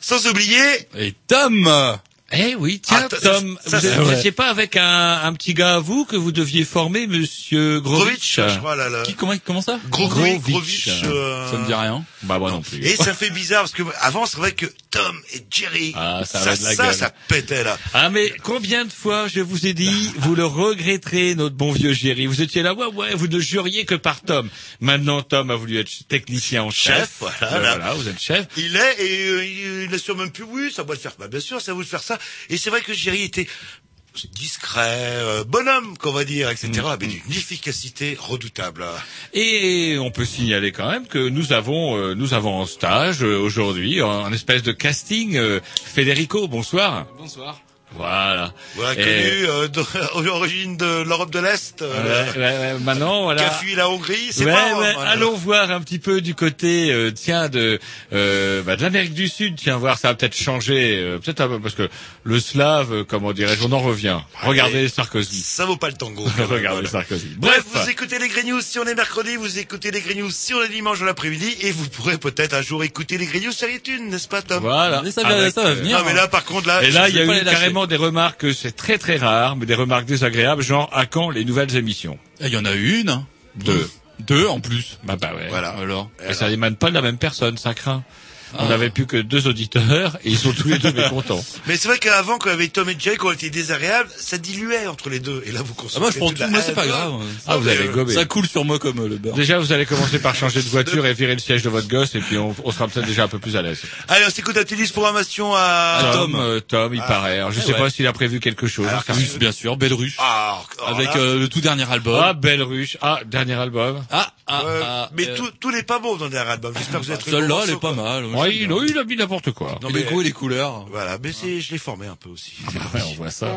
Sans oublier et Tom. Ah, Tom, ça, vous c'est- vous ouais. étiez pas avec un, un petit gars à vous que vous deviez former, Monsieur Grovitch Grovitch, je crois là. là. Qui, comment, comment ça Grovitch. Grovitch. euh, Ça me dit rien. Bah moi non plus. Et ça fait bizarre parce que avant c'est vrai que Tom et Jerry, Ah, ça ça, la ça, gueule. ça pétait là. Ah mais combien de fois je vous ai dit, vous le regretterez, notre bon vieux Jerry. Vous étiez là, ouais, ouais, vous ne juriez que par Tom. Maintenant, Tom a voulu être technicien en chef. Chef, voilà, Euh, là. voilà, vous êtes chef. Il est et euh, il, il assure même plus. Oui, ça va le faire. Bah, bien sûr, ça va le faire ça. Et c'est vrai que Jerry était discret, euh, bonhomme, qu'on va dire, etc. Mm. Mais d'une efficacité redoutable. Et on peut signaler quand même que nous avons, euh, nous avons en stage euh, aujourd'hui, en, en espèce de casting, euh, Federico. Bonsoir. Bonsoir. Voilà. Voilà, Et- connu euh, de- l'origine de l'Europe de l'Est, euh, Ouais, ouais, ouais, maintenant, voilà. qui a fui la Hongrie. C'est Ouais, pas. ouais, voilà. allons voir un petit peu du côté, euh, tiens, de, euh, bah, de l'Amérique du Sud. Tiens, voir, ça va peut-être changer, euh, peut-être un peu, parce que le slave, euh, comment dirais-je, on en revient. Regardez Sarkozy. Ça vaut pas le tango. Regardez voilà. Sarkozy. Bref, Bref, vous écoutez les Grey News si on est mercredi, vous écoutez les Grey News si on est dimanche l'après-midi, et vous pourrez peut-être un jour écouter les Grey News sur iTunes, n'est-ce pas, Tom? Voilà. Mais ça va- Avec, ça va venir. Non, mais là, par contre, là, Et là, il y a eu les des remarques, c'est très très rare, mais des remarques désagréables, genre à quand les nouvelles émissions? Il y en a une. hein. Deux. Deux en plus. Bah bah ouais. Voilà. Alors. Et ça n'émane pas de la même personne, ça craint. On Ah. n'avait plus que deux auditeurs et ils sont tous les deux mécontents. Mais c'est vrai qu'avant, quand il y avait Tom et Jerry, quand on était désagréables, ça diluait entre les deux. Et là, vous Ah, consommez moi je prends tout, moi c'est pas grave. Ah, vous euh, gobé. Ça coule sur moi comme euh, le beurre. Déjà, vous allez commencer par changer de voiture et virer le siège de votre gosse et puis on, on sera peut-être déjà un peu plus à l'aise. Allez, on s'écoute la liste programmation à... Ah, Tom, Tom. euh, Tom, il Ah. paraît. Alors, je Eh sais ouais. pas s'il a prévu quelque chose. Alors, Oui, bien sûr, Belle Ruche. Ah, avec euh, le tout dernier album. Ah, belle ruche. Ah, dernier album. Ah, ah, ah, mais euh, tout, tout n'est pas beau dans le album. J'espère que vous trouvé Celle-là, le elle est pas mal. Ouais, il, a- il a mis n'importe quoi. Non, mais, les goûts et les couleurs. voilà, mais c'est, je l'ai formé un peu aussi. On voit ça.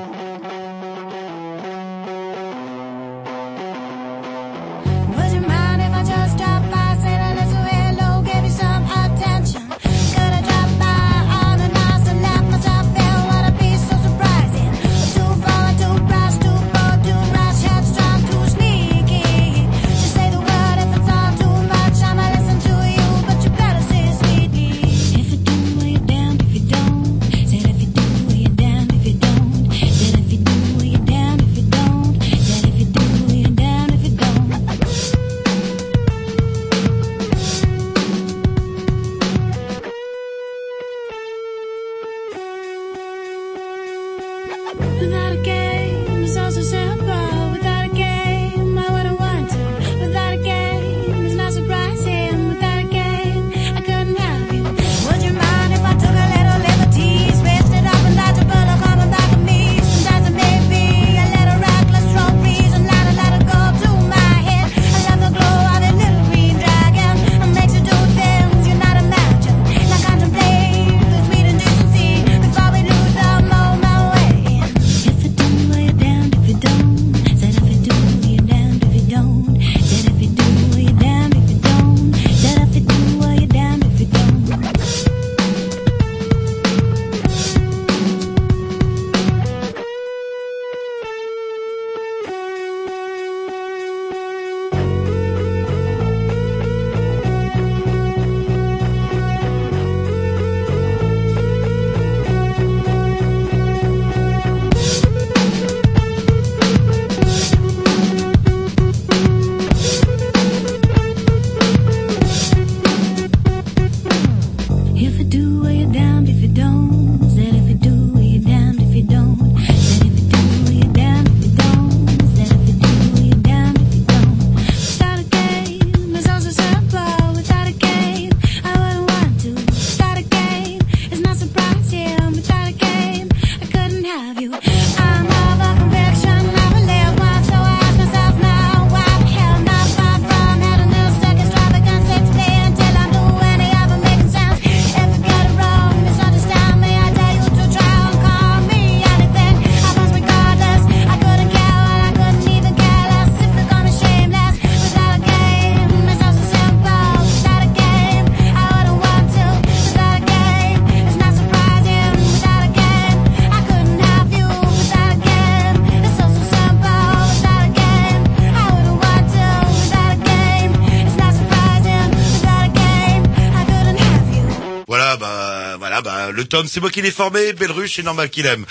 C'est moi qui l'ai formé, Belruche, c'est normal qu'il aime.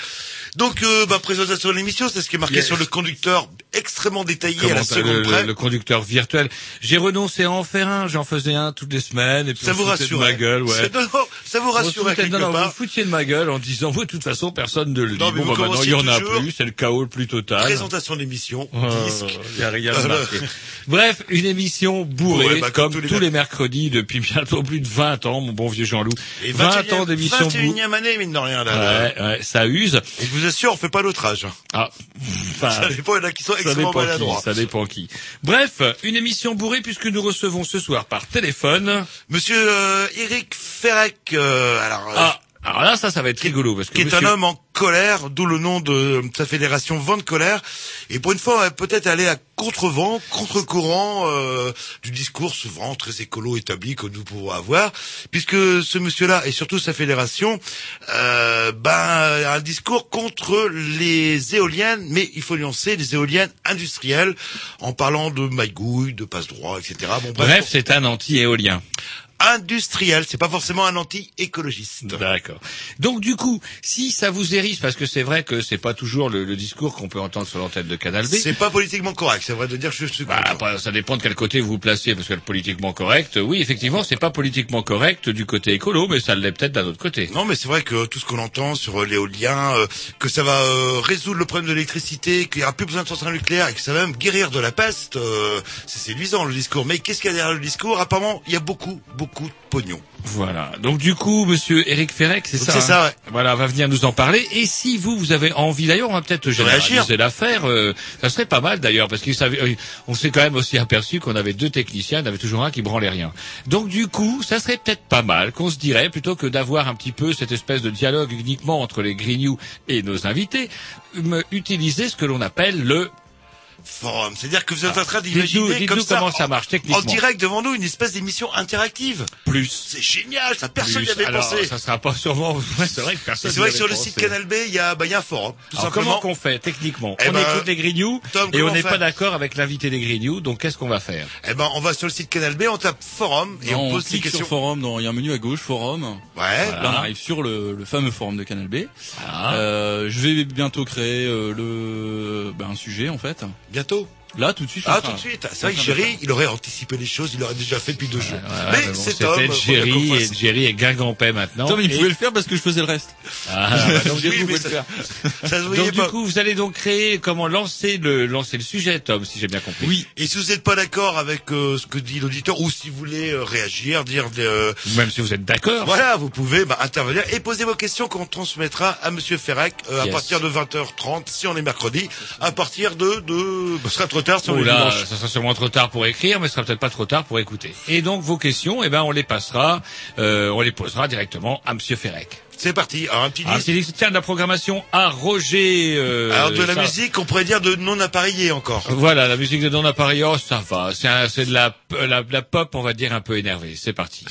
Donc, euh, bah, présentation de l'émission, c'est ce qui est marqué Yes. sur le conducteur extrêmement détaillé à la seconde le, près. le conducteur virtuel. J'ai renoncé à en faire un, j'en faisais un toutes les semaines, et puis Ça on vous rassure de ma gueule, ouais. Ça, non, non, ça vous foutait- quelque non, non, vous part. vous foutiez de ma gueule en disant, vous, de toute façon, personne ne le mais Bon, bah, maintenant, il y en a plus, c'est le chaos le plus total. Présentation d'émission, Euh, disque. y a rien de marqué. Bref, une émission bourrée, bah, comme, comme tous tous, les mercredis depuis bientôt plus de 20 ans, mon bon vieux Jean-Loup. Et 20 ans d'émission bourrée. 21e année, mine de rien, là. Ouais, ouais, ça use. Et je vous assure, on fait pas notre âge. Ah, enfin, Ça dépend, il y en a qui sont extrêmement dépend qui, ça dépend qui. Bref, une émission bourrée puisque nous recevons ce soir par téléphone. Monsieur euh, Eric Ferrec, euh, alors, euh, Ah, alors là, ça, ça va être rigolo parce que qui est monsieur- un homme en colère, d'où le nom de sa fédération Vent de colère. Et pour une fois, on va peut-être aller à contre-vent, contre-courant euh, du discours souvent très écolo établi que nous pouvons avoir, puisque ce monsieur-là et surtout sa fédération, euh, ben, a un discours contre les éoliennes, mais il faut nuancer les éoliennes industrielles, en parlant de maigouille, de passe-droit, etc. Bon, Bref, c'est un anti-éolien. Industriel, c'est pas forcément un anti-écologiste. D'accord. Donc du coup, si ça vous hérisse, parce que c'est vrai que c'est pas toujours le, le discours qu'on peut entendre sur l'antenne de Canal B. C'est pas politiquement correct, c'est vrai de dire que je suis Bah, après, ça dépend de quel côté vous vous placez, parce que le politiquement correct, oui, effectivement, c'est pas politiquement correct du côté écolo, mais ça l'est peut-être d'un autre côté. Non, mais c'est vrai que tout ce qu'on entend sur euh, l'éolien, euh, que ça va euh, résoudre le problème de l'électricité, qu'il n'y aura plus besoin de centrales nucléaires et que ça va même guérir de la peste, euh, c'est séduisant le discours. Mais qu'est-ce qu'il y a derrière le discours? Apparemment, il y a beaucoup, beaucoup de pognon. Voilà. Donc du coup, Monsieur Eric Ferrec, c'est ça. c'est hein ça, ouais. Voilà, va venir nous en parler. Et si vous, vous avez envie, d'ailleurs, on va peut-être généraliser l'affaire. euh, ça serait pas mal d'ailleurs, parce qu'il savait, euh, on s'est quand même aussi aperçu qu'on avait deux techniciens, en avait toujours un qui branlait rien. Donc du coup, ça serait peut-être pas mal qu'on se dirait, plutôt que d'avoir un petit peu cette espèce de dialogue uniquement entre les Grignoux et nos invités, utiliser ce que l'on appelle le Forum, c'est-à-dire que vous êtes en train d'imaginer comme ça, comment ça en- marche en techniquement. direct devant nous une espèce d'émission interactive. plus. C'est génial, ça personne n'y avait Alors, pensé. ça sera pas sûrement. Ouais, c'est vrai que personne. C'est vrai que sur le pensé. site Canal B, il y a, bah, il y a un forum, tout Alors simplement. comment qu'on fait techniquement Eh On ben, écoute les Grignoux Tom, et on n'est pas d'accord avec l'invité des Grignoux, donc qu'est-ce qu'on va faire Eh ben, on va sur le site Canal B, on tape forum et Non, on on pose des clique questions. sur forum, dans- il y a un menu à gauche, forum. Ouais. Là, on arrive sur le, le fameux forum de Canal B. Ah. Euh, je vais bientôt créer euh, le ben, un sujet en fait. Bientôt. Là, tout de suite. Ah, tout de suite. C'est vrai que Jerry, il aurait anticipé les choses, il aurait déjà fait depuis deux jours. Ouais, mais bon, c'est c'était Tom. faut bien Jerry et Jerry et Guingampais maintenant. Tom, il Et- pouvait le faire parce que je faisais le reste. Ah, bah, donc, du Oui, coup, mais vous ça- le faire. Ça se voyait Donc, du coup, vous allez donc créer comment lancer le lancer le sujet, Tom, si j'ai bien compris. Oui. Et si vous n'êtes pas d'accord avec euh, ce que dit l'auditeur, ou si vous voulez euh, réagir, dire, euh, Ou Même si vous êtes d'accord. voilà, vous pouvez bah, intervenir et poser vos questions qu'on transmettra à Monsieur Ferrec euh, à Yes. partir de 20h30 si on est mercredi, à partir de de, bah, ce sera trop tard Oh là, dimanche. ça sera sûrement trop tard pour écrire, mais ce sera peut-être pas trop tard pour écouter. Et donc vos questions, eh ben on les passera, euh, on les posera directement à Monsieur Ferrec. C'est parti. Alors un petit Alors, disque. tiens, de la programmation à Roger. euh, Alors de la ça- musique, on pourrait dire de non appareillé encore. Voilà, la musique de Don Appareil, oh, ça va. C'est un- c'est de la, la, la pop, on va dire, un peu énervée. C'est parti.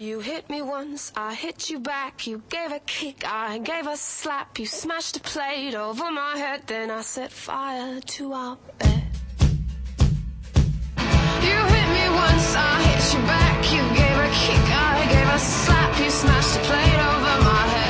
You hit me once, I hit you back. You gave a kick, I gave a slap. You smashed a plate over my head, then I set fire to our bed. You hit me once, I hit you back. You gave a kick, I gave a slap. You smashed a plate over my head,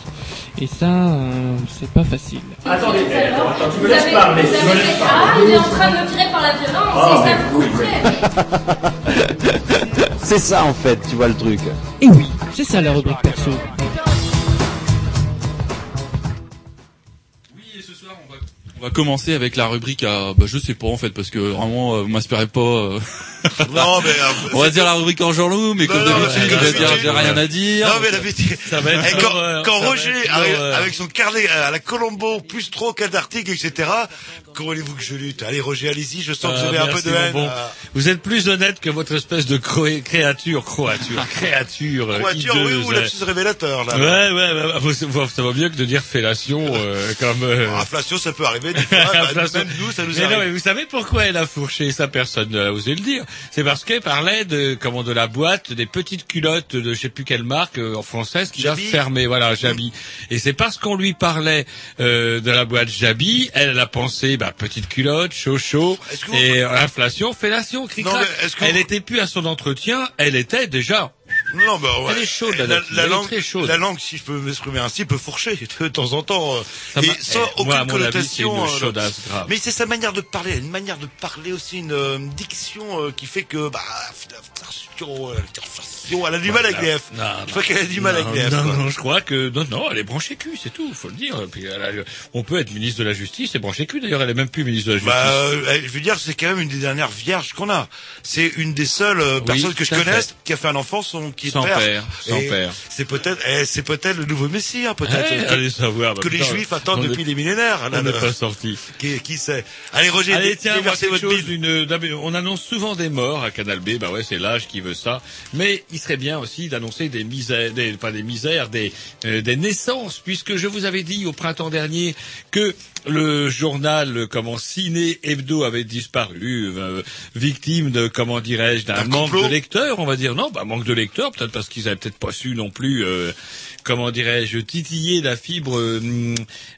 Et ça, euh, c'est pas facile. Attendez, attends, attends, tu me laisses parler, tu me laisses Ah, il est en train de me tirer par la violence, Ah, c'est ça vous oui. C'est ça en fait, tu vois le truc. Et oui, c'est ça la rubrique perso. On va commencer avec la rubrique à, bah, je sais pas en fait, parce que vraiment, euh, vous m'inspirez pas. Euh. Non, mais, euh, on va dire la rubrique en Jean-Loup, mais Non, comme d'habitude, mais je vais dire, j'ai rien à dire. Non, mais d'habitude. Ça va être quand, quand Roger être l'horreur. avec son carnet à la Colombo, plus trop qu'un d'articles, etc., comment voulez-vous que je lutte? Allez, Roger, allez-y, je sens que vous Ah, avez un peu de haine. bon. Ah. Vous êtes plus honnête que votre espèce de créature, croature, créature, euh, Voiture, oui, ou euh. lapsus révélateur, là. Ouais, ouais, ça- va mieux que de dire fellation, euh, comme... euh, Inflation, ça peut arriver des fois. bah, même nous, ça nous mais arrive. non, mais vous savez pourquoi elle a fourché ça Personne n'a osé le dire. C'est parce qu'elle parlait de comment de la boîte des petites culottes de je sais plus quelle marque euh, en française qui Jabi. a fermé. Voilà, Jabi. Et c'est parce qu'on lui parlait euh, de la boîte Jabi, elle, elle a pensé bah, petite culotte, chaud chaud et euh, inflation, fellation, cric Elle était plus à son entretien, elle était déjà. Non, bah ouais. Elle est chaude, la langue, très chaude. la langue, si je peux m'exprimer ainsi, peut fourcher de temps en temps. euh, Ça et sans eh, aucune moi, avis, connotation. une euh, grave. Mais c'est sa manière de parler, une manière de parler aussi, une euh, diction euh, qui fait que, bah, elle a du mal avec les F. Non, Je crois qu'elle a du mal avec les F. Non, non, je crois que non, non, elle est branchée cul, c'est tout, faut le dire. Puis elle a- on peut être ministre de la Justice et branchée cul. D'ailleurs, elle est même plus ministre de la Justice. Bah, euh, je veux dire, c'est quand même une des dernières vierges qu'on a. C'est une des seules Oui, personnes que je connaisse fait. qui a fait un enfant son, qui Sans père. père, sans Et père. C'est peut-être, eh, c'est peut-être le nouveau Messie, hein, peut-être. Eh, que, allez savoir. bah, que les Juifs attendent depuis est- des millénaires. là, On n'est pas sorti. qui, qui sait Allez, Roger, Allez, tiens, quelque votre chose d'ab- on annonce souvent des morts à Canal B, bah ouais, c'est l'âge qui veut ça. Mais il serait bien aussi d'annoncer des misères, des, pas des misères, des, euh, des naissances, puisque je vous avais dit au printemps dernier que le journal, comment, Ciné Hebdo avait disparu, euh, victime de, comment dirais-je, d'un manque de lecteurs, on va dire. Non, bah, manque de lecteurs, peut-être parce qu'ils avaient peut-être pas su non plus, euh, comment dirais-je, titiller la fibre euh,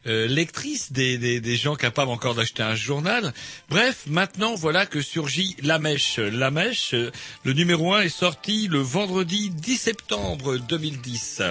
euh, lectrice des, des, des gens capables encore d'acheter un journal. Bref, maintenant voilà que surgit La Mèche. La Mèche, le numéro 1 est sorti le vendredi 10 septembre 2010.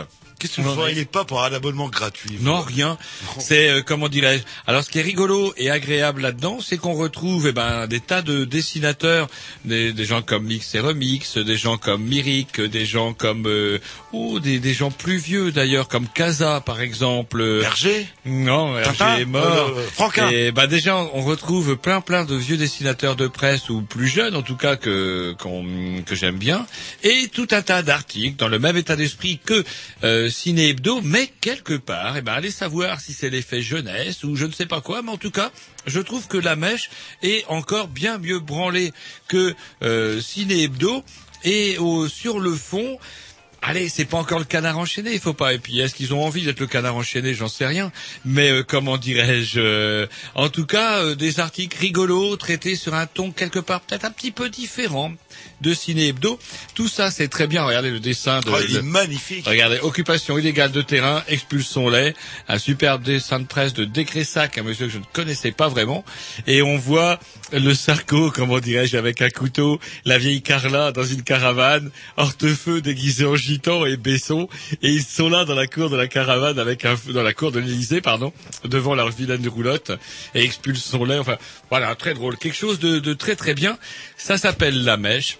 Qu'est-ce que vous voyez pas pour un abonnement gratuit Non, rien. C'est euh, comment dirais-je Alors, ce qui est rigolo et agréable là-dedans, c'est qu'on retrouve eh ben des tas de dessinateurs, des, des gens comme Mix et Remix, des gens comme Myrick, des gens comme euh, oh des, des gens plus vieux d'ailleurs, comme Casa par exemple. Hergé Non, Hergé est mort. Euh, Franquin Et bah déjà, on retrouve plein plein de vieux dessinateurs de presse ou plus jeunes en tout cas que qu'on- que j'aime bien, et tout un tas d'articles dans le même état d'esprit que euh, Ciné Hebdo, mais quelque part, eh ben allez savoir si c'est l'effet jeunesse ou je ne sais pas quoi, mais en tout cas, je trouve que la mèche est encore bien mieux branlée que euh, Ciné Hebdo, et au, sur le fond. Allez, c'est pas encore le canard enchaîné, il faut pas. Et puis, est-ce qu'ils ont envie d'être le canard enchaîné? J'en sais rien. Mais euh, comment dirais-je euh, En tout cas, euh, des articles rigolos, traités sur un ton quelque part peut-être un petit peu différent de Ciné Hebdo. Tout ça, c'est très bien. Regardez le dessin de. Oh, il est magnifique. Regardez, occupation illégale de terrain, expulsons-les. Un superbe dessin de presse de Décressac, un monsieur que je ne connaissais pas vraiment. Et on voit le Sarko, comment dirais-je, avec un couteau, la vieille Carla dans une caravane, Hortefeux déguisé en gitan et Besson. Et ils sont là dans la cour de la caravane avec un, dans la cour de l'Élysée, pardon, devant leur vilaine roulotte. Et expulsons-les. Enfin, voilà, très drôle. Quelque chose de, de très très bien. Ça s'appelle La Mèche.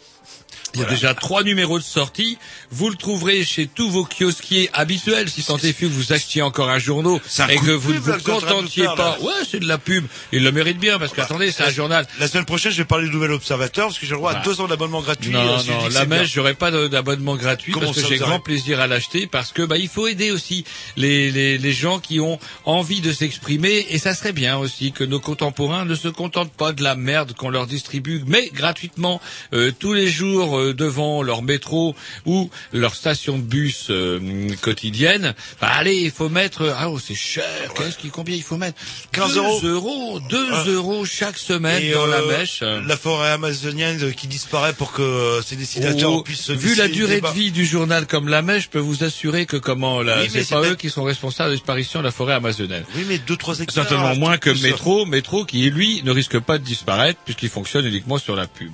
Il y a déjà trois numéros de sortie. Vous le trouverez chez tous vos kiosquiers habituels, si tant est que vous achetiez encore un un et que vous ne vous contentiez pas. là. Ouais, c'est de la pub. Il le mérite bien parce qu'attendez, c'est un journal. La semaine prochaine, je vais parler du Nouvel Observateur parce que j'ai le droit à Bah. deux ans d'abonnement gratuit. Non, euh, si non, la mèche, j'aurais pas d'abonnement gratuit Comment parce que j'ai grand plaisir à l'acheter parce que bah il faut aider aussi les, les, les gens qui ont envie de s'exprimer et ça serait bien aussi que nos contemporains ne se contentent pas de la merde qu'on leur distribue mais gratuitement euh, tous les jours devant leur métro ou leur station de bus euh, quotidienne, bah allez, il faut mettre ah oh, c'est cher, qu'est-ce qu'il combien il faut mettre? 15 2 euros. euros, 2 Ah. euros chaque semaine Et, dans la euh, mèche. La forêt amazonienne qui disparaît pour que euh, ces dessinateurs Oh, puissent vu la durée de vie du journal comme la mèche, je peux vous assurer que comment là, Oui, c'est pas eux qui sont responsables de la disparition de la forêt amazonienne. Oui, mais deux trois hectares. Certainement moins que. Métro, Métro qui lui ne risque pas de disparaître puisqu'il fonctionne uniquement sur la pub.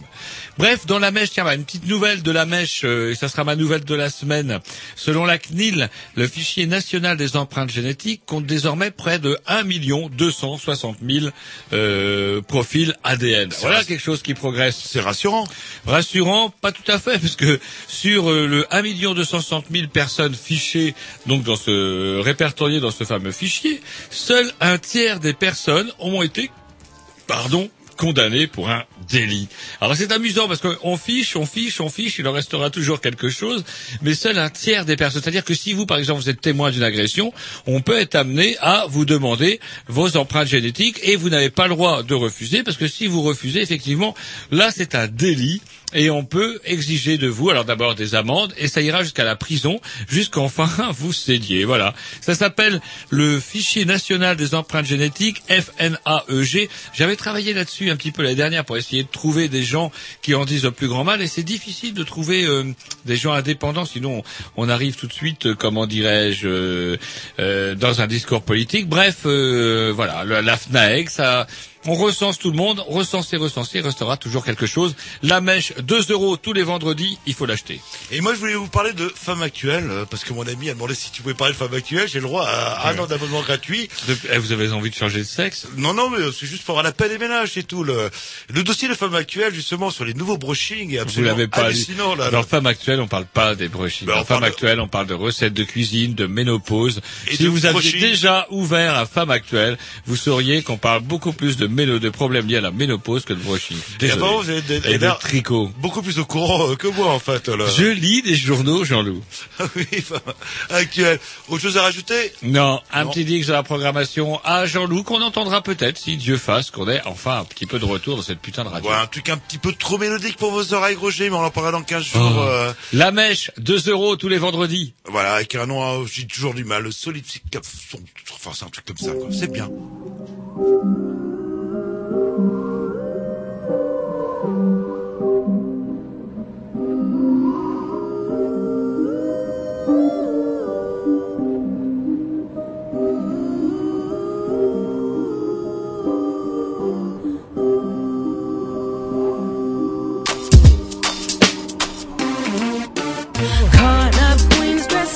Bref, dans la mèche, tiens, bah, une petite nouvelle de la mèche, euh, et ça sera ma nouvelle de la semaine. Selon la CNIL, le fichier national des empreintes génétiques compte désormais près de 1 260 000 euh, profils ADN. Voilà quelque chose qui progresse. C'est rassurant. Rassurant, pas tout à fait, parce que sur euh, le 1 260 000 personnes fichées, donc dans ce répertorié dans ce fameux fichier, seul un tiers des personnes ont été, pardon, condamnées pour un délit. Alors c'est amusant parce qu'on fiche, on fiche, on fiche, il en restera toujours quelque chose, mais seul un tiers des personnes. C'est-à-dire que si vous, par exemple, vous êtes témoin d'une agression, on peut être amené à vous demander vos empreintes génétiques et vous n'avez pas le droit de refuser parce que si vous refusez, effectivement, là c'est un délit et on peut exiger de vous, alors d'abord des amendes, et ça ira jusqu'à la prison, jusqu'enfin vous cédiez. Voilà. Ça s'appelle le fichier national des empreintes génétiques, FNAEG. J'avais travaillé là-dessus un petit peu l'année dernière pour essayer de trouver des gens qui en disent le plus grand mal, et c'est difficile de trouver euh, des gens indépendants, sinon on, arrive tout de suite, euh, comment dirais-je, euh, euh, dans un discours politique. Bref, euh, voilà, la FNAEG, ça... On recense tout le monde, recenser, recenser, il restera toujours quelque chose. La mèche, 2 euros tous les vendredis, il faut l'acheter. Et moi, je voulais vous parler de Femmes Actuelles, euh, parce que mon ami a demandé si tu pouvais parler de Femmes Actuelles. J'ai le droit à un an d'abonnement gratuit. eh, vous avez envie de changer de sexe? Non, non, mais c'est juste pour avoir la paix des ménages, c'est tout. Le, le dossier de Femmes Actuelles, justement, sur les nouveaux brushings, est Vous absolument l'avez pas lu. hallucinant. Là, Dans Femme Actuelle, on parle pas des brushings. Ben, Dans Femme de- Actuelle, on parle de recettes de cuisine, de ménopause. Et si vous aviez déjà ouvert à Femme Actuelle, vous sauriez qu'on parle beaucoup plus de, méno- de problèmes liés à la ménopause que de brushing. Et Désolé. apparemment, vous des- Et des- de tricot. beaucoup plus au courant euh, que moi, en fait. Là. Je lis des journaux, Jean-Loup. oui, Femmes Actuelles. Autre chose à rajouter? Non, un Non. petit dix de la programmation à Jean-Loup qu'on entendra peut-être si Dieu fasse qu'on ait enfin un petit peu de retour dans cette putain de radio. Voilà, un truc un petit peu trop mélodique pour vos oreilles, Roger, mais on en parlera dans 15 jours. Oh. euh, La mèche, 2 euros tous les vendredis. voilà, avec un nom, euh, j'ai toujours du mal. Solid Psych- Enfin, c'est un truc comme ça, quoi. C'est bien.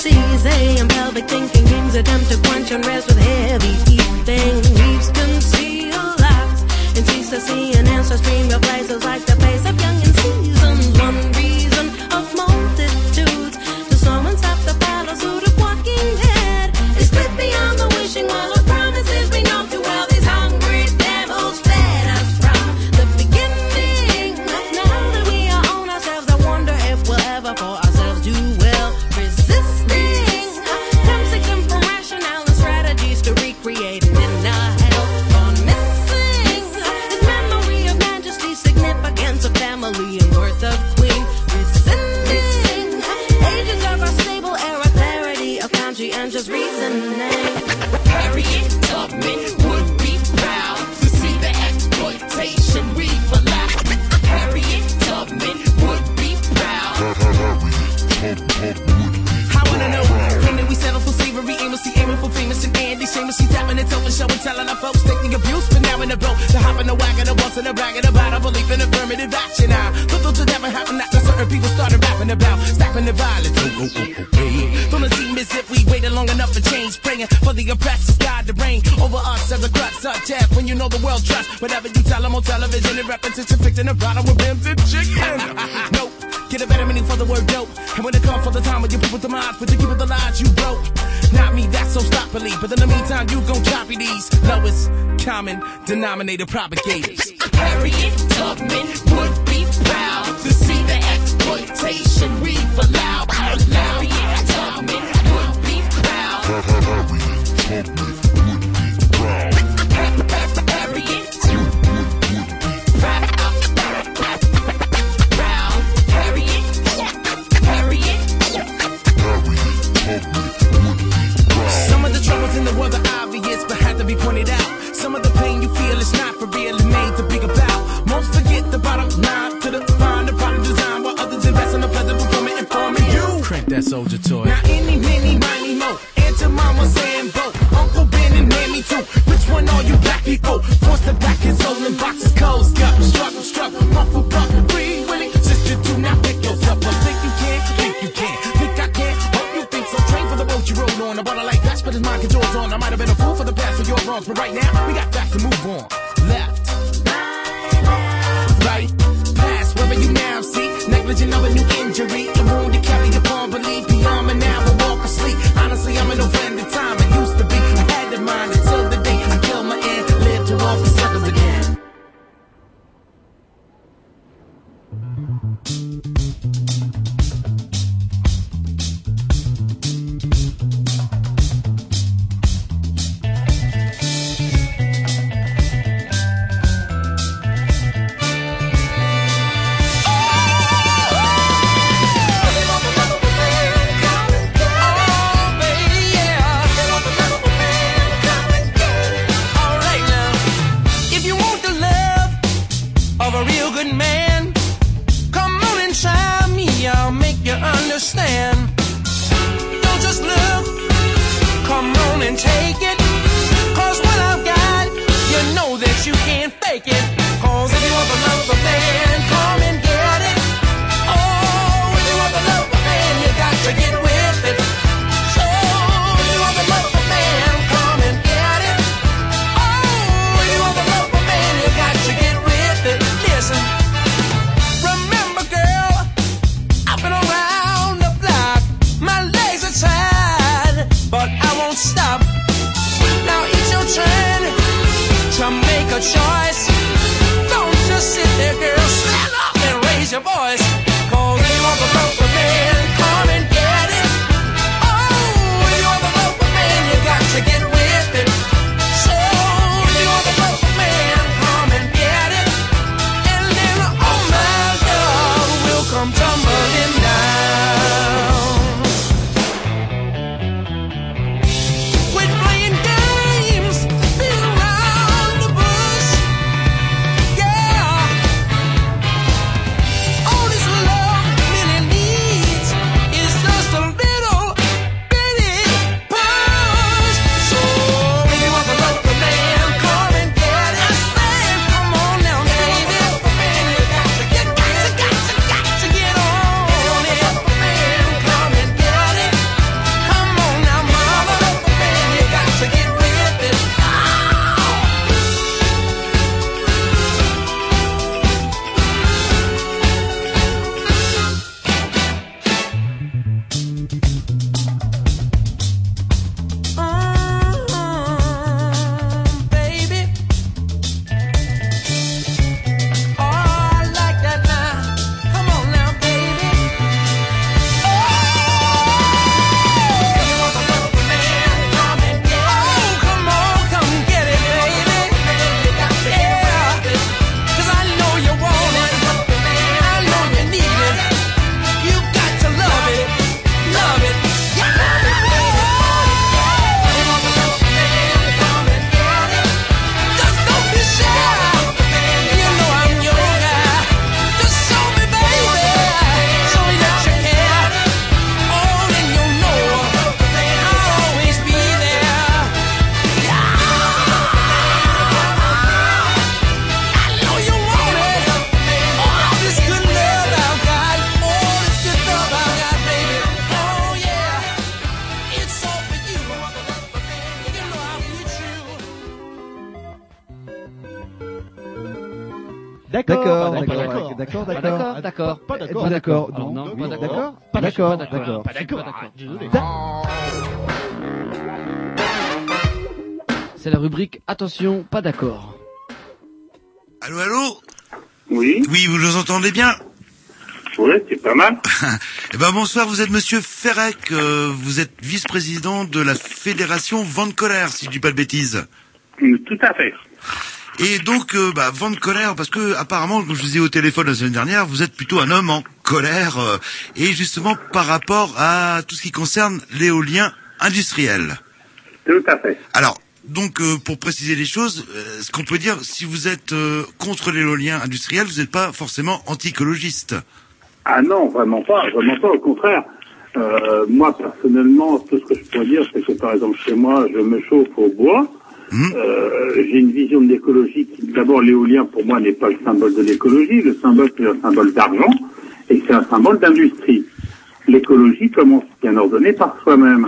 Easy and pelvic thinking kings attempt to quench unrest with heavy eating. Weaves conceal lies to see an ancestors stream of places like the face of and Andy, shamelessly tapping and telling, showing, telling our folks taking abuse, but now in the boat to hop in the wagon, the bus and the bragging about a belief in affirmative action. I thought to never happen after certain people started rapping about stopping the violence. Oh, oh, oh, oh, hey. Don't it seem as if we waited long enough for change, praying for the oppressed God to reign over us as a crutch, such as when you know the world trusts whatever you tell them on television in repetition, depicting a bottom with them the chicken. nope. Get a better meaning for the word dope. And when it comes for the time when you people demise, but you keep it the lies you broke got me, that's unstoppably. But in the meantime, you gon' copy these lowest common denominator propagators. Harriet Tubman would be proud to see the exploitation we've allowed. Harriet Tubman would be proud. Harriet Tubman would be proud. Harriet Tubman would be proud it wasn't obvious, but had to be pointed out. Some of the pain you feel is not for real, and made to be about. Most forget the bottom line to define the bottom design, while others invest in the pleasant performance informing you. Crank that soldier toy. Now any, many, miny, mo, Auntie Mama, Sambo, Uncle Ben, and Mammy too. Which one are you black people? Forced to black his drums. But right now, we got back to move on. Left. Right. Past wherever you now see. Negligent of a new D'accord, d'accord, d'accord, d'accord, d'accord, pas d'accord, d'accord, ah, non, pas d'accord, pas d'accord, d'accord, pas d'accord, ah, désolé. C'est la rubrique Attention, pas d'accord. Allô, allô? Oui. Oui, vous nous entendez bien? Oui, c'est pas mal. eh ben, bonsoir, vous êtes monsieur Ferrec, euh, vous êtes vice-président de la fédération Vente Colère, si je dis pas de bêtises. Tout à fait. Et donc, euh, bah, vent de colère, parce que apparemment, comme je vous disais au téléphone la semaine dernière, vous êtes plutôt un homme en colère, euh, et justement par rapport à tout ce qui concerne l'éolien industriel. Tout à fait. Alors, donc, euh, pour préciser les choses, euh, ce qu'on peut dire, si vous êtes euh, contre l'éolien industriel, vous n'êtes pas forcément anti-écologiste. Ah non, vraiment pas, vraiment pas, au contraire. Euh, moi, personnellement, tout ce que je peux dire, c'est que par exemple, chez moi, je me chauffe au bois, euh, J'ai une vision de l'écologie qui, d'abord, l'éolien pour moi n'est pas le symbole de l'écologie. Le symbole, c'est un symbole d'argent et c'est un symbole d'industrie. L'écologie commence bien ordonnée par soi-même.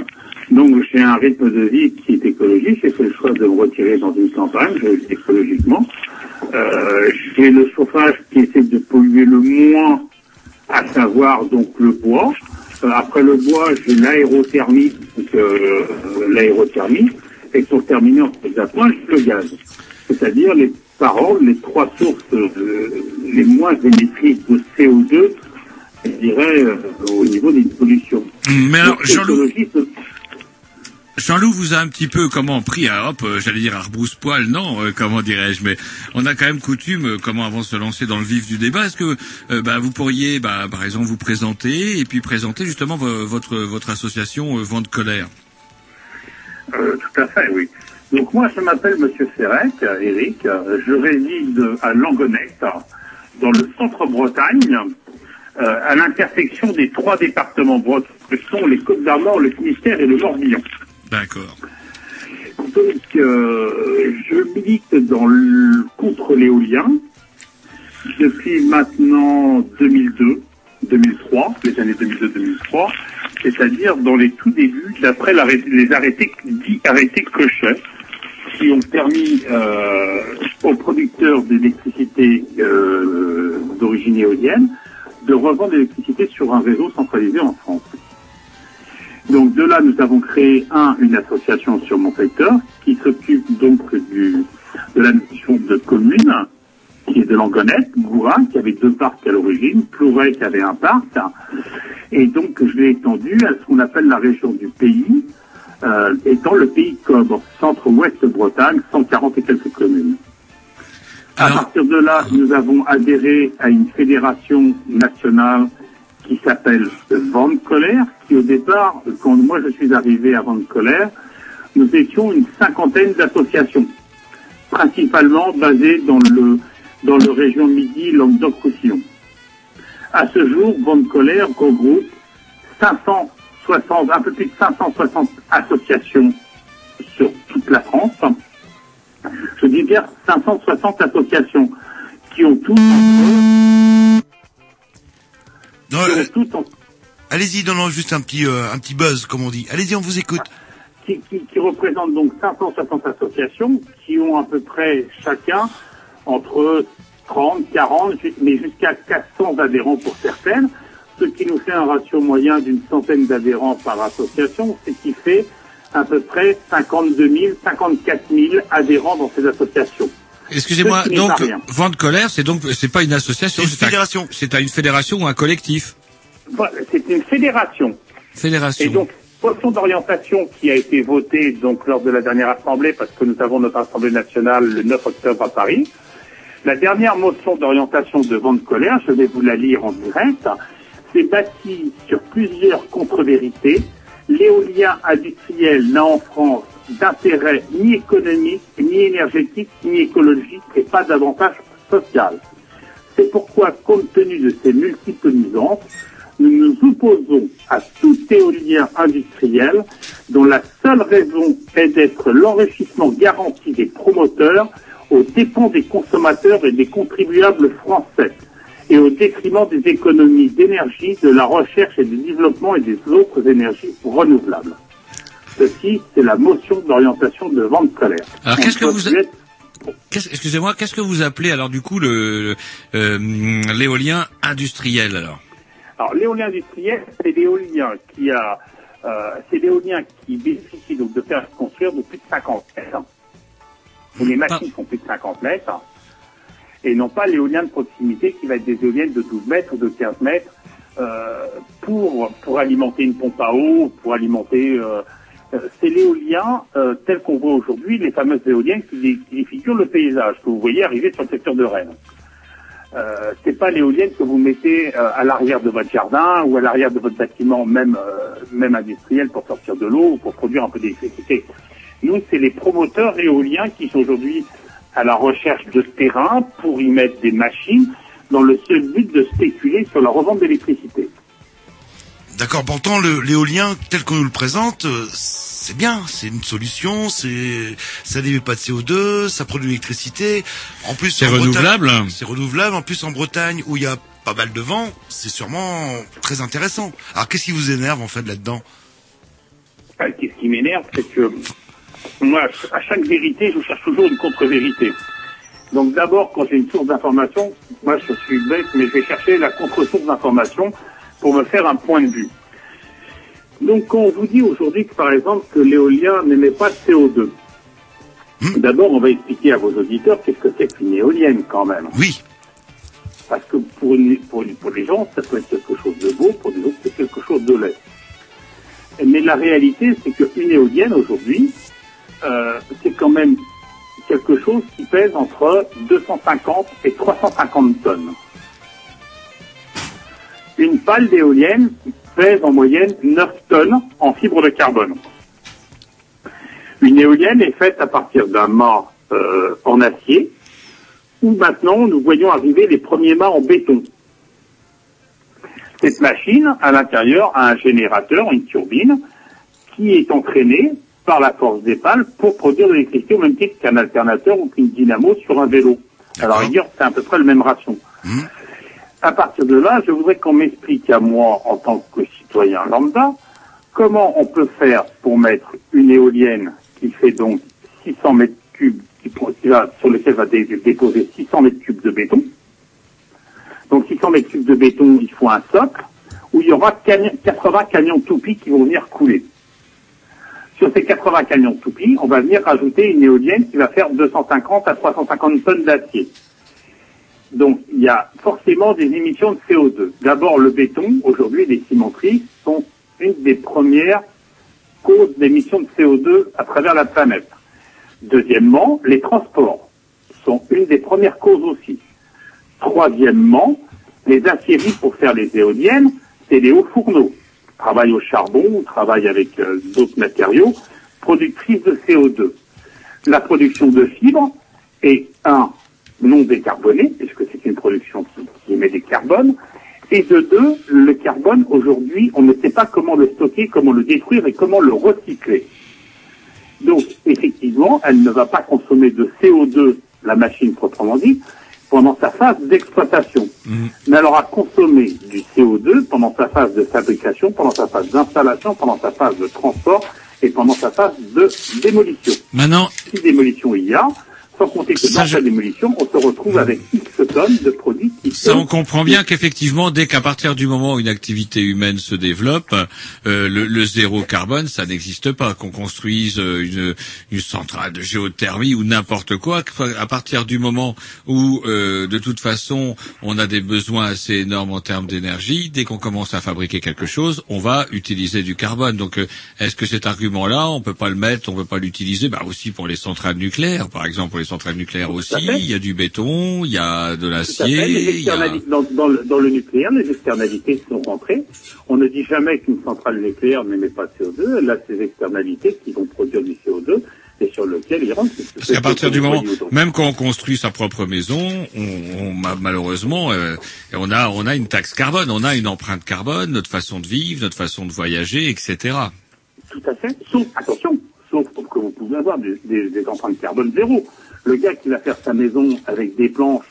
Donc j'ai un rythme de vie qui est écologique. J'ai fait le choix de me retirer dans une campagne, vis écologiquement. Euh, j'ai le chauffage qui essaie de polluer le moins, à savoir donc le bois. Euh, après le bois, j'ai l'aérothermie, euh, l'aérothermie, et pour terminer en point, j'ai le gaz. C'est-à-dire les paroles, les trois sources euh, les moins émettrices de CO2, je dirais, euh, au niveau des pollutions. Mais alors, Jean-Loup, Jean-Loup vous a un petit peu comment pris à hop, euh, j'allais dire à rebrousse-poil, non, euh, comment dirais-je, mais on a quand même coutume, euh, comment avant de se lancer dans le vif du débat, est-ce que euh, bah, vous pourriez, bah, par exemple, vous présenter et puis présenter justement vo- votre votre association euh, Vent de colère? Euh, tout à fait, oui. Donc moi, je m'appelle Monsieur Ferrec, Eric. Je réside à Langonette, dans le centre-Bretagne, euh, à l'intersection des trois départements bretons que sont les Côtes d'Armor, le Finistère et le Morbihan. D'accord. Donc, euh, je milite dans le, contre l'éolien depuis maintenant 2002, 2003, les années 2002-2003, c'est-à-dire dans les tout débuts, d'après les arrêtés dits arrêtés Cochet, qui ont permis euh, aux producteurs d'électricité euh, d'origine éolienne de revendre l'électricité sur un réseau centralisé en France. Donc de là, nous avons créé un une association sur mon secteur qui s'occupe donc du de la notion de commune, qui est de Langonette, Gourin, qui avait deux parcs à l'origine, Plouray qui avait un parc, et donc je l'ai étendu à ce qu'on appelle la région du pays, euh, étant le pays Cobre, centre-ouest Bretagne, 140 et quelques communes. À partir de là, nous avons adhéré à une fédération nationale qui s'appelle Vente Colère, qui au départ, quand moi je suis arrivé à Vente Colère, nous étions une cinquantaine d'associations, principalement basées dans le dans le région Midi, Languedoc-Roussillon. À ce jour, Vente Colère regroupe 560, un peu plus de 560 associations sur toute la France. Je dis bien 560 associations qui ont toutes Non, euh, Allez-y, non, non, juste un petit, euh, un petit buzz, comme on dit. Allez-y, on vous écoute. qui, qui, qui représentent donc 560 associations qui ont à peu près chacun entre 30, 40, ju- mais jusqu'à 400 adhérents pour certaines, ce qui nous fait un ratio moyen d'une centaine d'adhérents par association, ce qui fait à peu près 52 000, 54 000 adhérents dans ces associations. Excusez-moi, donc pas rien. Vent de colère, c'est donc c'est pas une association, c'est une fédération. C'est à une fédération ou un collectif. Voilà, C'est une fédération. Fédération. Et donc, motion d'orientation qui a été votée donc lors de la dernière assemblée, parce que nous avons notre assemblée nationale le 9 octobre à Paris. La dernière motion d'orientation de vente colère, je vais vous la lire en direct, c'est bâti sur plusieurs contre-vérités. L'éolien industriel n'a en France d'intérêt ni économique, ni énergétique, ni écologique et pas d'avantage social. C'est pourquoi, compte tenu de ces multiples nuisances, nous nous opposons à tout éolien industriel dont la seule raison est d'être l'enrichissement garanti des promoteurs aux dépens des consommateurs et des contribuables français et au détriment des économies d'énergie, de la recherche et du développement et des autres énergies renouvelables. Ceci, c'est la motion d'orientation de vente colère. Alors, qu'est-ce que vous- être- Excusez-moi, qu'est-ce que vous appelez alors du coup le le, euh, l'éolien industriel alors? Alors l'éolien industriel, c'est l'éolien qui a, euh, c'est l'éolien qui bénéficie donc de faire construire de plus de 50 mètres. Et les machines font plus de 50 mètres. Et non pas l'éolien de proximité qui va être des éoliennes de 12 mètres ou de 15 mètres euh, pour pour alimenter une pompe à eau, pour alimenter. euh, euh, c'est l'éolien euh, tel qu'on voit aujourd'hui, les fameuses éoliennes qui, qui figurent le paysage que vous voyez arriver sur le secteur de Rennes. Euh, c'est pas l'éolienne que vous mettez euh, à l'arrière de votre jardin ou à l'arrière de votre bâtiment, même euh, même industriel, pour sortir de l'eau ou pour produire un peu d'électricité. Nous, c'est les promoteurs éoliens qui sont aujourd'hui à la recherche de terrain pour y mettre des machines dans le seul but de spéculer sur la revente d'électricité. D'accord. Pourtant, l'éolien tel qu'on nous le présente, euh, c'est bien. C'est une solution. C'est ça n'émet pas de CO2, ça produit de l'électricité. En plus, C'est renouvelable C'est renouvelable. En plus, en Bretagne, où il y a pas mal de vent, c'est sûrement très intéressant. Alors, qu'est-ce qui vous énerve en fait là-dedans? Ah, Qu'est-ce qui m'énerve, c'est que moi, à chaque vérité, je cherche toujours une contre-vérité. Donc d'abord, quand j'ai une source d'information, moi je suis bête, mais je vais chercher la contre-source d'information pour me faire un point de vue. Donc quand on vous dit aujourd'hui que par exemple que l'éolien n'émet pas de CO2, d'abord on va expliquer à vos auditeurs qu'est-ce que c'est qu'une éolienne quand même. Oui. Parce que pour, une- pour, pour les gens, ça peut être quelque chose de beau, pour les autres, c'est quelque chose de laid. Mais la réalité, c'est qu'une éolienne aujourd'hui, euh, c'est quand même quelque chose qui pèse entre 250 et 350 tonnes. Une pale d'éolienne pèse en moyenne 9 tonnes en fibre de carbone. Une éolienne est faite à partir d'un mât euh, en acier, où maintenant nous voyons arriver les premiers mâts en béton. Cette machine, à l'intérieur, a un générateur, une turbine, qui est entraînée par la force des pales pour produire de l'électricité au même titre qu'un alternateur ou qu'une dynamo sur un vélo. Alors, dire c'est à peu près le même ration. À partir de là, je voudrais qu'on m'explique à moi, en tant que citoyen lambda, comment on peut faire pour mettre une éolienne qui fait donc 600 mètres cubes, qui, va, sur lequel va dé- déposer 600 mètres cubes de béton. Donc 600 mètres cubes de béton, il faut un socle, où il y aura cami- 80 camions toupies qui vont venir couler. Sur ces 80 camions toupies, on va venir rajouter une éolienne qui va faire 250 à 350 tonnes d'acier. Donc, il y a forcément des émissions de CO2. D'abord, le béton, aujourd'hui, les cimenteries sont une des premières causes d'émissions de CO2 à travers la planète. Deuxièmement, les transports sont une des premières causes aussi. Troisièmement, les aciéries pour faire les éoliennes, c'est les hauts fourneaux. Travaillent au charbon, ou travaillent avec euh, d'autres matériaux, productrices de CO2. La production de fibres est, un, non décarbonée, puisque c'est une production qui, qui émet des carbones, et de deux, le carbone, aujourd'hui, on ne sait pas comment le stocker, comment le détruire et comment le recycler. Donc, effectivement, elle ne va pas consommer de CO2, la machine proprement dit, pendant sa phase d'exploitation. Mais elle aura consommé du CO2 pendant sa phase de fabrication, pendant sa phase d'installation, pendant sa phase de transport et pendant sa phase de démolition. Maintenant, Si démolition il y a, sans compter que dans sa démolition, on se retrouve avec X tonnes de produits qui Ça, sont on comprend bien qu'effectivement, dès qu'à partir du moment où une activité humaine se développe, euh, le, le zéro carbone, ça n'existe pas. Qu'on construise euh, une, une centrale de géothermie ou n'importe quoi, à partir du moment où, euh, de toute façon, on a des besoins assez énormes en termes d'énergie, dès qu'on commence à fabriquer quelque chose, on va utiliser du carbone. Donc, euh, est-ce que cet argument-là, on peut pas le mettre, on peut pas l'utiliser, bah aussi pour les centrales nucléaires, par exemple, pour les centrales nucléaires aussi, il y a du béton, il y a de l'acier, Les a... dans, dans le, dans le nucléaire, les externalités sont rentrées. On ne dit jamais qu'une centrale nucléaire n'émet pas de CO2. Elle a ses externalités qui vont produire du CO2 et sur lequel il rentre. Parce qu'à partir du moment, même quand on construit sa propre maison, on, on- ma- malheureusement, euh, on a on a une taxe carbone, on a une empreinte carbone, notre façon de vivre, notre façon de voyager, etc. Tout à fait. Sauf, attention, sauf que vous pouvez avoir des, des, des empreintes carbone zéro. Le gars qui va faire sa maison avec des planches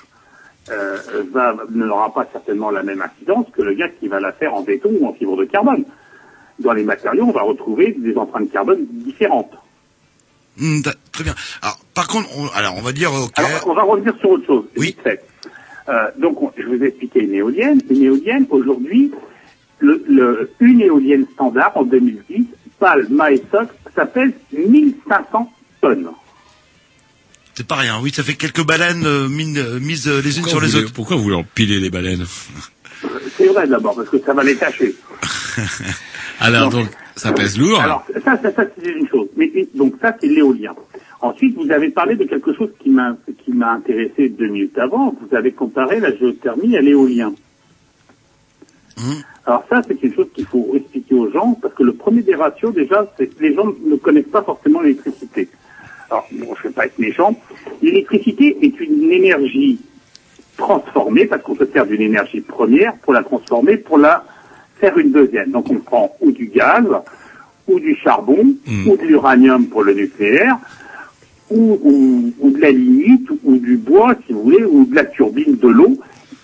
euh, va, n'aura pas certainement la même incidence que le gars qui va la faire en béton ou en fibre de carbone. Dans les matériaux, on va retrouver des empreintes carbone différentes. Hmm, très bien. Alors, par contre, on, alors on va dire, ok. Alors, on va revenir sur autre chose. Fait. Euh, donc, on- je vous ai expliqué une éolienne. Une éolienne, aujourd'hui, le, le- une éolienne standard en 2010, pâle, mât et socle, ça pèse 1500 tonnes. C'est pas rien. Oui, ça fait quelques baleines euh, mine- euh, mises euh, les unes sur les voulez- autres. Pourquoi vous voulez empiler les baleines C'est vrai d'abord, parce que ça va les tâcher. Alors donc, ça pèse lourd. Alors, ça, ça, ça c'est une chose. Mais, donc, ça, c'est l'éolien. Ensuite, vous avez parlé de quelque chose qui m'a, qui m'a intéressé deux minutes avant. Vous avez comparé la géothermie à l'éolien. Alors ça, c'est une chose qu'il faut expliquer aux gens, parce que le premier des ratios, déjà, c'est que les gens ne connaissent pas forcément l'électricité. Alors, bon, je ne vais pas être méchant. L'électricité est une énergie transformée, parce qu'on se sert d'une énergie première pour la transformer, pour la faire une deuxième. Donc on prend ou du gaz, ou du charbon, Hmm. ou de l'uranium pour le nucléaire, ou, ou- ou de la lignite, ou du bois, si vous voulez, ou de la turbine, de l'eau,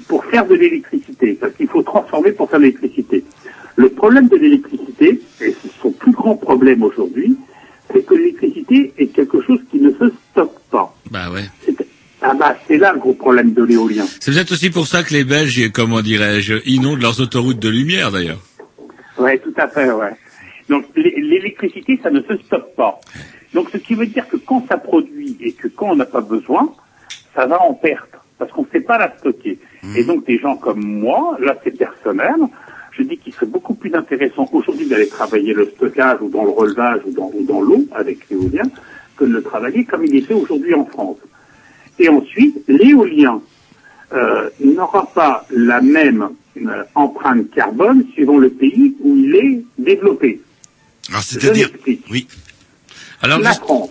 pour faire de l'électricité. Parce qu'il faut transformer pour faire de l'électricité. Le problème de l'électricité, et c'est son plus grand problème aujourd'hui, c'est que l'électricité est quelque chose qui ne se stocke pas. Bah ouais. Ah bah, c'est là le gros problème de l'éolien. C'est peut-être aussi pour ça que les Belges, comment dirais-je, inondent leurs autoroutes de lumière d'ailleurs. Ouais, tout à fait, ouais. Donc l'é- l'électricité, ça ne se stocke pas. Donc ce qui veut dire que quand ça produit et que quand on n'a pas besoin, ça va en perte parce qu'on ne sait pas la stocker. Et donc des gens comme moi, là c'est personnel, je dis qu'il serait beaucoup plus intéressant aujourd'hui d'aller travailler le stockage ou dans le relevage ou dans, ou dans l'eau avec l'éolien que de le travailler comme il est fait aujourd'hui en France. Et ensuite, l'éolien euh, n'aura pas la même euh, empreinte carbone suivant le pays où il est développé. Alors, c'est-à-dire, oui. Alors, la juste- France,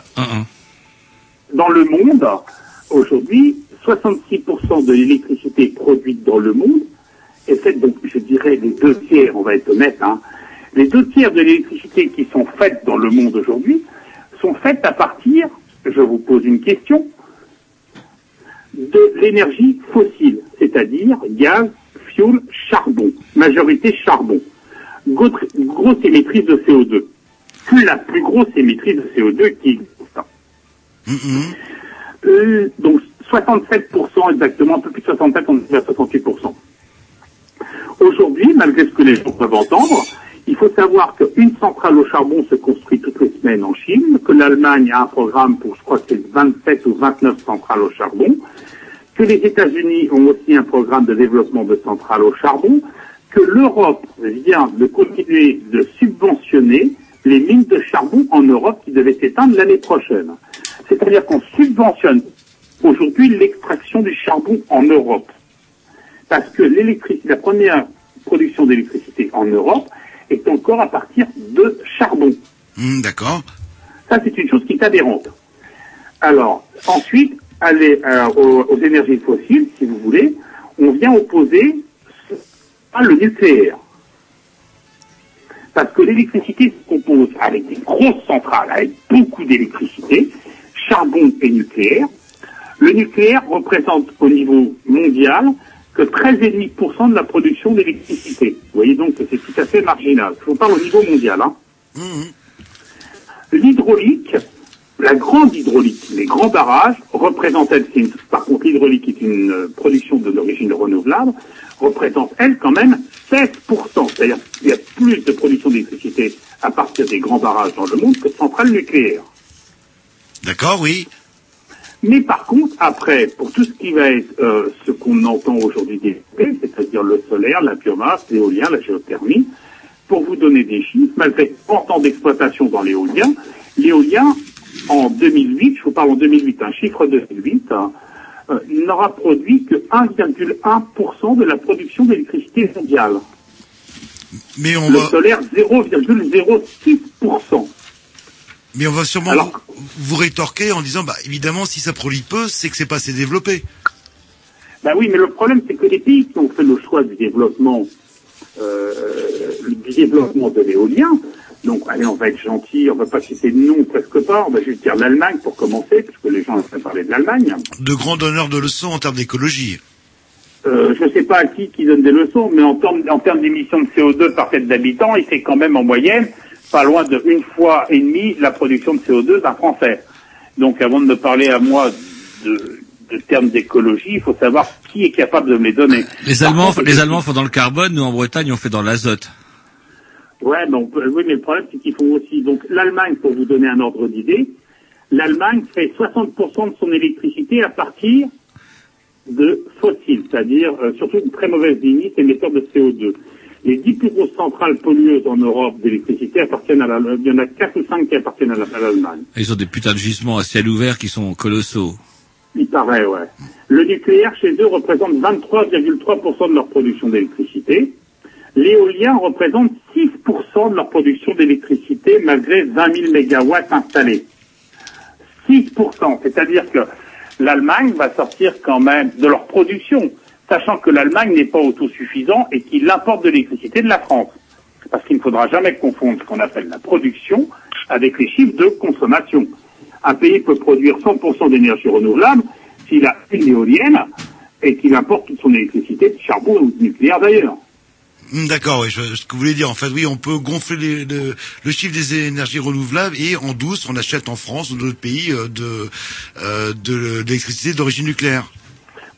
dans le monde, aujourd'hui, 66% de l'électricité produite dans le monde est faite, donc je dirais les deux tiers, on va être honnête, hein, les deux tiers de l'électricité qui sont faites dans le monde aujourd'hui sont faites à partir, je vous pose une question, de l'énergie fossile, c'est-à-dire gaz, fioul, charbon, majorité charbon. Grosse, émettrice de CO2. Que la plus grosse émettrice de CO2 qui existe. Euh, donc 67% exactement, un peu plus de 67, on est à 68%. Aujourd'hui, malgré ce que les gens peuvent entendre, il faut savoir qu'une centrale au charbon se construit toutes les semaines en Chine, que l'Allemagne a un programme pour, je crois c'est 27 ou 29 centrales au charbon, que les États-Unis ont aussi un programme de développement de centrales au charbon, que l'Europe vient de continuer de subventionner les mines de charbon en Europe qui devaient s'éteindre l'année prochaine. C'est-à-dire qu'on subventionne aujourd'hui l'extraction du charbon en Europe. Parce que l'électricité, la première production d'électricité en Europe est encore à partir de charbon. Hmm, D'accord. Ça, c'est une chose qui est adhérente. Alors, ensuite, aller euh, aux, aux énergies fossiles, si vous voulez, on vient opposer à le nucléaire. Parce que l'électricité se compose avec des grosses centrales, avec beaucoup d'électricité, charbon et nucléaire. Le nucléaire représente au niveau mondial que 13,5% de la production d'électricité. Vous voyez donc que c'est tout à fait marginal. Je vous parle au niveau mondial. Hein. L'hydraulique, la grande hydraulique, les grands barrages, représentent, elles, c'est une- par contre l'hydraulique est une euh, production de l'origine renouvelable, représente, elle, quand même 16%. C'est-à-dire qu'il y a plus de production d'électricité à partir des grands barrages dans le monde que de centrales nucléaires. D'accord, oui. Mais par contre, après, pour tout ce qui va être euh, ce qu'on entend aujourd'hui développer, c'est-à-dire le solaire, la biomasse, l'éolien, la géothermie, pour vous donner des chiffres, malgré 30 ans d'exploitation dans l'éolien, l'éolien, en 2008, je vous parle en 2008, un chiffre de 2008, hein, euh, n'aura produit que 1,1% de la production d'électricité mondiale. Mais on Le va, solaire, 0,06%. Mais on va sûrement vous, vous rétorquer en disant, bah, évidemment, si ça produit peu, c'est que c'est pas assez développé. Ben oui, mais le problème, c'est que les pays qui ont fait le choix du développement, euh, du développement de l'éolien, donc allez, on va être gentil, on va pas citer de nom, presque pas, on va juste dire l'Allemagne pour commencer, puisque les gens ont parler de l'Allemagne. De grands donneurs de leçons en termes d'écologie. Euh, je ne sais pas à qui qui donne des leçons, mais en termes, en termes d'émissions de CO2 par tête d'habitant, il fait quand même en moyenne pas loin de une fois et demie la production de CO2 d'un Français. Donc avant de me parler à moi de, de termes d'écologie, il faut savoir qui est capable de me les donner. Les Allemands, contre, les Allemands font dans le carbone, nous en Bretagne on fait dans l'azote. Ouais, donc oui, mais le problème c'est qu'ils font aussi. Donc l'Allemagne, pour vous donner un ordre d'idée, l'Allemagne fait 60% de son électricité à partir de fossiles, c'est-à-dire euh, surtout une très mauvaise limite émetteur de CO2. Les dix plus grosses centrales pollueuses en Europe d'électricité appartiennent à la, il y en a quatre ou cinq qui appartiennent à l'Allemagne. Ils ont des putains de gisements à ciel ouvert qui sont colossaux. Il paraît, ouais. Le nucléaire chez eux représente 23,3% de leur production d'électricité. L'éolien représente 6% de leur production d'électricité malgré 20 000 mégawatts installés. 6%, c'est-à-dire que l'Allemagne va sortir quand même de leur production sachant que l'Allemagne n'est pas autosuffisant et qu'il importe de l'électricité de la France. Parce qu'il ne faudra jamais confondre ce qu'on appelle la production avec les chiffres de consommation. Un pays peut produire 100% d'énergie renouvelable s'il a une éolienne et qu'il importe toute son électricité de charbon ou nucléaire d'ailleurs. Hmm, D'accord, oui, ce que vous voulez dire, en fait, oui, on peut gonfler les- le, le chiffre des énergies renouvelables et en douce, on achète en France ou dans d'autres pays euh, de, euh, de l'électricité d'origine nucléaire.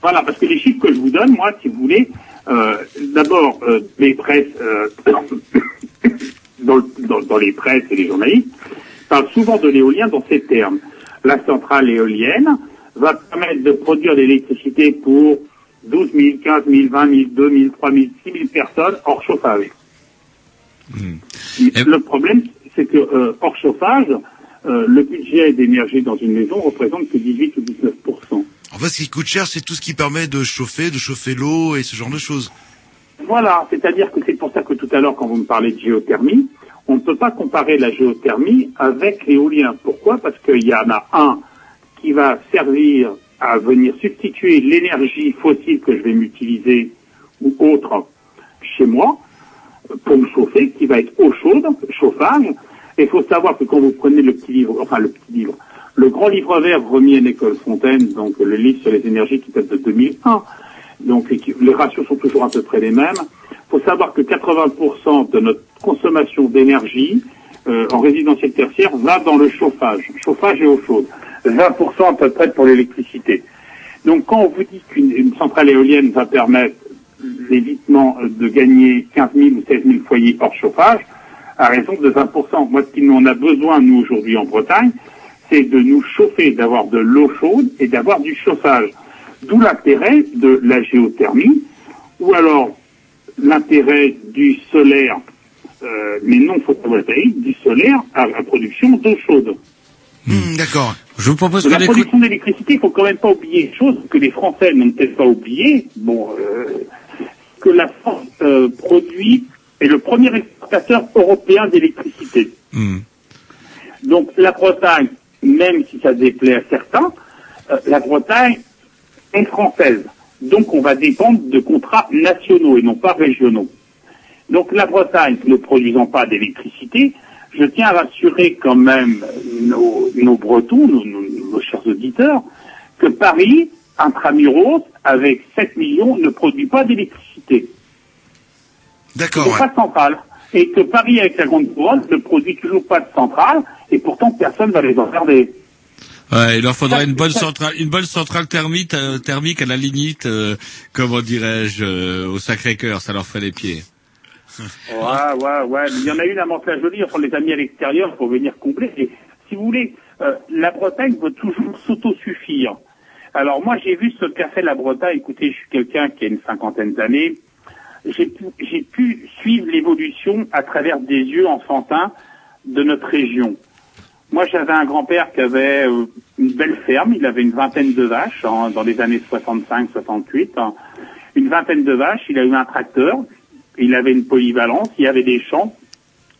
Voilà, parce que les chiffres que je vous donne, moi, si vous voulez, euh, d'abord, euh, les presses, euh, dans, dans- dans les presses et les journalistes, parlent souvent de l'éolien dans ces termes. La centrale éolienne va permettre de produire de l'électricité pour 12 000, 15 000, 20 000, 2 000, 3 000, 6 000 personnes hors chauffage. Le problème, c'est que euh, hors chauffage, euh, le budget d'énergie dans une maison représente que 18 ou 19 Ce qui coûte cher, c'est tout ce qui permet de chauffer, de chauffer l'eau et ce genre de choses. Voilà, c'est-à-dire que c'est pour ça que tout à l'heure, quand vous me parlez de géothermie, on ne peut pas comparer la géothermie avec l'éolien. Pourquoi? Parce qu'il y en a un qui va servir à venir substituer l'énergie fossile que je vais m'utiliser ou autre chez moi pour me chauffer, qui va être eau chaude, chauffage. Et il faut savoir que quand vous prenez le petit livre, enfin le petit livre, le grand livre vert remis à l'école Fontaine, donc le livre sur les énergies qui date de 2001, donc les ratios sont toujours à peu près les mêmes. Il faut savoir que 80% de notre consommation d'énergie euh, en résidentiel tertiaire va dans le chauffage, chauffage et eau chaude. 20% à peu près pour l'électricité. Donc quand on vous dit qu'une une centrale éolienne va permettre l'évitement euh, de gagner 15 000 ou 16 000 foyers hors chauffage, à raison de 20%. Moi, ce qu'il en a besoin, nous, aujourd'hui en Bretagne, c'est de nous chauffer, d'avoir de l'eau chaude et d'avoir du chauffage. D'où l'intérêt de la géothermie, ou alors l'intérêt du solaire, euh, mais non photovoltaïque, du solaire à la production d'eau chaude. Hmm, D'accord. Je vous propose De qu'on la production d'électricité, il faut quand même pas oublier une chose que les Français n'ont peut-être pas oublié, bon, euh, que la France euh, produit est le premier exportateur européen d'électricité. Hmm. Donc la Bretagne, même si ça déplaît à certains, euh, la Bretagne est française. Donc on va dépendre de contrats nationaux et non pas régionaux. Donc la Bretagne ne produisant pas d'électricité, je tiens à rassurer quand même nos, nos Bretons, nos, nos- nos chers auditeurs, que Paris, intramuros, avec 7 millions, ne produit pas d'électricité. D'accord, ouais. pas centrale. Et que Paris, avec la grande couronne, ne produit toujours pas de centrale, et pourtant personne va les emmerder. Ouais, il leur faudrait une bonne centrale, une bonne centrale thermique, euh, thermique à la lignite, euh, comment dirais-je, euh, au Sacré-Cœur, ça leur ferait les pieds. Ouais, ouais, ouais. Mais il y en a une à Mantes-la-Jolie, on les a mis à l'extérieur pour venir combler. Et, si vous voulez, euh, la Bretagne veut toujours s'autosuffire. Alors moi, j'ai vu ce qu'a fait la Bretagne. Écoutez, je suis quelqu'un qui a une cinquantaine d'années. J'ai pu, j'ai pu suivre l'évolution à travers des yeux enfantins de notre région. Moi, j'avais un grand-père qui avait euh, une belle ferme. Il avait une vingtaine de vaches hein, dans les années 65-68. hein. Une vingtaine de vaches. Il a eu un tracteur. Il avait une polyvalence. Il y avait des champs.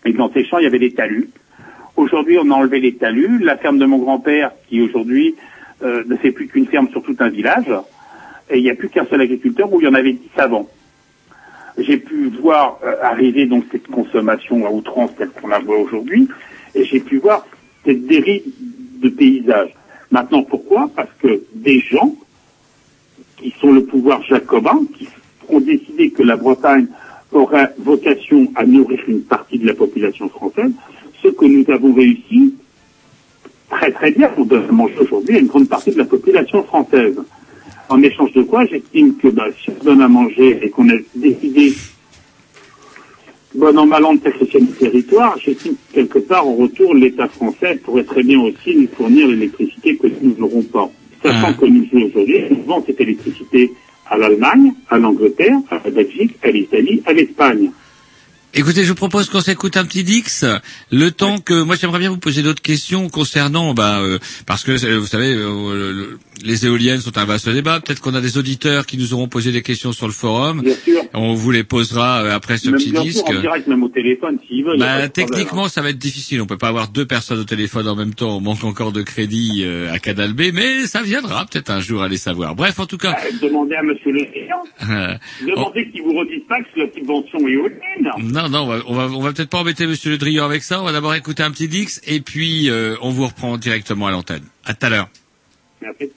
Et dans ces champs, il y avait des talus. Aujourd'hui, on a enlevé les talus. La ferme de mon grand-père, qui aujourd'hui euh, ne fait plus qu'une ferme sur tout un village, et il n'y a plus qu'un seul agriculteur où il y en avait dix avant. J'ai pu voir euh, arriver donc cette consommation à outrance telle qu'on la voit aujourd'hui, et j'ai pu voir cette dérive de paysage. Maintenant, pourquoi? Parce que des gens qui sont le pouvoir jacobin, qui ont décidé que la Bretagne aurait vocation à nourrir une partie de la population française, ce que nous avons réussi très très bien. On à manger aujourd'hui à une grande partie de la population française. En échange de quoi, j'estime que bah, si on donne à manger et qu'on a décidé, bon an mal de sacrifier le territoire, j'estime que quelque part, en retour, l'État français pourrait très bien aussi nous fournir l'électricité que nous n'aurons pas. Sachant que nous, aujourd'hui, nous vendons cette électricité à l'Allemagne, à l'Angleterre, à la Belgique, à l'Italie, à l'Espagne. Écoutez, je vous propose qu'on s'écoute un petit Dix, le temps que moi j'aimerais bien vous poser d'autres questions concernant, bah, euh, parce que euh, vous savez, euh, le- les éoliennes sont un vaste débat. Peut-être qu'on a des auditeurs qui nous auront posé des questions sur le forum. Bien sûr. On vous les posera euh, après ce Même petit bien disque. sûr, en direct, même au téléphone, s'ils veulent. Bah, techniquement, hein. ça va être difficile. On peut pas avoir deux personnes au téléphone en même temps. On manque encore de crédit euh, à Canal B, mais ça viendra peut-être un jour, allez savoir. Bref, en tout cas. Euh, Demandez à monsieur le Demandez qu'il vous redise pas que c'est la subvention éolienne. Non, non, on va, on va, on va peut-être pas embêter Monsieur Le Drian avec ça. On va d'abord écouter un petit Dix et puis euh, on vous reprend directement à l'antenne. À tout à l'heure. Merci.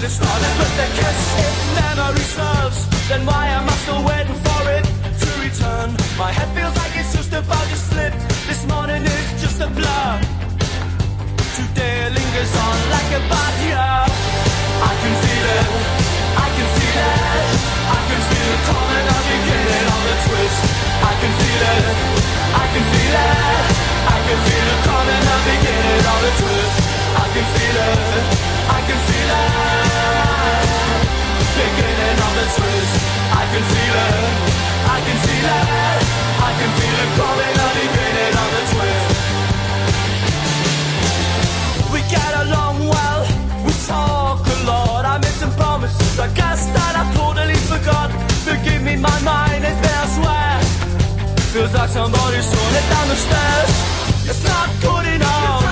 Get it started with the kiss? If memory serves, then why am I still waiting for it to return? My head feels like it's just about to slip. This morning is just a blur. Today lingers on like a bad year. I can feel it. I can feel it. I can feel it coming. I'm beginning of the twist. I can feel it. I can feel it. I can feel it coming. I'm beginning of the twist. I can feel it. I can feel it. Somebody's it down the stairs. It's not good enough.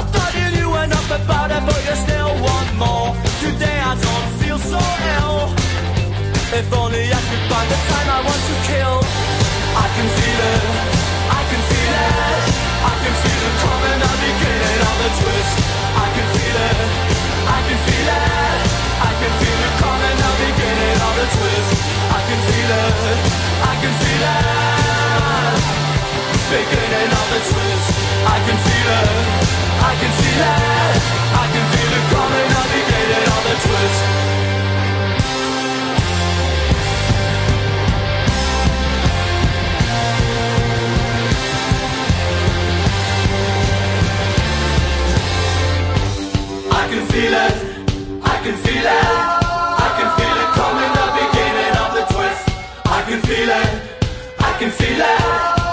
I thought you knew enough about it, but you still want more. Today I don't feel so ill. If only I could find the time I want to kill. I can feel it. I can feel it. I can feel it coming. I'm beginning of the twist. I can feel it. I can feel it. I can feel it coming. I'm beginning of the twist. I can feel it. I can feel it. Beginning of the twist. I can feel it. I can feel it. I can feel it coming. I'm beginning of the twist. I can feel it. I can feel it. Feel it. I can feel it.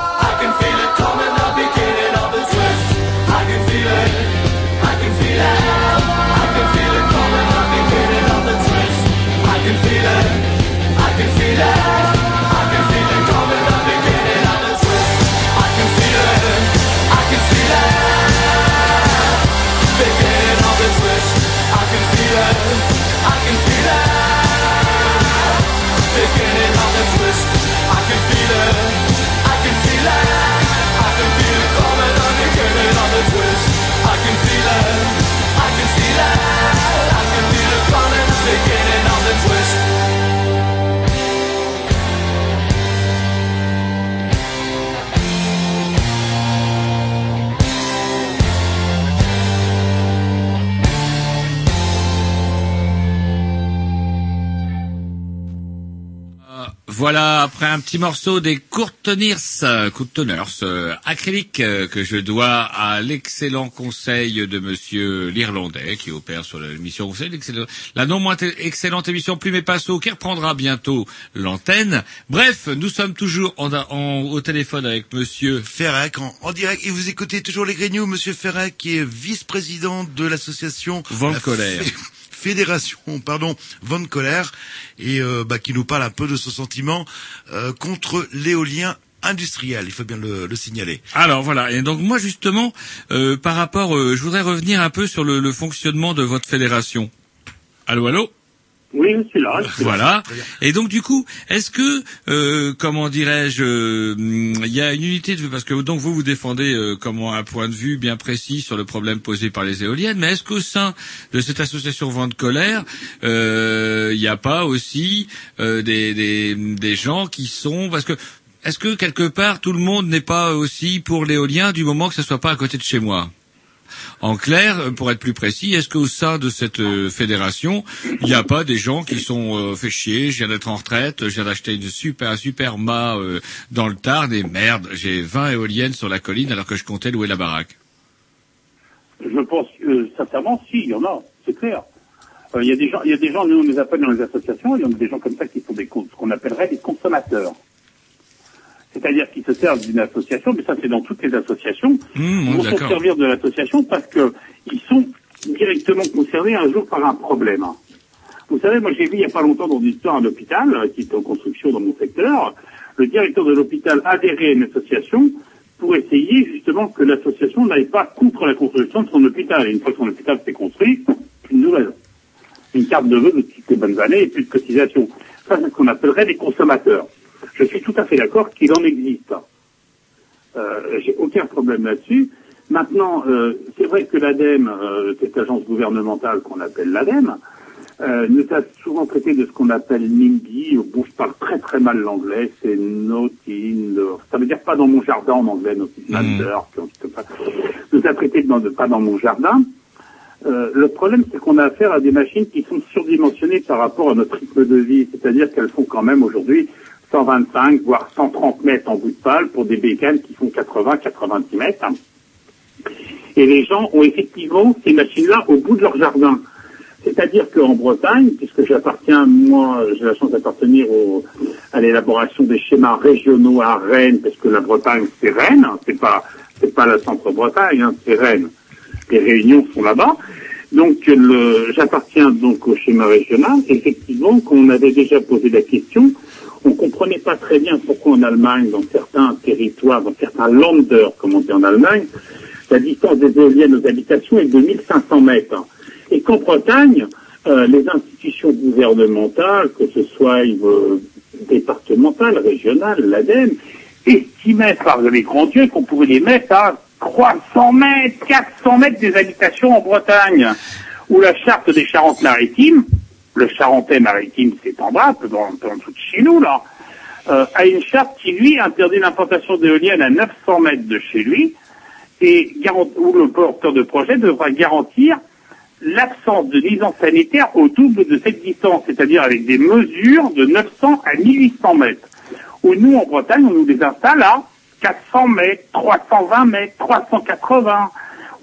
Voilà, après un petit morceau des Courteners, Courteners euh, acryliques euh, que je dois à l'excellent conseil de Monsieur l'Irlandais qui opère sur l'émission, vous savez, l'excellent- la non moins excellente émission Plume et Passo qui reprendra bientôt l'antenne. Bref, nous sommes toujours en, en- au téléphone avec Monsieur Ferrec en, en direct. Et vous écoutez toujours les Grignoux, Monsieur Ferrec, qui est vice-président de l'association Van la Colère. Fédération, pardon, Van Colère, et euh, bah, qui nous parle un peu de son sentiment euh, contre l'éolien industriel. Il faut bien le, le signaler. Alors voilà, et donc moi justement, euh, par rapport, euh, je voudrais revenir un peu sur le, le fonctionnement de votre fédération. Allô, allô? Oui, suis là. Voilà. Et donc du coup, est-ce que, euh, comment dirais-je, euh, il y a une unité de vue parce que donc vous vous défendez euh, un point de vue bien précis sur le problème posé par les éoliennes, mais est-ce qu'au sein de cette association Vent de colère, euh, il n'y a pas aussi des gens qui sont parce que est-ce que quelque part tout le monde n'est pas aussi pour l'éolien du moment que ce soit pas à côté de chez moi? En clair, pour être plus précis, est-ce qu'au sein de cette euh, fédération, il n'y a pas des gens qui sont euh, fait chier, je viens d'être en retraite, je viens d'acheter une super, un super mât euh, dans le Tarn et merde, j'ai 20 éoliennes sur la colline alors que je comptais louer la baraque? Je pense euh, sincèrement, si, il y en a, c'est clair. Il y a des gens, il y a des gens, nous on les appelle dans les associations, il y en a des gens comme ça qui sont des ce qu'on appellerait des consommateurs. C'est-à-dire qu'ils se servent d'une association, mais ça c'est dans toutes les associations, Mmh, vont se servir de l'association parce que ils sont directement concernés un jour par un problème. Vous savez, moi j'ai vu il n'y a pas longtemps dans une histoire un hôpital euh, qui était en construction dans mon secteur, le directeur de l'hôpital adhérait à une association pour essayer justement que l'association n'aille pas contre la construction de son hôpital. Et une fois que son hôpital s'est construit, une nouvelle. Une carte de vœux de toutes les bonnes années et plus de cotisation. Ça, c'est ce qu'on appellerait des consommateurs. Je suis tout à fait d'accord qu'il en existe. Euh, J'ai aucun problème là-dessus. Maintenant, euh, c'est vrai que l'ADEME, euh, cette agence gouvernementale qu'on appelle l'ADEME, euh, nous a souvent traité de ce qu'on appelle NIMBY. Bon, je parle très très mal l'anglais. C'est not in the- Ça veut dire pas dans mon jardin en anglais, not in dit comme ça. Nous a traité de, de pas dans mon jardin. Euh, le problème, c'est qu'on a affaire à des machines qui sont surdimensionnées par rapport à notre rythme de vie. C'est-à-dire qu'elles font quand même aujourd'hui 125, voire 130 mètres en bout de pale pour des bécanes qui font 80, 90 mètres. Et les gens ont effectivement ces machines-là au bout de leur jardin. C'est-à-dire qu'en Bretagne, puisque j'appartiens, moi, j'ai la chance d'appartenir à l'élaboration des schémas régionaux à Rennes, parce que la Bretagne, c'est Rennes, hein, c'est pas, c'est pas la centre-Bretagne, hein, c'est Rennes. Les réunions sont là-bas. Donc, j'appartiens donc au schéma régional. Effectivement, quand on avait déjà posé la question, on comprenait pas très bien pourquoi en Allemagne, dans certains territoires, dans certains landers, comme on dit en Allemagne, la distance des éoliennes aux habitations est de 1500 mètres. Et qu'en Bretagne, euh, les institutions gouvernementales, que ce soit euh, départementales, régionales, l'ADEME, estimaient par les grands dieux qu'on pouvait les mettre à 300 mètres, 400 mètres des habitations en Bretagne, où la charte des Charentes-Maritimes, le Charentais maritime, c'est en bas, un peu en dessous de chez nous, là, euh, a une charte qui, lui, interdit l'implantation d'éoliennes à 900 mètres de chez lui, et où le porteur de projet devra garantir l'absence de nuisance sanitaire au double de cette distance, c'est-à-dire avec des mesures de 900 à 1800 mètres. Où nous, en Bretagne, on nous les installe à 400 mètres, 320 mètres, 380.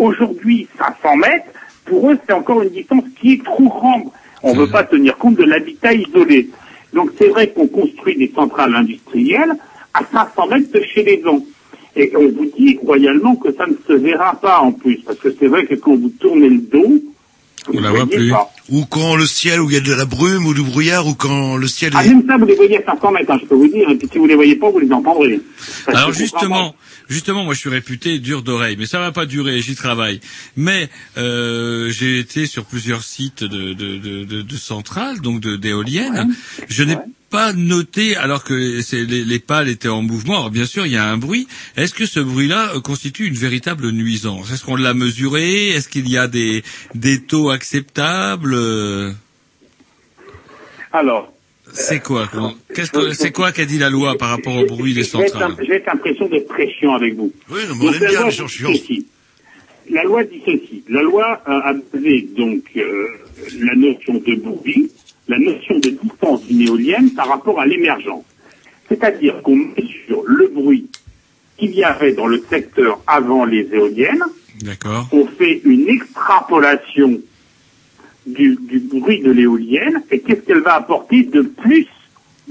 Aujourd'hui, 500 mètres, pour eux, c'est encore une distance qui est trop grande. On ne veut pas tenir compte de l'habitat isolé. Donc c'est vrai qu'on construit des centrales industrielles à 500 mètres de chez les gens. Et on vous dit royalement que ça ne se verra pas en plus, parce que c'est vrai que quand vous tournez le dos, On la voit plus. Ou quand le ciel, où il y a de la brume ou du brouillard, ou quand le ciel Ah, est... même ça, vous les voyez à 500 mètres, hein, je peux vous dire. Et puis si vous les voyez pas, vous les entendrez. Parce Alors justement, justement, moi je suis réputé dur d'oreille, mais ça va pas durer, j'y travaille. Mais euh, j'ai été sur plusieurs sites de, de, de, de, de centrales, donc d'éoliennes. Je n'ai pas noté, alors que les, les pales étaient en mouvement. Alors bien sûr, il y a un bruit. Est-ce que ce bruit-là euh, constitue une véritable nuisance? Est-ce qu'on l'a mesuré? Est-ce qu'il y a des, des taux acceptables? Euh, Alors, C'est quoi qu'on- qu'est-ce que- C'est quoi qu'a dit la loi par rapport au bruit des centrales j'ai l'impression d'être très chiant avec vous. Oui, non, mais on Donc, aime bien les gens chiants. La loi dit ceci. La loi euh, a basé donc euh, la notion de bruit, la notion de distance d'une éolienne par rapport à l'émergence. C'est-à-dire qu'on mesure le bruit qu'il y avait dans le secteur avant les éoliennes, D'accord. on fait une extrapolation du, du bruit de l'éolienne et qu'est-ce qu'elle va apporter de plus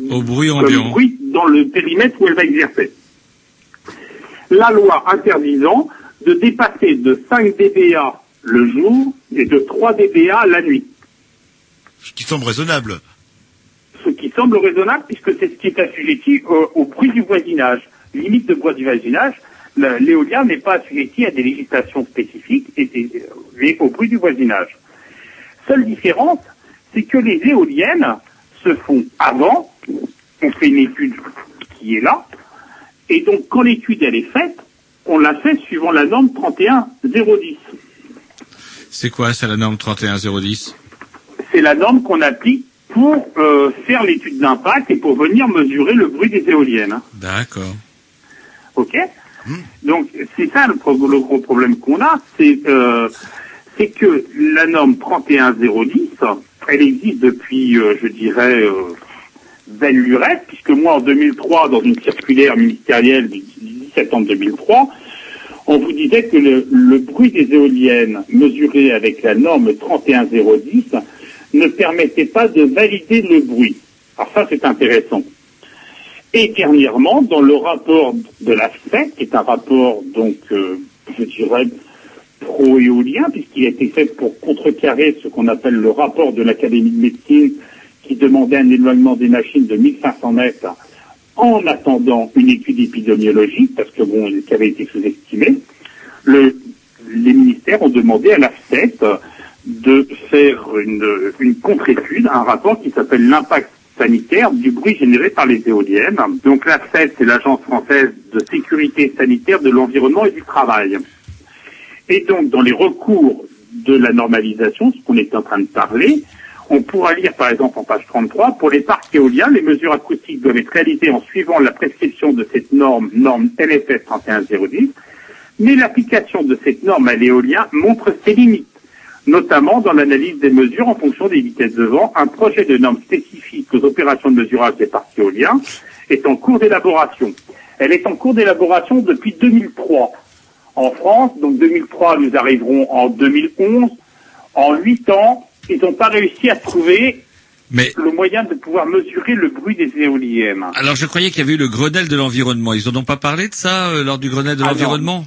Au bruit ambiant. bruit dans le périmètre où elle va exercer. La loi interdisant de dépasser de 5 dBA le jour et de 3 dBA la nuit. Ce qui semble raisonnable. Ce qui semble raisonnable puisque c'est ce qui est assujetti au, au bruit du voisinage. Limite de bruit du voisinage, l'éolien n'est pas assujetti à des législations spécifiques et des- au bruit du voisinage. Seule différence, c'est que les éoliennes se font avant, on fait une étude qui est là, et donc quand l'étude elle est faite, on l'a fait suivant la norme 31010. C'est quoi, c'est la norme 31010 C'est la norme qu'on applique pour euh, faire l'étude d'impact et pour venir mesurer le bruit des éoliennes. hein. D'accord. Ok? Donc c'est ça le, pro- le gros problème qu'on a, c'est euh, c'est que la norme 31010, elle existe depuis, euh, je dirais, euh, belle lurette, puisque moi en 2003, dans une circulaire ministérielle du 10 septembre 2003, on vous disait que le, bruit des éoliennes mesuré avec la norme 31010 ne permettait pas de valider le bruit. Alors ça c'est intéressant. Et dernièrement, dans le rapport de la FEC, qui est un rapport, donc, euh, je dirais, pro-éolien, puisqu'il a été fait pour contrecarrer ce qu'on appelle le rapport de l'Académie de médecine, qui demandait un éloignement des machines de 1500 mètres en attendant une étude épidémiologique, parce que bon, qui avait été sous-estimé. Le, les ministères ont demandé à la FEC de faire une, une contre-étude, un rapport qui s'appelle l'impact sanitaire du bruit généré par les éoliennes. Donc la FED, c'est l'Agence française de sécurité sanitaire de l'environnement et du travail. Et donc dans les recours de la normalisation, ce qu'on est en train de parler, on pourra lire par exemple en page 33, pour les parcs éoliens, les mesures acoustiques doivent être réalisées en suivant la prescription de cette norme, norme LFS 31010, mais l'application de cette norme à l'éolien montre ses limites notamment dans l'analyse des mesures en fonction des vitesses de vent. Un projet de norme spécifique aux opérations de mesurage des parcs éoliens est en cours d'élaboration. Elle est en cours d'élaboration depuis 2003 en France. Donc 2003, nous arriverons en 2011. En huit ans, ils n'ont pas réussi à trouver Mais le moyen de pouvoir mesurer le bruit des éoliennes. alors je croyais qu'il y avait eu le Grenelle de l'environnement. Ils en ont pas parlé de ça euh, lors du Grenelle de Ah non. l'environnement?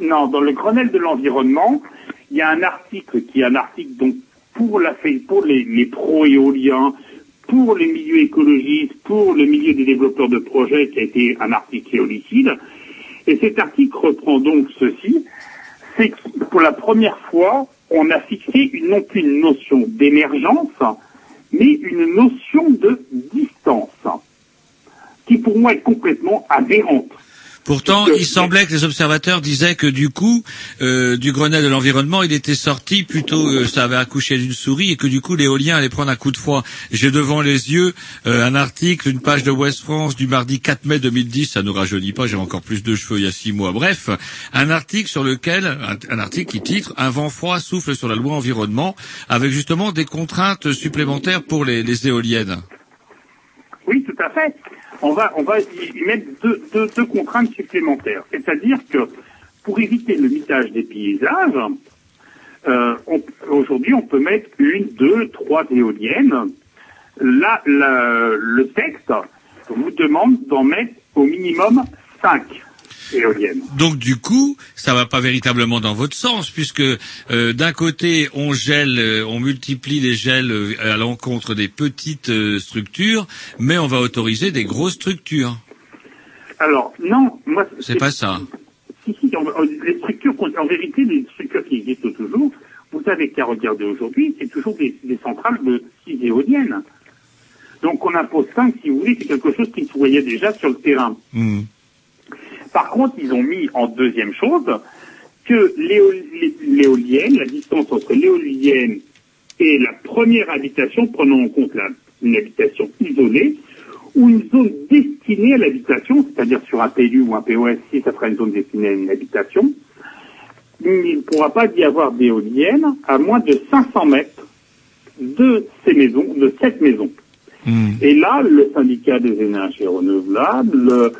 Non, dans le Grenelle de l'environnement, il y a un article qui est un article donc pour la pour les, les pro-éoliens, pour les milieux écologistes, pour le milieu des développeurs de projets, qui a été un article éolicide. Et cet article reprend donc ceci, c'est que pour la première fois, on a fixé non plus une notion d'émergence, mais une notion de distance, qui pour moi est complètement aberrante. Pourtant, il semblait que les observateurs disaient que du coup, euh, du Grenelle de l'environnement, il était sorti plutôt, euh, ça avait accouché d'une souris et que du coup, l'éolien allait prendre un coup de froid. J'ai devant les yeux euh, un article, une page de West France du mardi 4 mai 2010. Ça nous rajeunit pas, j'ai encore plus de cheveux il y a six mois. Bref, un article sur lequel, un, un article qui titre "Un vent froid souffle sur la loi environnement", avec justement des contraintes supplémentaires pour les, les éoliennes. Oui, tout à fait. On va, on va y mettre deux, contraintes supplémentaires. C'est-à-dire que pour éviter le mitage des paysages, euh, aujourd'hui, on peut mettre une, deux, trois éoliennes. Là, la- le texte vous demande d'en mettre au minimum cinq éoliennes. Donc du coup, ça va pas véritablement dans votre sens, puisque euh, d'un côté on gèle, euh, on multiplie les gels euh, à l'encontre des petites euh, structures, mais on va autoriser des grosses structures. Alors, non, moi... C'est pas ça. Si, si, les structures, en vérité, les structures qui existent toujours, vous avez qu'à regarder aujourd'hui, c'est toujours des, des centrales de six éoliennes. Donc on impose cinq, si vous voulez, c'est quelque chose qui se voyait déjà sur le terrain. Hmm. Par contre, ils ont mis en deuxième chose que l'éo- l'é- l'éolienne, la distance entre l'éolienne et la première habitation, prenons en compte la- une habitation isolée, ou une zone destinée à l'habitation, c'est-à-dire sur un PLU ou un POS, si ça sera une zone destinée à une habitation, il ne pourra pas y avoir d'éolienne à moins de 500 mètres de ces maisons, de cette maison. Et là, le syndicat des énergies renouvelables,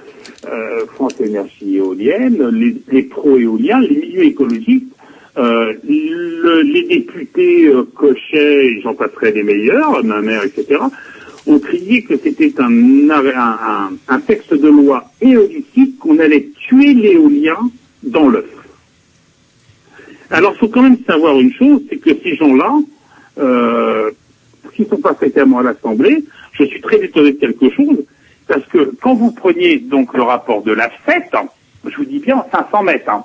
euh, France Énergie Éolienne, les, les pro-éoliens, les milieux écologistes, euh, le- les députés euh, Cochet, et j'en passerai les meilleurs, ma mère, etc., ont crié que c'était un, un, un- un texte de loi éolicide qu'on allait tuer l'éolien dans l'œuf. Alors, il faut quand même savoir une chose, c'est que ces gens-là, euh, qui sont pas fréquemment à l'Assemblée, je suis très étonné de quelque chose, parce que quand vous preniez donc le rapport de la fête, je vous dis bien en 500 mètres, hein.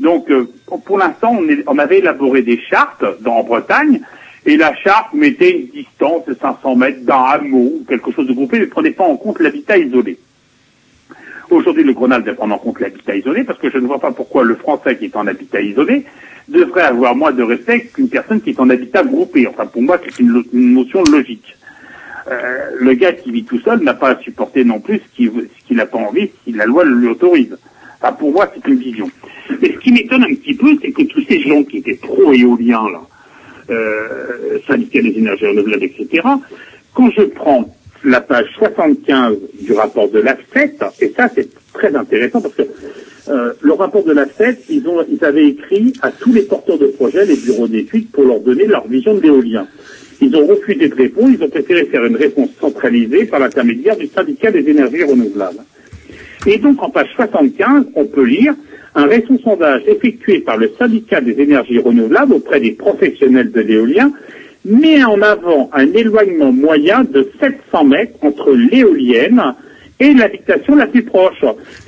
donc euh, pour- l'instant on, on avait élaboré des chartes dans en Bretagne, Et la charte mettait une distance de 500 mètres d'un hameau quelque chose de groupé, mais ne prenait pas en compte l'habitat isolé. Aujourd'hui, le Grenade doit prendre en compte l'habitat isolé parce que je ne vois pas pourquoi le Français qui est en habitat isolé devrait avoir moins de respect qu'une personne qui est en habitat groupé. Enfin, pour moi, c'est une notion logique. Euh, le gars qui vit tout seul n'a pas à supporter non plus ce qu'il qu'il n'a pas envie si la loi le lui autorise. Enfin, pour moi, c'est une vision. Mais ce qui m'étonne un petit peu, c'est que tous ces gens qui étaient pro-éoliens, là, euh, syndicat des énergies renouvelables, etc., quand je prends la page 75 du rapport de l'AFSET, et ça c'est très intéressant parce que euh, le rapport de l'AFSET, ils, ont, ils avaient écrit à tous les porteurs de projets, les bureaux d'études, pour leur donner leur vision de l'éolien. Ils ont refusé de répondre, ils ont préféré faire une réponse centralisée par l'intermédiaire du syndicat des énergies renouvelables. Et donc en page 75, on peut lire un récent sondage effectué par le syndicat des énergies renouvelables auprès des professionnels de l'éolien met en avant un éloignement moyen de 700 mètres entre l'éolienne et l'habitation la plus proche.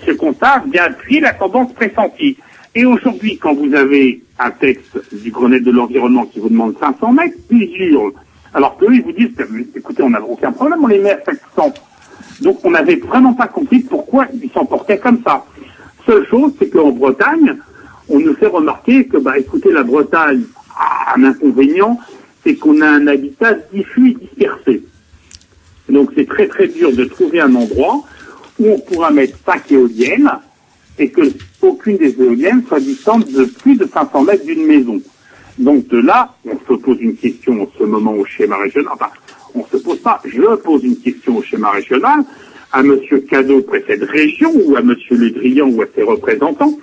Ce constat vient appuyer la tendance pressentie. Et aujourd'hui, quand vous avez un texte du Grenelle de l'environnement qui vous demande 500 mètres, ils hurlent. Alors qu'eux, ils vous disent, écoutez, on n'a aucun problème, on les met à 700. Donc on n'avait vraiment pas compris pourquoi ils s'en portaient comme ça. Seule chose, c'est qu'en Bretagne, on nous fait remarquer que, bah, écoutez, la Bretagne a un inconvénient, c'est qu'on a un habitat diffus et dispersé. Donc c'est très très dur de trouver un endroit où on pourra mettre cinq éoliennes et que aucune des éoliennes soit distante de plus de 500 mètres d'une maison. Donc de là, on se pose une question en ce moment au schéma régional. Enfin, on se pose pas. Je pose une question au schéma régional à Monsieur Cadeau, préfet de région, ou à Monsieur Le Drian ou à ses représentants.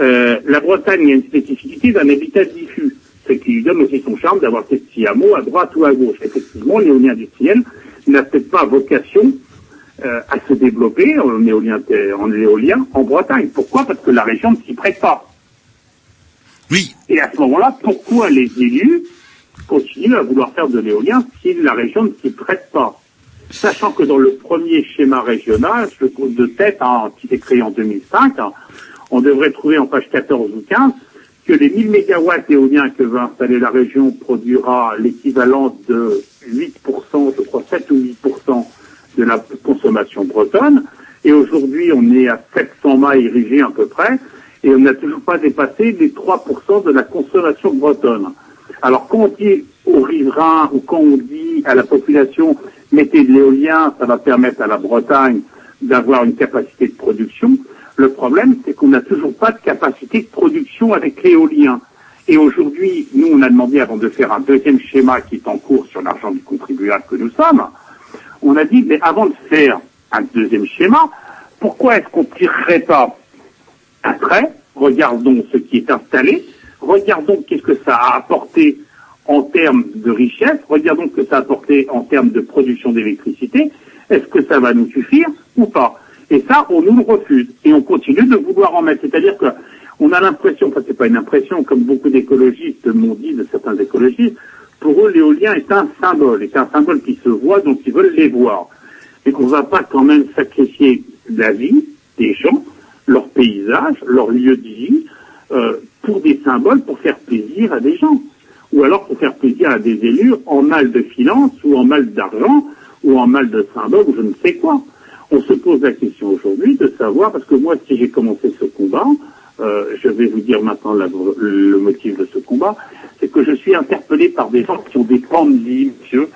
Euh, la Bretagne a une spécificité d'un habitat diffus, ce qui lui donne aussi son charme d'avoir ces petits hameaux à droite ou à gauche. Effectivement, l'éolien industriel n'a peut-être pas vocation développer en éolien, en éolien en Bretagne. Pourquoi? Parce que la région ne s'y prête pas. Oui. Et à ce moment-là, pourquoi les élus continuent à vouloir faire de l'éolien si la région ne s'y prête pas? Sachant que dans le premier schéma régional, je trouve de tête, hein, qui s'est créé en 2005, hein, on devrait trouver en page 14 ou 15 que les 1000 mégawatts éoliens que va installer la région produira l'équivalent de 8%, je crois 7 ou 8% de la consommation bretonne. Et aujourd'hui, on est à 700 mâts érigés à peu près, et on n'a toujours pas dépassé les 3% de la consommation bretonne. Alors quand on dit aux riverains ou quand on dit à la population mettez de l'éolien, ça va permettre à la Bretagne d'avoir une capacité de production, le problème c'est qu'on n'a toujours pas de capacité de production avec l'éolien. Et aujourd'hui, nous on a demandé avant de faire un deuxième schéma qui est en cours sur l'argent du contribuable que nous sommes, on a dit mais avant de faire un deuxième schéma, pourquoi est-ce qu'on tirerait pas un trait, regardons ce qui est installé, regardons qu'est-ce que ça a apporté en termes de richesse, regardons ce que ça a apporté en termes de production d'électricité, est-ce que ça va nous suffire ou pas? Et ça, on nous le refuse, et on continue de vouloir en mettre. C'est-à-dire que on a l'impression, enfin c'est pas une impression, comme beaucoup d'écologistes m'ont dit, de certains écologistes, pour eux l'éolien est un symbole, est un symbole qui se voit, donc ils veulent les voir. Et qu'on ne va pas quand même sacrifier la vie des gens, leur paysage, leur lieu de vie, euh, pour des symboles, pour faire plaisir à des gens. Ou alors pour faire plaisir à des élus en mal de finances, ou en mal d'argent, ou en mal de symboles, ou je ne sais quoi. On se pose la question aujourd'hui de savoir, parce que moi, si j'ai commencé ce combat, euh, je vais vous dire maintenant le motif de ce combat, c'est que je suis interpellé par des gens qui ont des grandes vies, monsieur,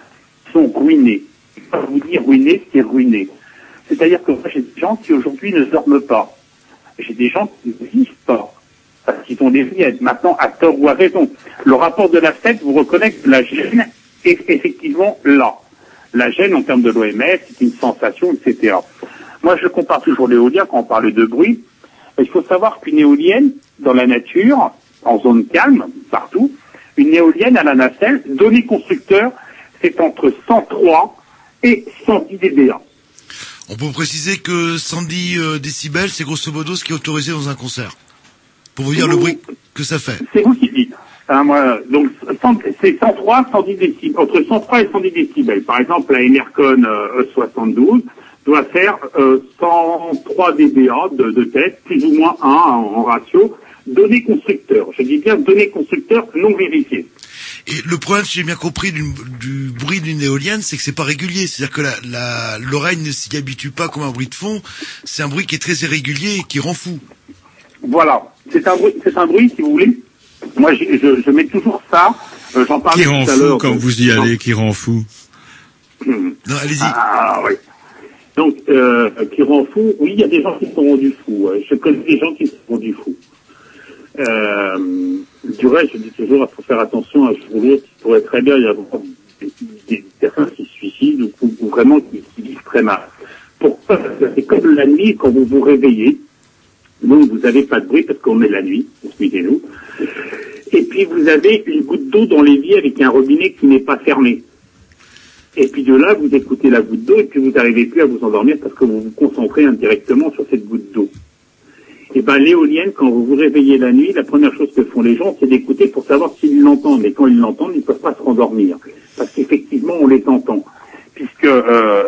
qui sont ruinés. Je vous dire ruinés, c'est ruiné. C'est-à-dire que moi, j'ai des gens qui aujourd'hui ne dorment pas. J'ai des gens qui ne vivent pas. Parce qu'ils ont des vies maintenant à tort ou à raison. Le rapport de la FED vous reconnaît que la gêne est effectivement là. La gêne en termes de l'OMS, c'est une sensation, etc. Moi, je compare toujours l'éolien quand on parle de bruit. Il faut savoir qu'une éolienne, dans la nature, en zone calme, partout, une éolienne à la nacelle, donné constructeur, c'est entre 103 et 110 dBA. On peut préciser que 110 euh, décibels, c'est grosso modo ce qui est autorisé dans un concert. Pour vous dire le bruit que ça fait. C'est vous qui dites. Hein, moi, donc, 100 c'est 103, 110 décibels, entre 103 et 110 décibels. Par exemple, la Emercon euh, E72 doit faire euh, 103 dBA de, de tête, plus ou moins 1 en, en ratio, données constructeur. Je dis bien données constructeur non vérifiées. Et le problème, si j'ai bien compris, du, du bruit d'une éolienne, c'est que c'est pas régulier. C'est-à-dire que la, la, l'oreille ne s'y habitue pas comme un bruit de fond. C'est un bruit qui est très irrégulier et qui rend fou. Voilà, c'est un bruit, c'est un bruit, si vous voulez. Moi, je, je, je mets toujours ça. Euh, J'en parlais Qui rend tout à fou quand vous y allez, qui rend fou. Non, allez-y. Ah oui. Donc, euh, qui rend fou. Oui, il y a des gens qui sont rendus fous. ouais. Je connais des gens qui sont rendus fous. Euh, du reste, je dis toujours, il faut faire attention à ce boulot. Il pourrait très bien y avoir des, personnes qui se suicident ou, vraiment qui, qui vivent très mal. Pourquoi c'est comme la nuit quand vous vous réveillez. Donc, vous n'avez pas de bruit parce qu'on est la nuit, excusez-nous. Et puis, vous avez une goutte d'eau dans l'évier avec un robinet qui n'est pas fermé. Et puis de là, vous écoutez la goutte d'eau et puis vous n'arrivez plus à vous endormir parce que vous vous concentrez indirectement sur cette goutte d'eau. Et ben l'éolienne, quand vous vous réveillez la nuit, la première chose que font les gens, c'est d'écouter pour savoir s'ils l'entendent. Mais quand ils l'entendent, ils ne peuvent pas se rendormir. Parce qu'effectivement, on les entend. Puisque euh,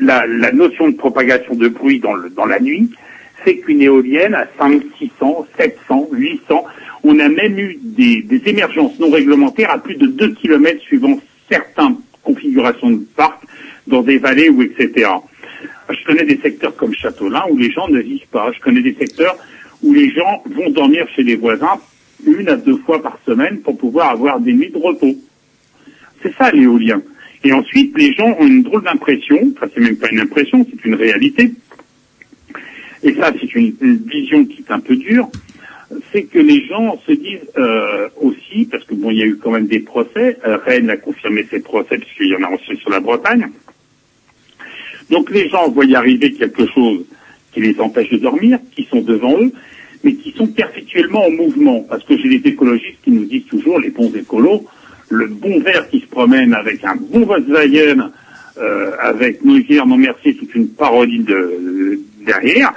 la, notion de propagation de bruit dans, dans la nuit, c'est qu'une éolienne à 5, 600, 700, 800, on a même eu des, émergences non réglementaires à plus de 2 km suivant certains configurations de parcs dans des vallées ou etc. Je connais des secteurs comme Châteaulin où les gens ne vivent pas. Je connais des secteurs où les gens vont dormir chez les voisins une à deux fois par semaine pour pouvoir avoir des nuits de repos. C'est ça l'éolien. Et ensuite, les gens ont une drôle d'impression, enfin c'est même pas une impression, c'est une réalité. Et ça, c'est une, vision qui est un peu dure c'est que les gens se disent euh, aussi, parce que bon, il y a eu quand même des procès, euh, Rennes a confirmé ses procès, puisqu'il y en a aussi sur la Bretagne. Donc les gens voient y arriver quelque chose qui les empêche de dormir, qui sont devant eux, mais qui sont perpétuellement en mouvement. Parce que j'ai des écologistes qui nous disent toujours, les bons écolos, le bon vert qui se promène avec un bon Volkswagen, euh, avec nos non merci, toute une parodie de, de- derrière.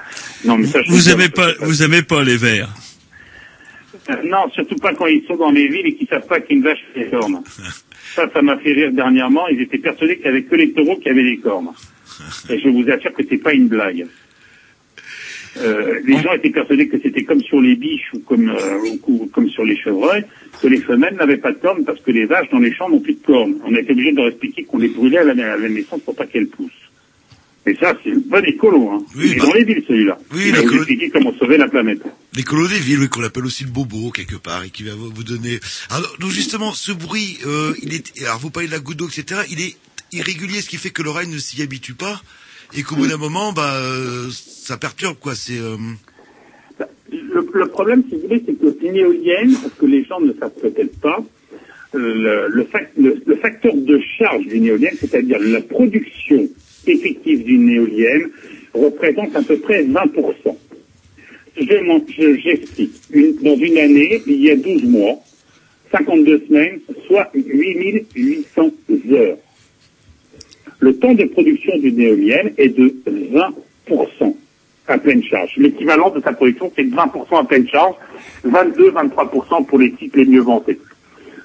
Non, mais ça, je Vous aimez dire, pas, vous aimez pas les verts. euh, Non, surtout pas quand ils sont dans les villes et qu'ils savent pas qu'une vache fait des cornes. Ça, ça m'a fait rire dernièrement. Ils étaient persuadés qu'il y avait que les taureaux qui avaient des cornes. Et je vous assure que c'est pas une blague. Euh, les gens étaient persuadés que c'était comme sur les biches ou comme, euh, ou- comme sur les chevreuils, que les femelles n'avaient pas de cornes parce que les vaches dans les champs n'ont plus de cornes. On a été obligé de leur expliquer qu'on les brûlait à la, à la naissance pour pas qu'elles poussent. Et ça, c'est le bon écolo, hein. Il est dans les villes, celui-là. Oui, Il va vous expliquer comment sauver la planète. L'écolo des villes, oui, qu'on appelle aussi le bobo quelque part, et qui va vous vous donner. Alors, donc justement, ce bruit, euh, il est. Alors, vous parlez de la goutte d'eau, etc. Il est irrégulier, ce qui fait que l'oreille ne s'y habitue pas, et qu'au bout d'un moment, bah, euh, ça perturbe, quoi. C'est. euh, Le, le problème, si vous voulez, c'est que une éolienne, parce que les gens ne savent peut-être pas, le, le, fac- le- le facteur de charge d'une éolienne, c'est-à-dire la production effective d'une éolienne, représente à peu près 20%. Je je- J'explique. Une- dans une année, il y a 12 mois, 52 semaines, soit 8800 heures. Le temps de production d'une éolienne est de 20% à pleine charge. L'équivalent de sa production, c'est 20% à pleine charge, 22-23% pour les cycles les mieux vantés.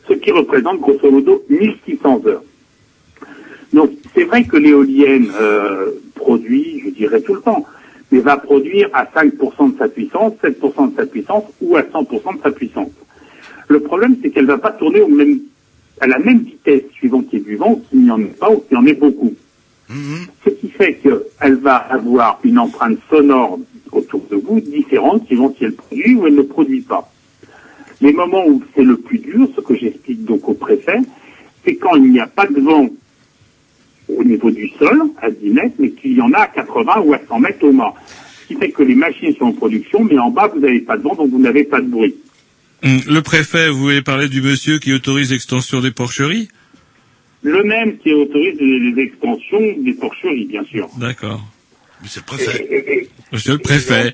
Ce qui représente grosso modo 1600 heures. Donc c'est vrai que l'éolienne euh, produit, je dirais tout le temps, mais va produire à 5% de sa puissance, 7% de sa puissance ou à 100% de sa puissance. Le problème, c'est qu'elle ne va pas tourner au même, à la même vitesse suivant qu'il y ait du vent, qu'il n'y en ait pas ou qu'il y en ait beaucoup. Ce qui fait qu'elle va avoir une empreinte sonore autour de vous différente suivant si elle produit ou elle ne produit pas. Les moments où c'est le plus dur, ce que j'explique donc au préfet, c'est quand il n'y a pas de vent au niveau du sol, à 10 mètres, mais qu'il y en a à 80 ou à 100 mètres au mât. Ce qui fait que les machines sont en production, mais en bas, vous n'avez pas de vent, donc vous n'avez pas de bruit. Hum, Le préfet, vous voulez parler du monsieur qui autorise l'extension des porcheries? Le même qui autorise les, extensions des porcheries, bien sûr. D'accord. Monsieur le préfet. Monsieur le préfet.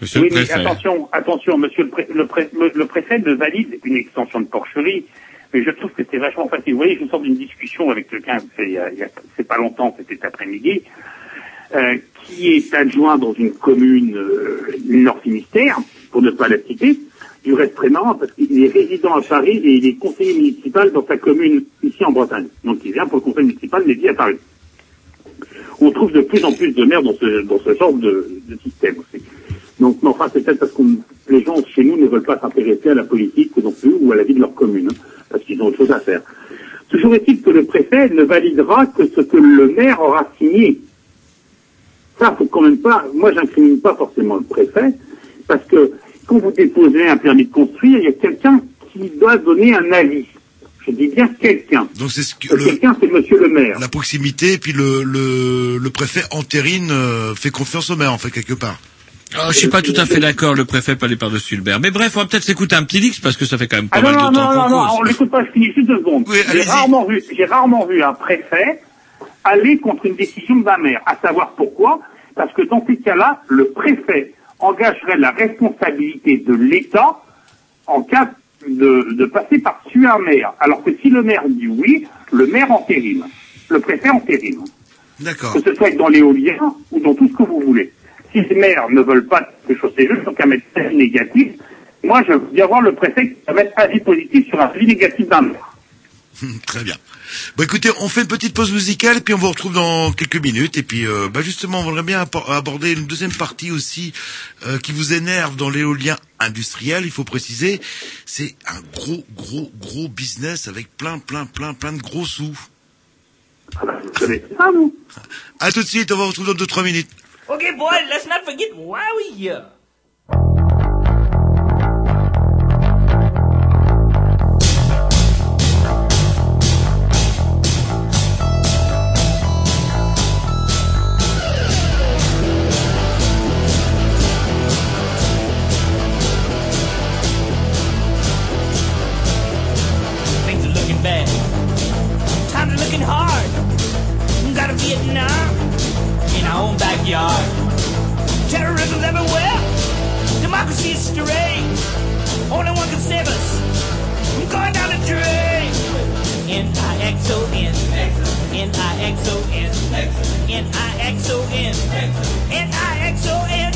Monsieur oui, le mais préfet. attention, attention, monsieur le, pré- le, pré- le- le préfet ne valide une extension de porcherie, mais je trouve que c'est vachement facile. Vous voyez, je sors d'une discussion avec quelqu'un, c'est, pas longtemps, c'était cet après-midi, euh, qui est adjoint dans une commune euh, du Nord Finistère, pour ne pas la citer, du reste marrant, parce qu'il est résident à Paris et il est conseiller municipal dans sa commune ici en Bretagne. Donc il vient pour le conseil municipal, mais vit à Paris. On trouve de plus en plus de maires dans ce, dans ce genre de, de système aussi. Donc, mais enfin, c'est peut-être parce qu'on les gens chez nous ne veulent pas s'intéresser à la politique non plus ou à la vie de leur commune, hein, parce qu'ils ont autre chose à faire. Toujours est-il que le préfet ne validera que ce que le maire aura signé. Ça, faut quand même pas. Moi, j'incrimine pas forcément le préfet, parce que quand vous déposez un permis de construire, il y a quelqu'un qui doit donner un avis. Je dis bien quelqu'un. Donc c'est ce que quelqu'un, c'est Monsieur le maire. la proximité, et puis le, le, le préfet entérine, euh, fait confiance au maire, en fait, quelque part. Oh, je suis pas tout à fait d'accord, le préfet peut aller par-dessus le maire. Mais bref, on va peut-être s'écouter un petit Dix parce que ça fait quand même pas Ah non, mal non, de temps non, non, non, on l'écoute pas, je finis juste deux secondes. j'ai rarement vu, j'ai rarement vu un préfet aller contre une décision d'un maire. À savoir pourquoi? Parce que dans ces cas-là, le préfet engagerait la responsabilité de l'État en cas de, de passer par-dessus un maire. Alors que si le maire dit oui, le maire entérine. Le préfet entérine. D'accord. Que ce soit dans l'éolien ou dans tout ce que vous voulez. Si les maires ne veulent pas quelque chose, c'est juste donc avis négatif. Moi, je veux bien voir le préfet qui va mettre avis positif sur un avis négatif d'un maire. Très bien. Bon, écoutez, on fait une petite pause musicale, puis on vous retrouve dans quelques minutes. Et puis, euh, bah, justement, on voudrait bien aborder une deuxième partie aussi euh, qui vous énerve dans l'éolien industriel. Il faut préciser, c'est un gros, gros, gros business avec plein, plein, plein, plein de gros sous. À tout de suite, on va vous retrouver dans deux trois minutes. Okay, boy, let's not forget why we here. Backyard. Terrorism's everywhere. Democracy is strange. Only one can save us. I'm going down the drain. N-I-X-O-N. N-I-X-O-N. N-I-X-O-N. N-I-X-O-N.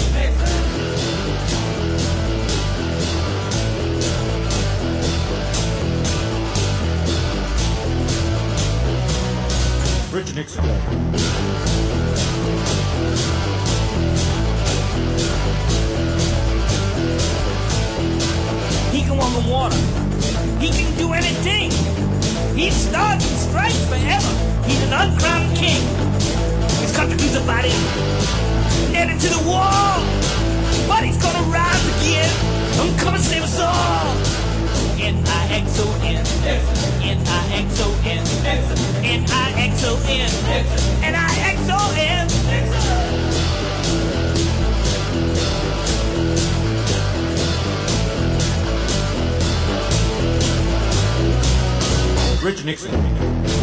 Rich Nixon. On water. He can do anything. He starts and strikes forever. He's an uncrowned king. His country needs a body. Nailed to the wall. But he's gonna rise again. I'm coming to save us all. N-I-X-O-N. N-I-X-O-N. N-I-X-O-N. N-I-X-O-N. Rich Nixon.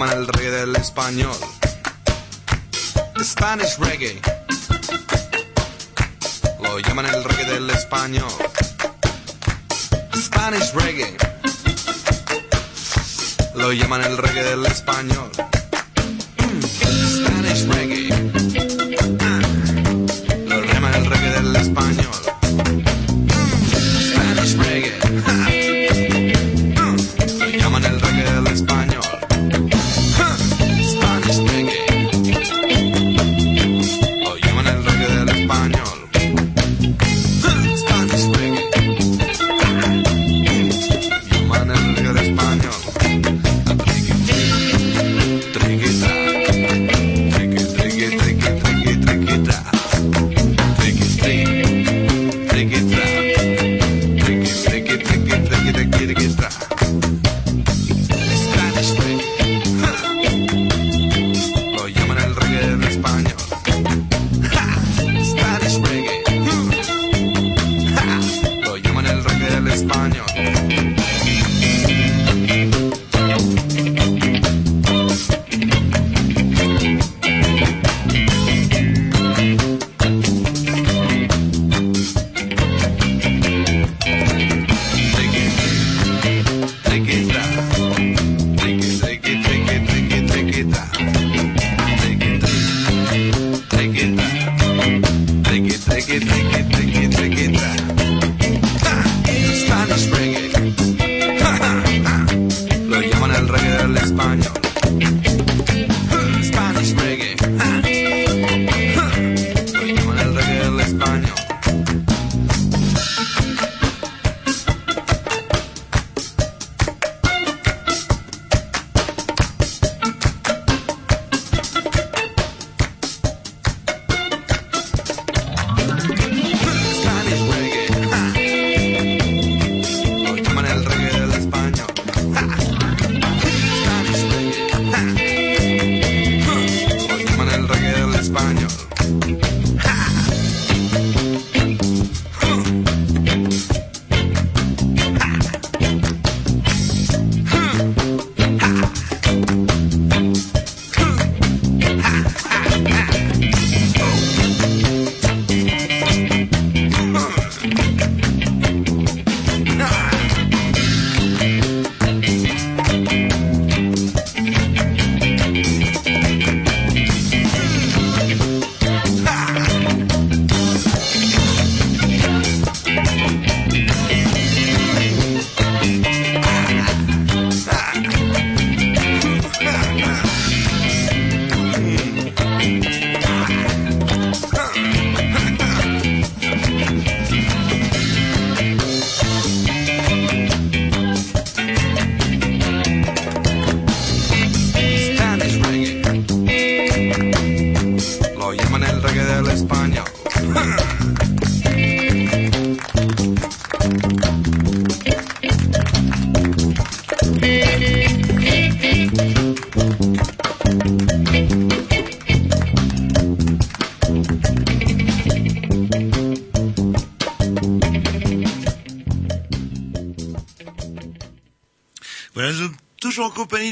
Llaman el reggae del español. Spanish reggae. Lo llaman el reggae del español. Spanish reggae. Lo llaman el reggae del español.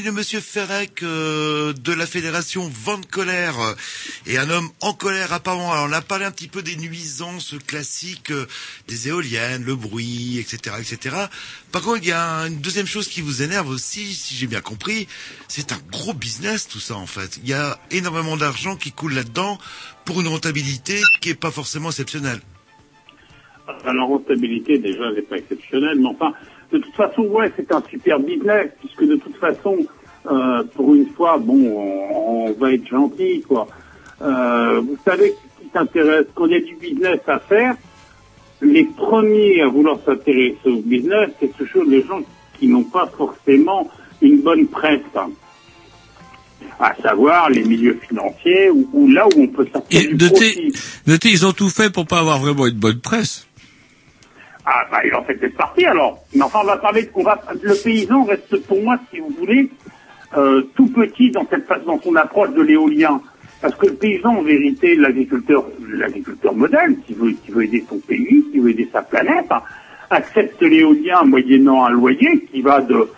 De Monsieur Ferrec euh, de la Fédération Vente Colère et un homme en colère apparemment. Alors on a parlé un petit peu des nuisances classiques euh, des éoliennes, le bruit, etc., etc. Par contre, il y a une deuxième chose qui vous énerve aussi, si j'ai bien compris, c'est un gros business tout ça en fait. Il y a énormément d'argent qui coule là-dedans pour une rentabilité qui est pas forcément exceptionnelle. Alors, la rentabilité, déjà, n'est pas exceptionnelle, mais enfin, de toute façon, ouais, c'est un super business, puisque de toute façon, euh, pour une fois, bon, on, on va être gentil, quoi. Euh, vous savez, ce qui s'intéresse, quand il y a du business à faire, les premiers à vouloir s'intéresser au business, c'est toujours les gens qui n'ont pas forcément une bonne presse. hein. À savoir les milieux financiers, ou, ou là où on peut sortir Et du notez, ils ont tout fait pour pas avoir vraiment une bonne presse. Ah, bah, il en fait cette partie alors. Mais enfin, on va parler, on va, le paysan reste pour moi, si vous voulez, euh, tout petit dans cette dans son approche de l'éolien. Parce que le paysan, en vérité, l'agriculteur, l'agriculteur modèle, qui veut, qui veut aider son pays, qui veut aider sa planète, hein, accepte l'éolien moyennant un loyer qui va de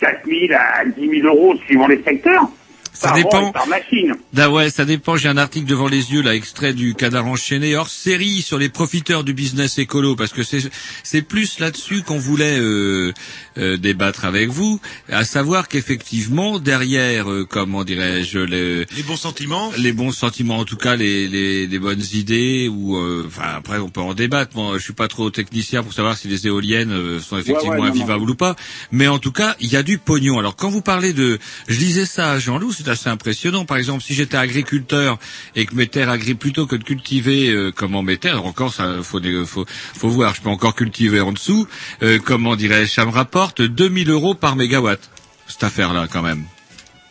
4 000 à 10 000 euros suivant les secteurs. Ça par dépend. et par machine. Ah ouais, ça dépend. J'ai un article devant les yeux, là, extrait du Canard enchaîné, hors série sur les profiteurs du business écolo, parce que c'est c'est plus là-dessus qu'on voulait euh, euh, débattre avec vous, à savoir qu'effectivement derrière, euh, comment dirais-je, les, Les bons sentiments. les bons sentiments, en tout cas les, les, les bonnes idées, ou euh, enfin après on peut en débattre. Moi, je suis pas trop technicien pour savoir si les éoliennes euh, sont effectivement ouais, non, invivables ou pas, mais en tout cas il y a du pognon. Alors quand vous parlez de, je lisais ça à Jean-Loup, c'est assez impressionnant. Par exemple, si j'étais agriculteur et que mes terres agri plutôt que de cultiver euh, comment mes terres, encore ça faut voir, je peux encore cultiver en dessous. euh, comment dirais-je, ça me rapporte 2000 euros par mégawatt cette affaire-là quand même.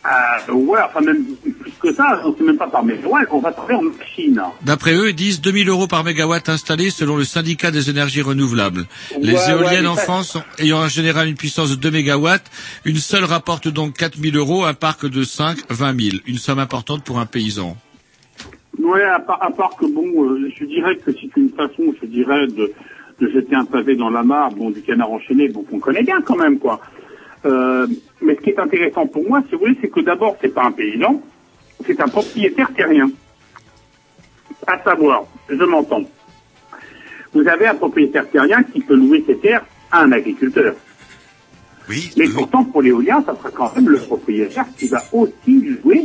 Ah, ouais, enfin même plus que ça, on sait même pas par mes ouais, on va travailler en machine. D'après eux, ils disent 2000 euros par mégawatt installé selon le syndicat des énergies renouvelables. Les Ouais, éoliennes ouais, en ça- France ayant en général une puissance de 2 mégawatts, une seule rapporte donc 4000 euros, un parc de 5, 20 000. Une somme importante pour un paysan. Ouais, à part, à part que bon, euh, je dirais que c'est une façon, je dirais, de, de jeter un pavé dans la mare, bon, du canard enchaîné, bon, qu'on connaît bien quand même, quoi. Euh, mais ce qui est intéressant pour moi, si vous voulez, c'est que d'abord, c'est pas un paysan, c'est un propriétaire terrien. À savoir, je m'entends. Vous avez un propriétaire terrien qui peut louer ses terres à un agriculteur. Oui. Mais pourtant, pour l'éolien, ça sera quand même le propriétaire qui va aussi louer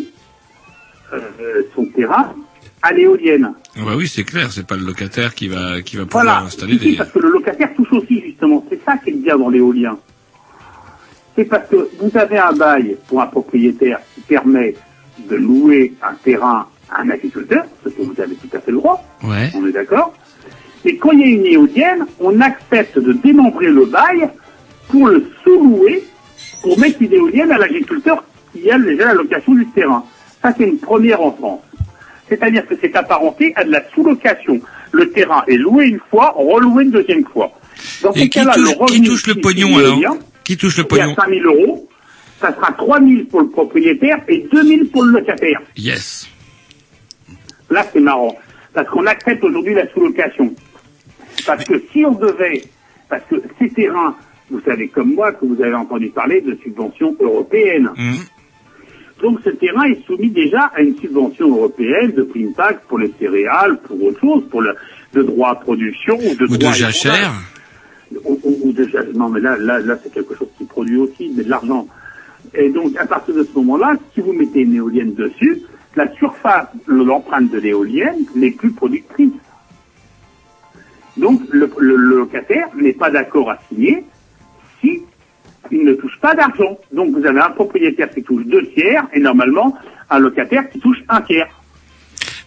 euh, son terrain à l'éolienne. Ah bah oui, c'est clair, c'est pas le locataire qui va qui va pouvoir Voilà, installer des. parce que le locataire touche aussi, justement. C'est ça qui est bien dans l'éolien. C'est parce que vous avez un bail pour un propriétaire qui permet de louer un terrain à un agriculteur, ce que vous avez tout à fait le droit, Ouais. on est d'accord. Et quand il y a une éolienne, on accepte de démembrer le bail pour le sous-louer, pour mettre une éolienne à l'agriculteur qui a déjà la location du terrain. Ça, c'est une première en France. C'est-à-dire que c'est apparenté à de la sous-location. Le terrain est loué une fois, reloué une deuxième fois. Dans Et ces qui cas-là, touche- le qui touche le pognon, alors. Qui touche le Il y a pognon 5 000 euros, ça sera 3 000 pour le propriétaire et 2 000 pour le locataire. Yes. Là, c'est marrant. Parce qu'on accepte aujourd'hui la sous-location. Parce que si on devait, parce que ces terrains, vous savez comme moi que vous avez entendu parler de subventions européennes. Mmh. Donc ce terrain est soumis déjà à une subvention européenne de prime taxe pour les céréales, pour autre chose, pour le, de droit à production ou de Ou de droit à jachère. épandage. Ou, ou- ja- non mais là, là, là c'est quelque chose qui produit aussi, de l'argent. Et donc à partir de ce moment-là, si vous mettez une éolienne dessus, la surface, l'empreinte de l'éolienne n'est plus productrice. Donc le, le- le locataire n'est pas d'accord à signer si il ne touche pas d'argent. Donc vous avez un propriétaire qui touche deux tiers et normalement un locataire qui touche un tiers.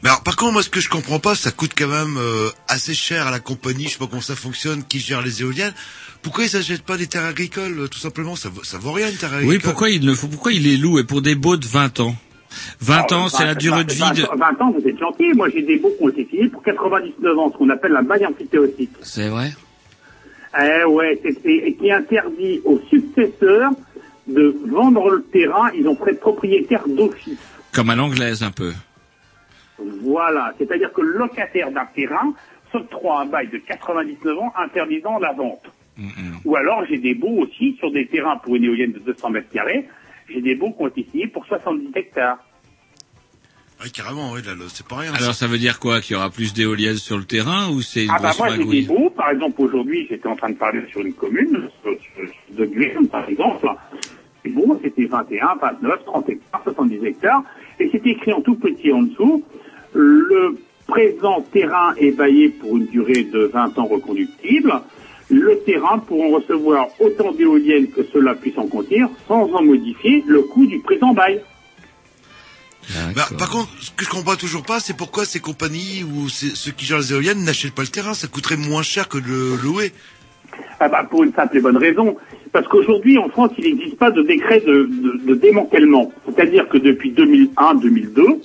Mais alors, par contre, moi, ce que je comprends pas, ça coûte quand même euh, assez cher à la compagnie, je sais pas comment ça fonctionne, qui gère les éoliennes. Pourquoi ils s'achètent pas des terres agricoles, euh, tout simplement? Ça vaut, ça vaut rien, une terre agricole. Oui, pourquoi il ne faut pourquoi il les loue et pour des baux de 20 ans? 20 ans, c'est la durée de vie de... 20 ans, vous êtes gentil. Moi j'ai des baux qui ont été signés pour 99 ans, ce qu'on appelle la amphithéotique. C'est vrai? Eh ouais, c'est, c'est- et qui interdit aux successeurs de vendre le terrain, ils ont prêt propriétaire d'office. Comme à l'anglaise un peu. Voilà, c'est-à-dire que le locataire d'un terrain s'octroie un bail de 99 ans interdisant la vente. Ou alors j'ai des baux aussi sur des terrains pour une éolienne de 200 mètres carrés j'ai des baux qui ont été signés pour 70 hectares. Oui, carrément, oui, c'est pas rien. Alors ça veut dire quoi Qu'il y aura plus d'éoliennes sur le terrain ou c'est Ah bah moi j'ai des baux, par exemple aujourd'hui j'étais en train de parler sur une commune, sur- sur- de Guyane par exemple, et bon c'était 21, 29, 30 hectares, 70 hectares, et c'était écrit en tout petit en dessous, le présent terrain est baillé pour une durée de 20 ans reconductible, le terrain pourront recevoir autant d'éoliennes que cela puisse en contenir, sans en modifier le coût du présent bail. Bah, par contre, ce que je comprends toujours pas, c'est pourquoi ces compagnies ou ces- ceux qui gèrent les éoliennes n'achètent pas le terrain. Ça coûterait moins cher que de le louer. Ah bah, pour une simple et bonne raison. Parce qu'aujourd'hui, en France, il n'existe pas de décret de, de- de démantèlement. C'est-à-dire que depuis 2001-2002,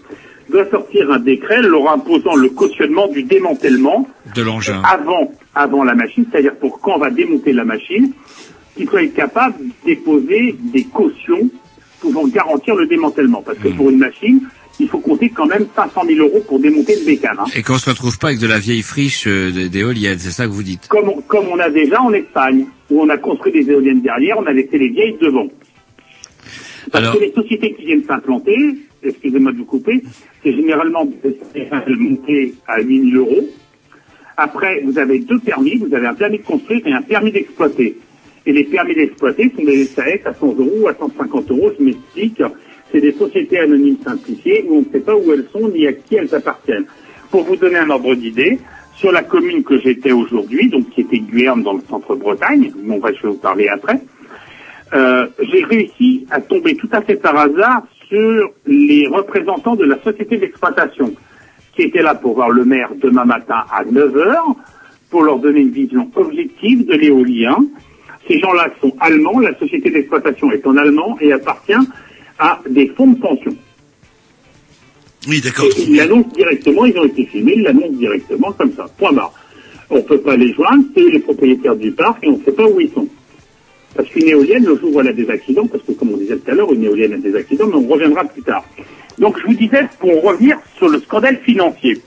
doit sortir un décret leur imposant le cautionnement du démantèlement De l'engin. avant, avant la machine, c'est-à-dire pour quand on va démonter la machine, qu'il faut être capable de déposer des cautions pouvant garantir le démantèlement. Parce que pour une machine, il faut compter quand même 500 000 euros pour démonter une bécane. hein. Et qu'on se retrouve pas avec de la vieille friche euh, d'éoliennes, c'est ça que vous dites? Comme, on- comme on a déjà en Espagne, où on a construit des éoliennes derrière, on a laissé les vieilles devant. Parce Alors- que les sociétés qui viennent s'implanter, excusez-moi de vous couper, c'est généralement montées à 8000 euros. Après, vous avez deux permis, vous avez un permis de construire et un permis d'exploiter. Et les permis d'exploiter sont des SAS à 100 euros à 150 euros, je m'explique. C'est des sociétés anonymes simplifiées où on ne sait pas où elles sont ni à qui elles appartiennent. Pour vous donner un ordre d'idée, sur la commune que j'étais aujourd'hui, donc qui était Guyerne dans le centre Bretagne, dont je vais vous parler après, euh, j'ai réussi à tomber tout à fait par hasard sur les représentants de la société d'exploitation qui étaient là pour voir le maire demain matin à 9h pour leur donner une vision objective de l'éolien. Ces gens-là sont allemands, la société d'exploitation est en allemand et appartient à des fonds de pension. Oui, d'accord. Ils l'annoncent directement, ils ont été filmés, ils l'annoncent directement comme ça. Point barre. On ne peut pas les joindre, c'est les propriétaires du parc et on ne sait pas où ils sont. Parce qu'une éolienne, le jour où elle a des accidents, parce que comme on disait tout à l'heure, une éolienne a des accidents, mais on reviendra plus tard. Donc je vous disais, pour revenir sur le scandale financier,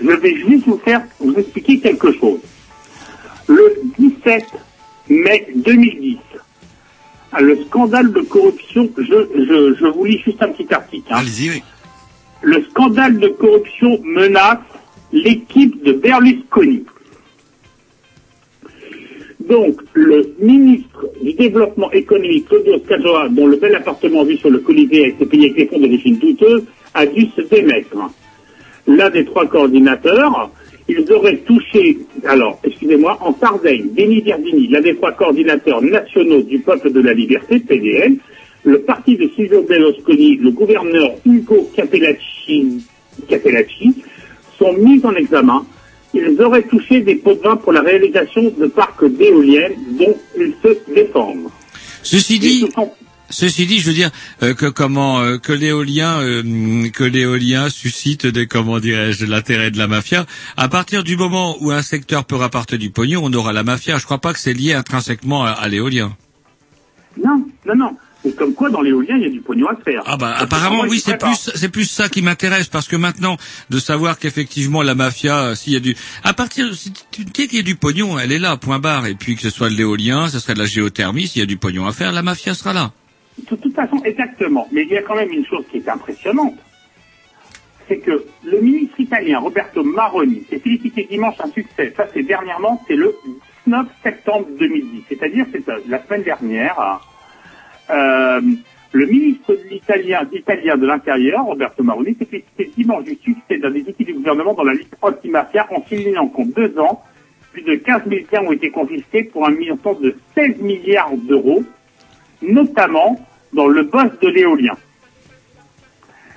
je vais juste vous faire, vous expliquer quelque chose. Le 17 mai 2010, ah, le scandale de corruption, je, je, je vous lis juste un petit article. hein. Allez-y, oui. Le scandale de corruption menace l'équipe de Berlusconi. Donc, le ministre du Développement économique, Claudio Scajoa, dont le bel appartement vu sur le Colisée a été payé avec des fonds d'origine douteuse, a dû se démettre. L'un des trois coordinateurs, ils auraient touché, alors, excusez-moi, en Sardaigne, Denis Verdini, l'un des trois coordinateurs nationaux du peuple de la liberté, PDL, le parti de Silvio Berlusconi, le gouverneur Ugo Capellacci, Capellacci sont mis en examen. Ils auraient touché des pots de vin pour la réalisation de parcs d'éoliennes dont ils se défendent. Ceci dit, ceci dit, je veux dire euh, que comment euh, que l'éolien euh, que l'éolien suscite des comment dirais-je de l'intérêt de la mafia. À partir du moment où un secteur peut rapporter du pognon, on aura la mafia. Je crois pas que c'est lié intrinsèquement à, à l'éolien. Non, non, non. C'est comme quoi dans l'éolien, il y a du pognon à faire. Ah bah apparemment oui, c'est plus c'est plus ça qui m'intéresse parce que maintenant de savoir qu'effectivement la mafia euh, s'il y a du à partir si tu dis qu'il y a du pognon, elle est là point barre et puis que ce soit de l'éolien, ce serait de la géothermie, s'il y a du pognon à faire, la mafia sera là. De toute façon, exactement. Mais il y a quand même une chose qui est impressionnante. C'est que le ministre italien Roberto Maroni s'est félicité dimanche un succès. Ça, c'est dernièrement, c'est le 19 septembre 2010. C'est-à-dire, c'est euh, la semaine dernière. Euh, le ministre de l'italien, italien de l'Intérieur, Roberto Maroni, s'est félicité dimanche du succès d'un des outils du gouvernement dans la lutte anti-mafia en signant qu'en deux ans, plus de 15 000 biens ont été confisqués pour un montant de 16 milliards d'euros, notamment dans le boss de l'éolien.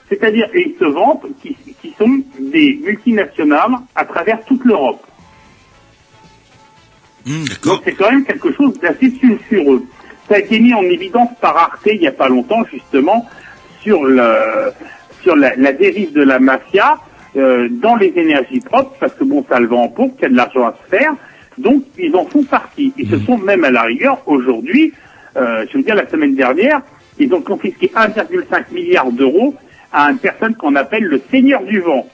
C'est-à-dire, et ils se vantent qui, qui sont des multinationales à travers toute l'Europe. Donc c'est quand même quelque chose d'assez sulfureux. Ça a été mis en évidence par Arte il n'y a pas longtemps justement sur le sur la, la dérive de la mafia euh, dans les énergies propres parce que bon ça le vend en poupe, qu'il y a de l'argent à se faire. Donc ils en font partie. Ils se sont même à la rigueur aujourd'hui, euh, je veux dire la semaine dernière, ils ont confisqué 1,5 milliard d'euros à une personne qu'on appelle le seigneur du vent.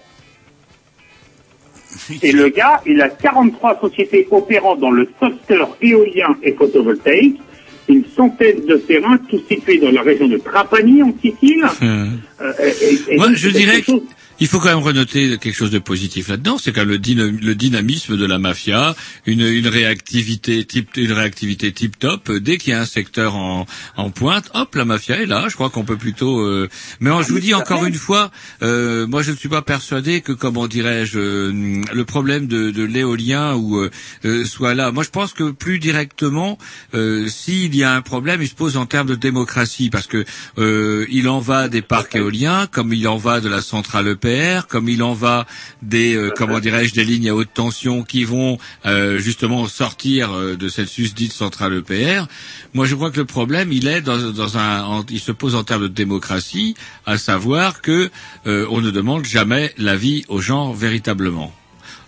Et le gars, il a 43 sociétés opérant dans le secteur éolien et photovoltaïque une centaine de terrains, tous situés dans la région de Trapani, en Sicile. Euh, et- et Moi, je dirais chose- Il faut quand même renoter quelque chose de positif là-dedans, c'est quand même le, dyna- le dynamisme de la mafia, une, une réactivité type, une réactivité tip top. Dès qu'il y a un secteur en, en pointe, hop, la mafia est là. Je crois qu'on peut plutôt. euh, Mais je vous dis encore une fois, euh, moi je ne suis pas persuadé que, comment dirais-je, euh, le problème de, de l'éolien ou euh, euh, soit là. Moi je pense que plus directement, euh, s'il y a un problème, il se pose en termes de démocratie, parce que euh, il en va des parcs éoliens, comme il en va de la centrale EPR, comme il en va des, euh, comment dirais-je, des lignes à haute tension qui vont euh, justement sortir euh, de cette susdite centrale EPR. Moi, je crois que le problème, il est dans, dans un, en- il se pose en termes de démocratie, à savoir que euh, on ne demande jamais l'avis aux gens véritablement.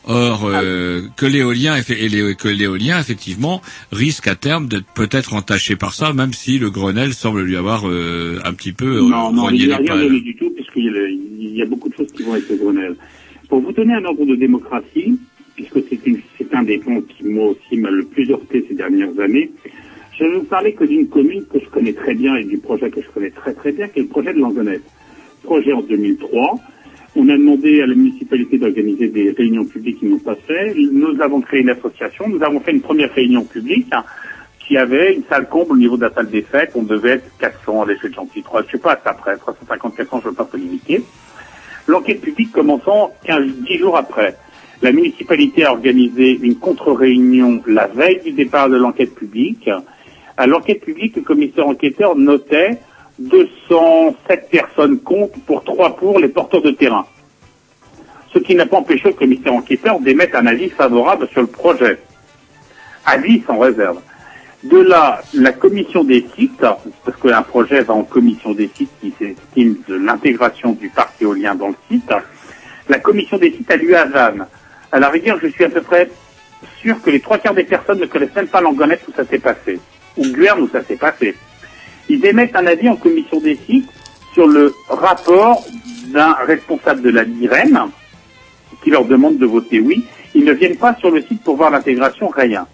Or, euh, que l'éolien que l'éolien effectivement risque à terme d'être peut-être entaché par ça, même si le Grenelle semble lui avoir euh, un petit peu Non, non, il n'y a rien donné du tout, il y a beaucoup de choses qui vont avec le. Pour vous donner un ordre de démocratie, puisque c'est un des points qui, moi aussi, m'a le plus heurté ces dernières années, je vais vous parler que d'une commune que je connais très bien et du projet que je connais très très bien, qui est le projet de Langonette. Projet en 2003. On a demandé à la municipalité d'organiser des réunions publiques qu'ils n'ont pas fait. Nous avons créé une association. Nous avons fait une première réunion publique hein, qui avait une salle comble au niveau de la salle des fêtes. On devait être 400 à l'échelle de gentil 3. Je sais pas, après 350, 400, je ne veux pas polémiquer. L'enquête publique commençant 15, 10 jours après. La municipalité a organisé une contre-réunion la veille du départ de l'enquête publique. À l'enquête publique, le commissaire enquêteur notait 207 personnes contre pour 3 pour les porteurs de terrain. Ce qui n'a pas empêché le commissaire enquêteur d'émettre un avis favorable sur le projet. Avis sans réserve. De là, la commission des sites, parce qu'un projet va en commission des sites qui s'estime de l'intégration du parc éolien dans le site, la commission des sites a lu à Vannes. À la rigueur, je suis à peu près sûr que les trois quarts des personnes ne connaissent même pas l'Angonette où ça s'est passé, ou Guerne où ça s'est passé. Ils émettent un avis en commission des sites sur le rapport d'un responsable de la l'IREN qui leur demande de voter oui. Ils ne viennent pas sur le site pour voir l'intégration, rien.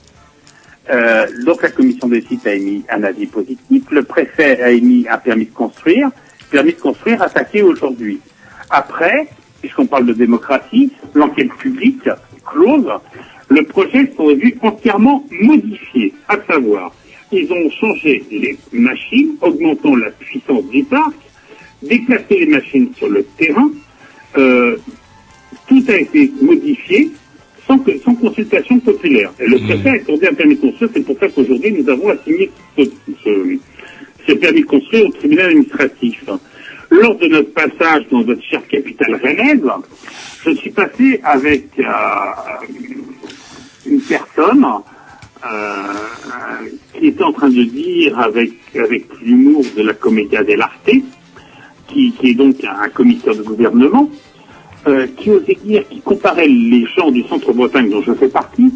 Euh, donc la commission des sites a émis un avis positif, le préfet a émis un permis de construire, permis de construire attaqué aujourd'hui. Après, puisqu'on parle de démocratie, l'enquête publique close, le projet serait vu entièrement modifié, à savoir, ils ont changé les machines, augmentant la puissance du parc, déplacé les machines sur le terrain, euh, tout a été modifié sans, que, sans consultation populaire. Et le préfet a accordé un permis de construire, c'est pour ça qu'aujourd'hui nous avons assigné ce, permis de construire au tribunal administratif. Lors de notre passage dans votre chère capitale rennaise, je suis passé avec euh, une personne euh, qui était en train de dire avec, avec l'humour de la commedia dell'arte, qui, qui est donc un commissaire de gouvernement, euh, qui osait dire, qui comparait les gens du centre-Bretagne dont je fais partie,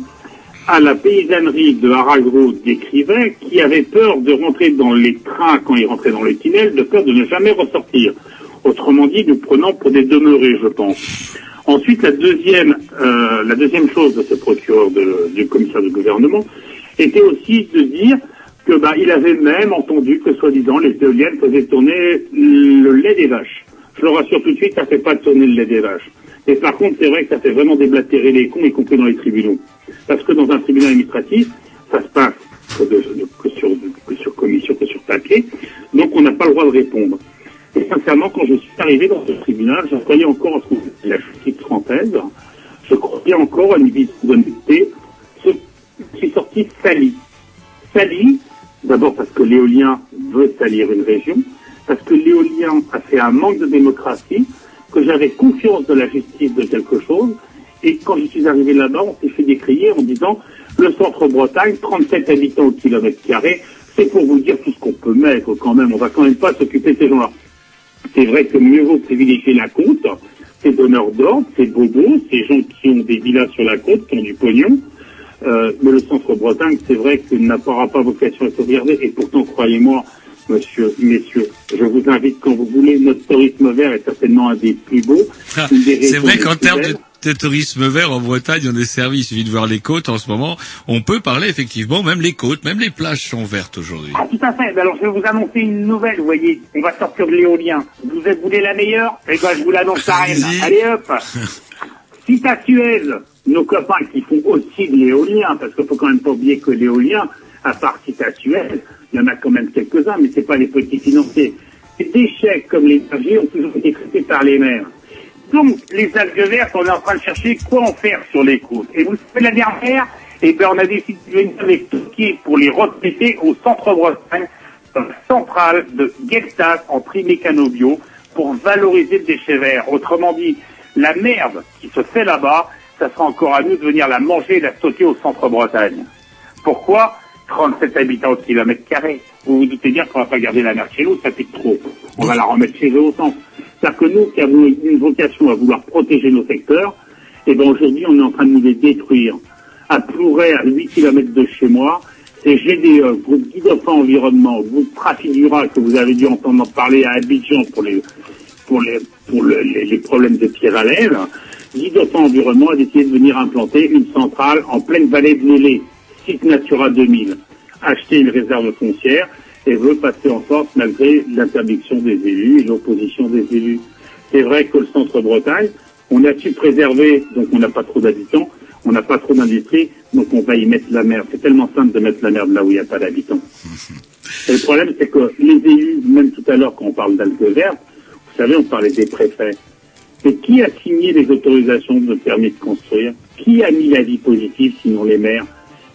à la paysannerie de Haragro décrivait, qui avait peur de rentrer dans les trains quand ils rentraient dans le tunnel, de peur de ne jamais ressortir. Autrement dit, nous prenons pour des demeurés, je pense. Ensuite, la deuxième, euh, la deuxième chose de ce procureur de- du commissaire de gouvernement était aussi de dire que bah, il avait même entendu que soi-disant les éoliennes faisaient tourner le lait des vaches. Je le rassure tout de suite, ça fait pas tourner le lait des vaches. Mais par contre, c'est vrai que ça fait vraiment déblatérer les cons, y compris dans les tribunaux. Parce que dans un tribunal administratif, ça se passe que, sur, commission, que sur papier. Donc on n'a pas le droit de répondre. Et sincèrement, quand je suis arrivé dans ce tribunal, je croyais encore à ce qu'on la justice française. Je croyais encore à une de souveraineté. Je suis sorti sali. Sali, d'abord parce que l'éolien veut salir une région, parce que l'éolien a fait un manque de démocratie, que j'avais confiance de la justice de quelque chose, et quand je suis arrivé là-bas, on s'est fait décrier en disant le centre-Bretagne, 37 habitants au kilomètre carré, c'est pour vous dire tout ce qu'on peut mettre quand même, on va quand même pas s'occuper de ces gens-là. C'est vrai que mieux vaut privilégier la côte, ces donneurs d'ordre, ces bobos, ces gens qui ont des villas sur la côte, qui ont du pognon, euh, mais le centre-Bretagne, c'est vrai qu'il n'aura pas vocation à se regarder, et pourtant, croyez-moi, monsieur, messieurs, je vous invite quand vous voulez, notre tourisme vert est certainement un des plus beaux. des C'est vrai qu'en termes de tourisme vert en Bretagne, on est servi. Il suffit de voir les côtes en ce moment. On peut parler effectivement, même les côtes, même les plages sont vertes aujourd'hui. Ah, tout à fait. Ben Alors, je vais vous annoncer une nouvelle, vous voyez. On va sortir de l'éolien. Vous êtes, voulez la meilleure? Eh ben, je vous l'annonce à Rennes. Allez, hop Site à Suez, nos copains qui font aussi de l'éolien, parce qu'il faut quand même pas oublier que l'éolien, à part à Suez, il y en a quand même quelques-uns, mais c'est pas les petits financiers. Les déchets comme l'énergie ont toujours été traités par les mers. Donc, les algues vertes, on est en train de chercher quoi en faire sur les côtes. Et vous savez, la dernière, eh ben, on a décidé de venir les stocker pour les retraiter au centre-Bretagne, dans la centrale de Gueltas en trimécano bio, pour valoriser le déchet vert. Autrement dit, la merde qui se fait là-bas, ça sera encore à nous de venir la manger et la stocker au centre-Bretagne. Pourquoi? 37 habitants au kilomètre carré. Vous vous doutez bien qu'on va pas garder la mer chez nous, ça fait trop. On va la remettre chez eux au centre. C'est-à-dire que nous, qui avons une vocation à vouloir protéger nos secteurs, eh ben aujourd'hui, on est en train de nous les détruire. À Plouray, à 8 km de chez moi, c'est GDE, groupe Guidofa Environnement, groupe Trafigura, que vous avez dû entendre parler à Abidjan pour les, pour les, pour le- les, les problèmes de pierre à lèvres. Guidofa Environnement a décidé de venir implanter une centrale en pleine vallée de Lélé, site Natura 2000, acheter une réserve foncière et veut passer en force malgré l'interdiction des élus et l'opposition des élus. C'est vrai que le centre-Bretagne, on a su préserver, donc on n'a pas trop d'habitants, on n'a pas trop d'industrie, donc on va y mettre la mer. C'est tellement simple de mettre la mer là où il n'y a pas d'habitants. Et le problème, c'est que les élus, même tout à l'heure quand on parle d'algues vertes, vous savez, on parlait des préfets. Mais qui a signé les autorisations de permis de construire? Qui a mis l'avis positif, sinon les maires?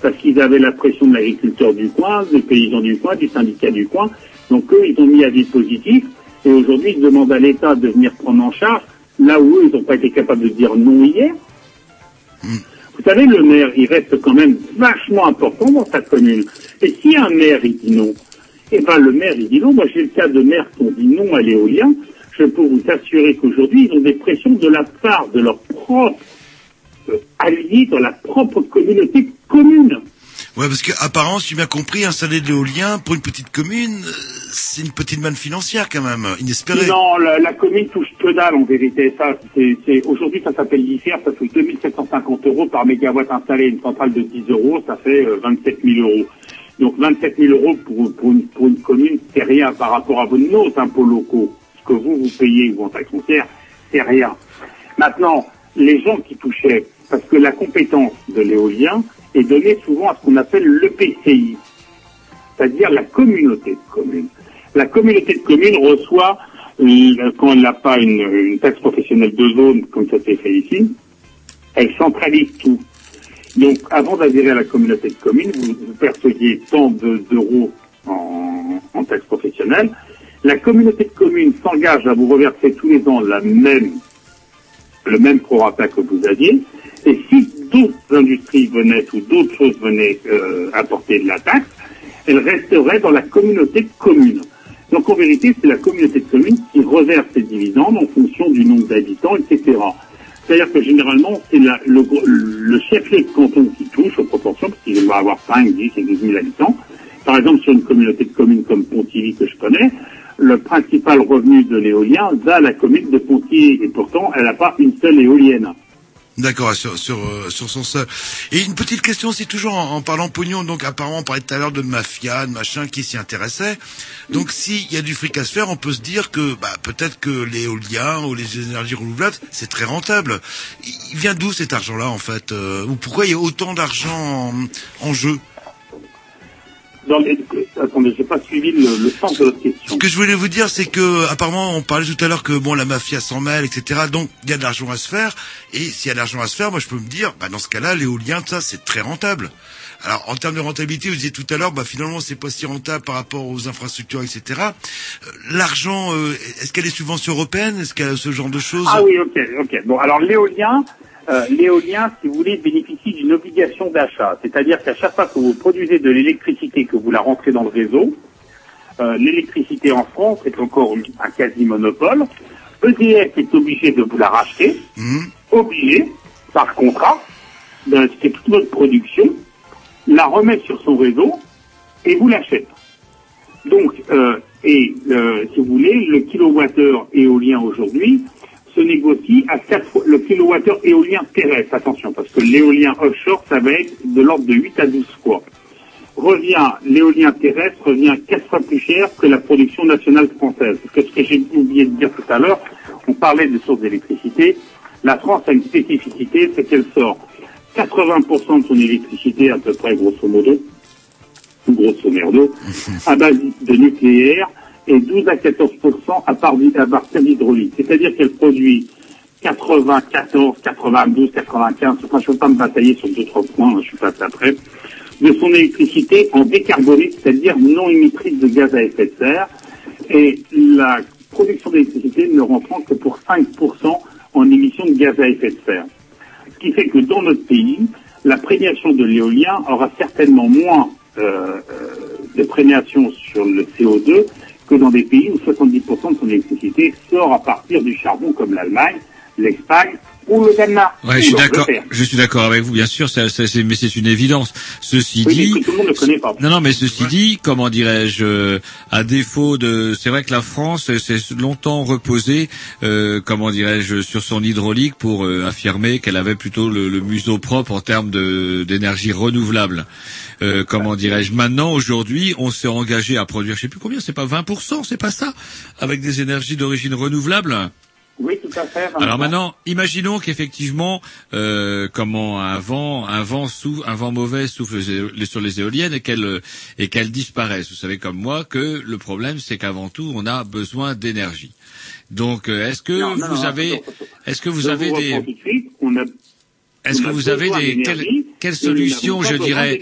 Parce qu'ils avaient la pression de l'agriculteur du coin, des paysans du coin, du syndicat du coin. Donc eux, ils ont mis avis positif. Et aujourd'hui, ils demandent à l'État de venir prendre en charge là où eux, ils n'ont pas été capables de dire non hier. Vous savez, le maire, il reste quand même vachement important dans sa commune. Et si un maire, il dit non, eh ben le maire, il dit non. Moi, j'ai le cas de maires qui ont dit non à l'éolien. Je peux vous assurer qu'aujourd'hui, ils ont des pressions de la part de leurs propres alliés dans la propre communauté commune. Ouais, parce que si j'ai bien compris, installer de l'éolien pour une petite commune, euh, c'est une petite manne financière quand même, inespérée. Non, la, la commune touche que dalle en vérité. Ça, c'est, c'est- aujourd'hui, ça s'appelle l'IFER, ça touche 2750 euros par mégawatt installé. Une centrale de 10 euros, ça fait euh, 27 000 euros. Donc 27 000 euros pour, pour, une, pour une commune, c'est rien par rapport à vos nos impôts locaux. Ce que vous, vous payez ou en taxe foncière, c'est rien. Maintenant, les gens qui touchaient, parce que la compétence de l'éolien est donnée souvent à ce qu'on appelle l'EPCI, c'est-à-dire la communauté de communes. La communauté de communes reçoit, euh, quand elle n'a pas une, taxe professionnelle de zone, comme ça s'est fait ici, elle centralise tout. Donc, avant d'adhérer à la communauté de communes, vous, vous perceviez tant de- d'euros en, en taxe professionnelle. La communauté de communes s'engage à vous reverser tous les ans la même, le même prorata que vous aviez. Et si d'autres industries venaient ou d'autres choses venaient euh, apporter de la taxe, elle resterait dans la communauté de communes. Donc en vérité, c'est la communauté de communes qui reverse ses dividendes en fonction du nombre d'habitants, etc. C'est-à-dire que généralement, c'est le, le chef-lieu de canton qui touche aux proportions, parce qu'il va avoir 5, 10 et 12 000 habitants. Par exemple, sur une communauté de communes comme Pontivy que je connais, le principal revenu de l'éolien va à la commune de Pontivy, et pourtant, elle n'a pas une seule éolienne. D'accord, sur, sur, euh, sur son sol. Et une petite question, c'est toujours en, parlant pognon, donc apparemment on parlait tout à l'heure de mafia, de machin, qui s'y intéressait. Donc s'il y a du fric à se faire, on peut se dire que bah, peut-être que l'éolien ou les énergies renouvelables, c'est très rentable. Il vient d'où cet argent-là en fait euh, Ou pourquoi il y a autant d'argent en, en jeu? Dans les... Attendez, j'ai pas suivi le, le sens de votre question. Ce que je voulais vous dire, c'est que apparemment, on parlait tout à l'heure que bon, la mafia s'en mêle, etc. Donc, il y a de l'argent à se faire. Et s'il y a de l'argent à se faire, moi, je peux me dire, bah, dans ce cas-là, l'éolien, ça, c'est très rentable. Alors, en termes de rentabilité, vous disiez tout à l'heure, bah, finalement, c'est pas si rentable par rapport aux infrastructures, etc. Euh, L'argent, euh, est-ce qu'elle est subvention européenne? Est-ce qu'il y a ce genre de choses? Ah oui, ok, ok. Bon, alors l'éolien, euh, l'éolien, si vous voulez, bénéficie d'une obligation d'achat. C'est-à-dire qu'à chaque fois que vous produisez de l'électricité, que vous la rentrez dans le réseau, euh, l'électricité en France est encore un quasi-monopole. EDF est obligé de vous la racheter, obligé, par contrat, d'acheter toute votre production, la remettre sur son réseau et vous l'achète. Donc, euh, et euh, si vous voulez, le kilowattheure éolien aujourd'hui se négocie à 4 fois le kilowattheure éolien terrestre. Attention, parce que l'éolien offshore, ça va être de l'ordre de 8 à 12 fois. Revient, l'éolien terrestre revient 4 fois plus cher que la production nationale française. Parce que ce que j'ai oublié de dire tout à l'heure, on parlait de sources d'électricité. La France a une spécificité, c'est qu'elle sort 80% de son électricité, à peu près, grosso modo, grosso merdo, à base de nucléaire et 12 à 14% à, part, à partir d'hydraulique. C'est-à-dire qu'elle produit 94, 92, 95, enfin je ne veux pas me batailler sur deux, trois points, hein, je suis pas après, de son électricité en décarboné, c'est-à-dire non émettrice de gaz à effet de serre, et la production d'électricité ne rentrant que pour 5% en émissions de gaz à effet de serre. Ce qui fait que dans notre pays, la prégnation de l'éolien aura certainement moins euh, euh, de prégnation sur le CO2 que dans des pays où 70% de son électricité sort à partir du charbon comme l'Allemagne, l'Espagne ou le Danemark. Ouais, je suis d'accord. Je suis d'accord avec vous, bien sûr, ça, ça, c'est- mais c'est une évidence. Ceci Oui, dit, que tout le monde ne connaît pas. non, non, mais ceci dit, comment dirais-je, euh, à défaut de, c'est vrai que la France s'est longtemps reposée, euh, comment dirais-je, sur son hydraulique pour euh, affirmer qu'elle avait plutôt le, le museau propre en termes de d'énergie renouvelable. Euh, comment dirais-je Maintenant, aujourd'hui, on s'est engagé à produire, je sais plus combien, c'est pas 20%, c'est pas ça, avec des énergies d'origine renouvelable? Oui, tout à fait. Alors maintenant, imaginons qu'effectivement, euh, comment un vent, un vent un vent mauvais souffle sur les éoliennes et qu'elles et qu'elles disparaissent. Vous savez comme moi que le problème, c'est qu'avant tout, on a besoin d'énergie. Donc, euh, est-ce que Non, non, vous non, avez, est-ce que vous avez vous des, suite. A- est-ce que vous avez des, quelles, n'avons solutions, je dirais,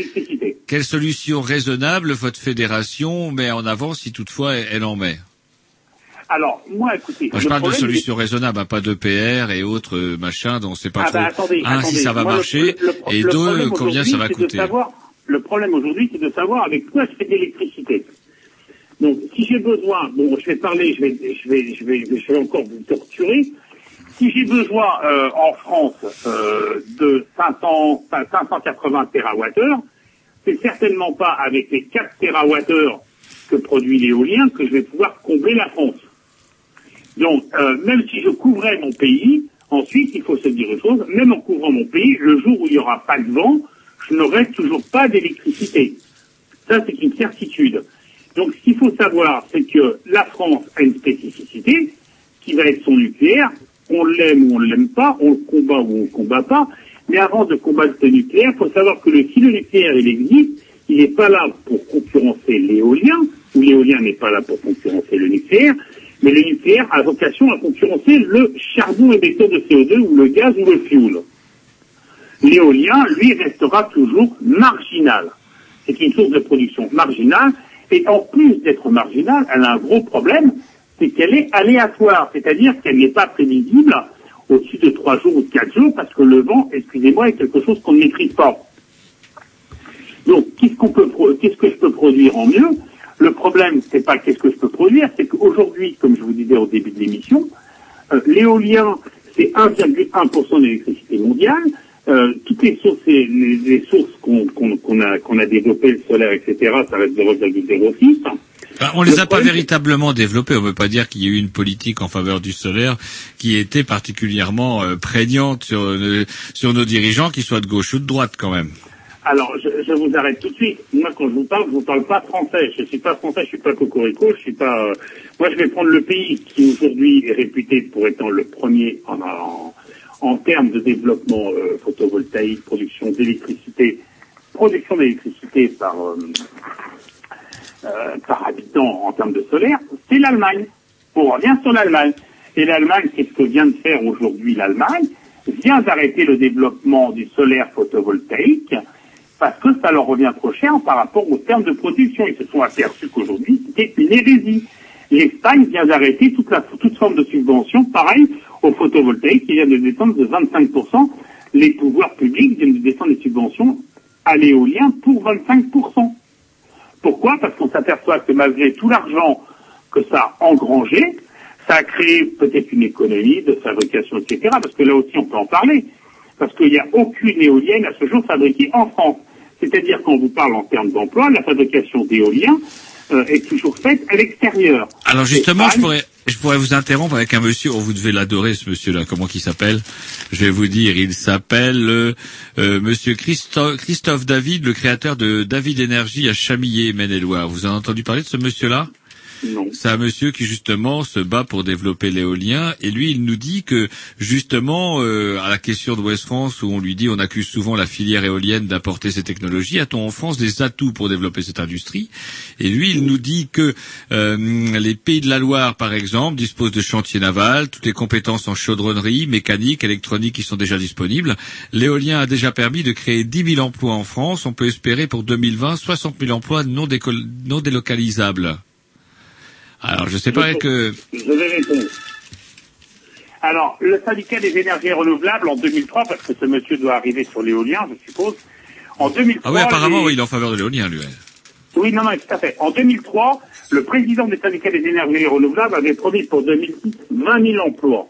quelles solutions raisonnables votre fédération met en avant si toutefois elle en met? Alors, moi, écoutez. Moi, je le parle de solutions raisonnables, hein, pas de PR et autres euh, machins dont on sait pas Ah trop. bah, attendez, un, attendez. si ça va Moi, marcher, le- le- et deux, combien ça va coûter. savoir- le problème aujourd'hui, c'est de savoir avec quoi je fais de l'électricité. Donc, si j'ai besoin, bon, je vais parler, je vais, je vais, je vais, je vais encore vous torturer. Si j'ai besoin euh, en France euh, de 500, enfin, 580 TWh, c'est certainement pas avec les 4 TWh que produit l'éolien que je vais pouvoir combler la France. Donc, euh, même si je couvrais mon pays, ensuite, il faut se dire une chose, même en couvrant mon pays, le jour où il n'y aura pas de vent, je n'aurai toujours pas d'électricité. Ça, c'est une certitude. Donc, ce qu'il faut savoir, c'est que la France a une spécificité qui va être son nucléaire. On l'aime ou on ne l'aime pas, on le combat ou on ne le combat pas. Mais avant de combattre le nucléaire, il faut savoir que le, si le nucléaire il existe, il n'est pas là pour concurrencer l'éolien, ou l'éolien n'est pas là pour concurrencer le nucléaire, mais le nucléaire a vocation à concurrencer le charbon émetteur de CO2 ou le gaz ou le fioul. L'éolien, lui, restera toujours marginal. C'est une source de production marginale, et en plus d'être marginale, elle a un gros problème, c'est qu'elle est aléatoire, c'est-à-dire qu'elle n'est pas prévisible au-dessus de trois jours ou de quatre jours, parce que le vent, excusez-moi, est quelque chose qu'on ne maîtrise pas. Donc, qu'est-ce qu'on peut, qu'est-ce que je peux produire en mieux? Le problème, c'est pas qu'est-ce que je peux produire, c'est qu'aujourd'hui, comme je vous disais au début de l'émission, euh, l'éolien, c'est 1,1% de l'électricité mondiale. Euh, toutes les sources, les, les sources qu'on a, qu'on a développées, le solaire, etc., ça reste 0,06. Enfin, on les Le a pas véritablement développés. On ne peut pas dire qu'il y a eu une politique en faveur du solaire qui était particulièrement euh, prégnante sur, euh, sur nos dirigeants, qu'ils soient de gauche ou de droite quand même. Alors, je, je vous arrête tout de suite. Moi, quand je vous parle, je vous parle pas français. Je suis pas français, je suis pas cocorico, je suis pas. euh, Moi, je vais prendre le pays qui aujourd'hui est réputé pour étant le premier en, en, en termes de développement euh, photovoltaïque, production d'électricité, production d'électricité par euh, euh, par habitant en termes de solaire, c'est l'Allemagne. On revient sur l'Allemagne. Et l'Allemagne, qu'est-ce que vient de faire aujourd'hui l'Allemagne? Vient d'arrêter le développement du solaire photovoltaïque parce que ça leur revient trop cher par rapport aux termes de production. Ils se sont aperçus qu'aujourd'hui, c'était une hérésie. L'Espagne vient d'arrêter toute, forme de subvention, pareil au photovoltaïque, qui vient de descendre de 25%. Les pouvoirs publics viennent de descendre les subventions à l'éolien pour 25%. Pourquoi? Parce qu'on s'aperçoit que malgré tout l'argent que ça a engrangé, ça a créé peut-être une économie de fabrication, etc. Parce que là aussi, on peut en parler. Parce qu'il n'y a aucune éolienne à ce jour fabriquée en France. C'est-à-dire qu'on vous parle en termes d'emploi, la fabrication d'éoliens euh, est toujours faite à l'extérieur. Alors justement, je pourrais, Je pourrais vous interrompre avec un monsieur, oh, vous devez l'adorer ce monsieur-là, comment qu'il s'appelle? Je vais vous dire, il s'appelle euh, euh, monsieur Christo- Christophe David, le créateur de David Énergie à Chamillé, Maine-et-Loire. Vous avez entendu parler de ce monsieur-là? C'est un monsieur qui justement se bat pour développer l'éolien et lui il nous dit que justement euh, à la question de West France où on lui dit on accuse souvent la filière éolienne d'apporter ces technologies, a-t-on en France des atouts pour développer cette industrie? Et lui il nous dit que euh, les pays de la Loire par exemple disposent de chantiers navals, toutes les compétences en chaudronnerie, mécanique, électronique qui sont déjà disponibles. L'éolien a déjà permis de créer 10 000 emplois en France. On peut espérer pour 2020 60 000 emplois non, non délocalisables. Alors, je sais pas que... Je vais répondre. Alors, le syndicat des énergies renouvelables en 2003, parce que ce monsieur doit arriver sur l'éolien, je suppose, en 2003... Ah oui, apparemment, les- oui, il est en faveur de l'éolien, lui. Oui, non, non, tout à fait. En 2003, le président des syndicats des énergies renouvelables avait promis pour 2006 20 000 emplois.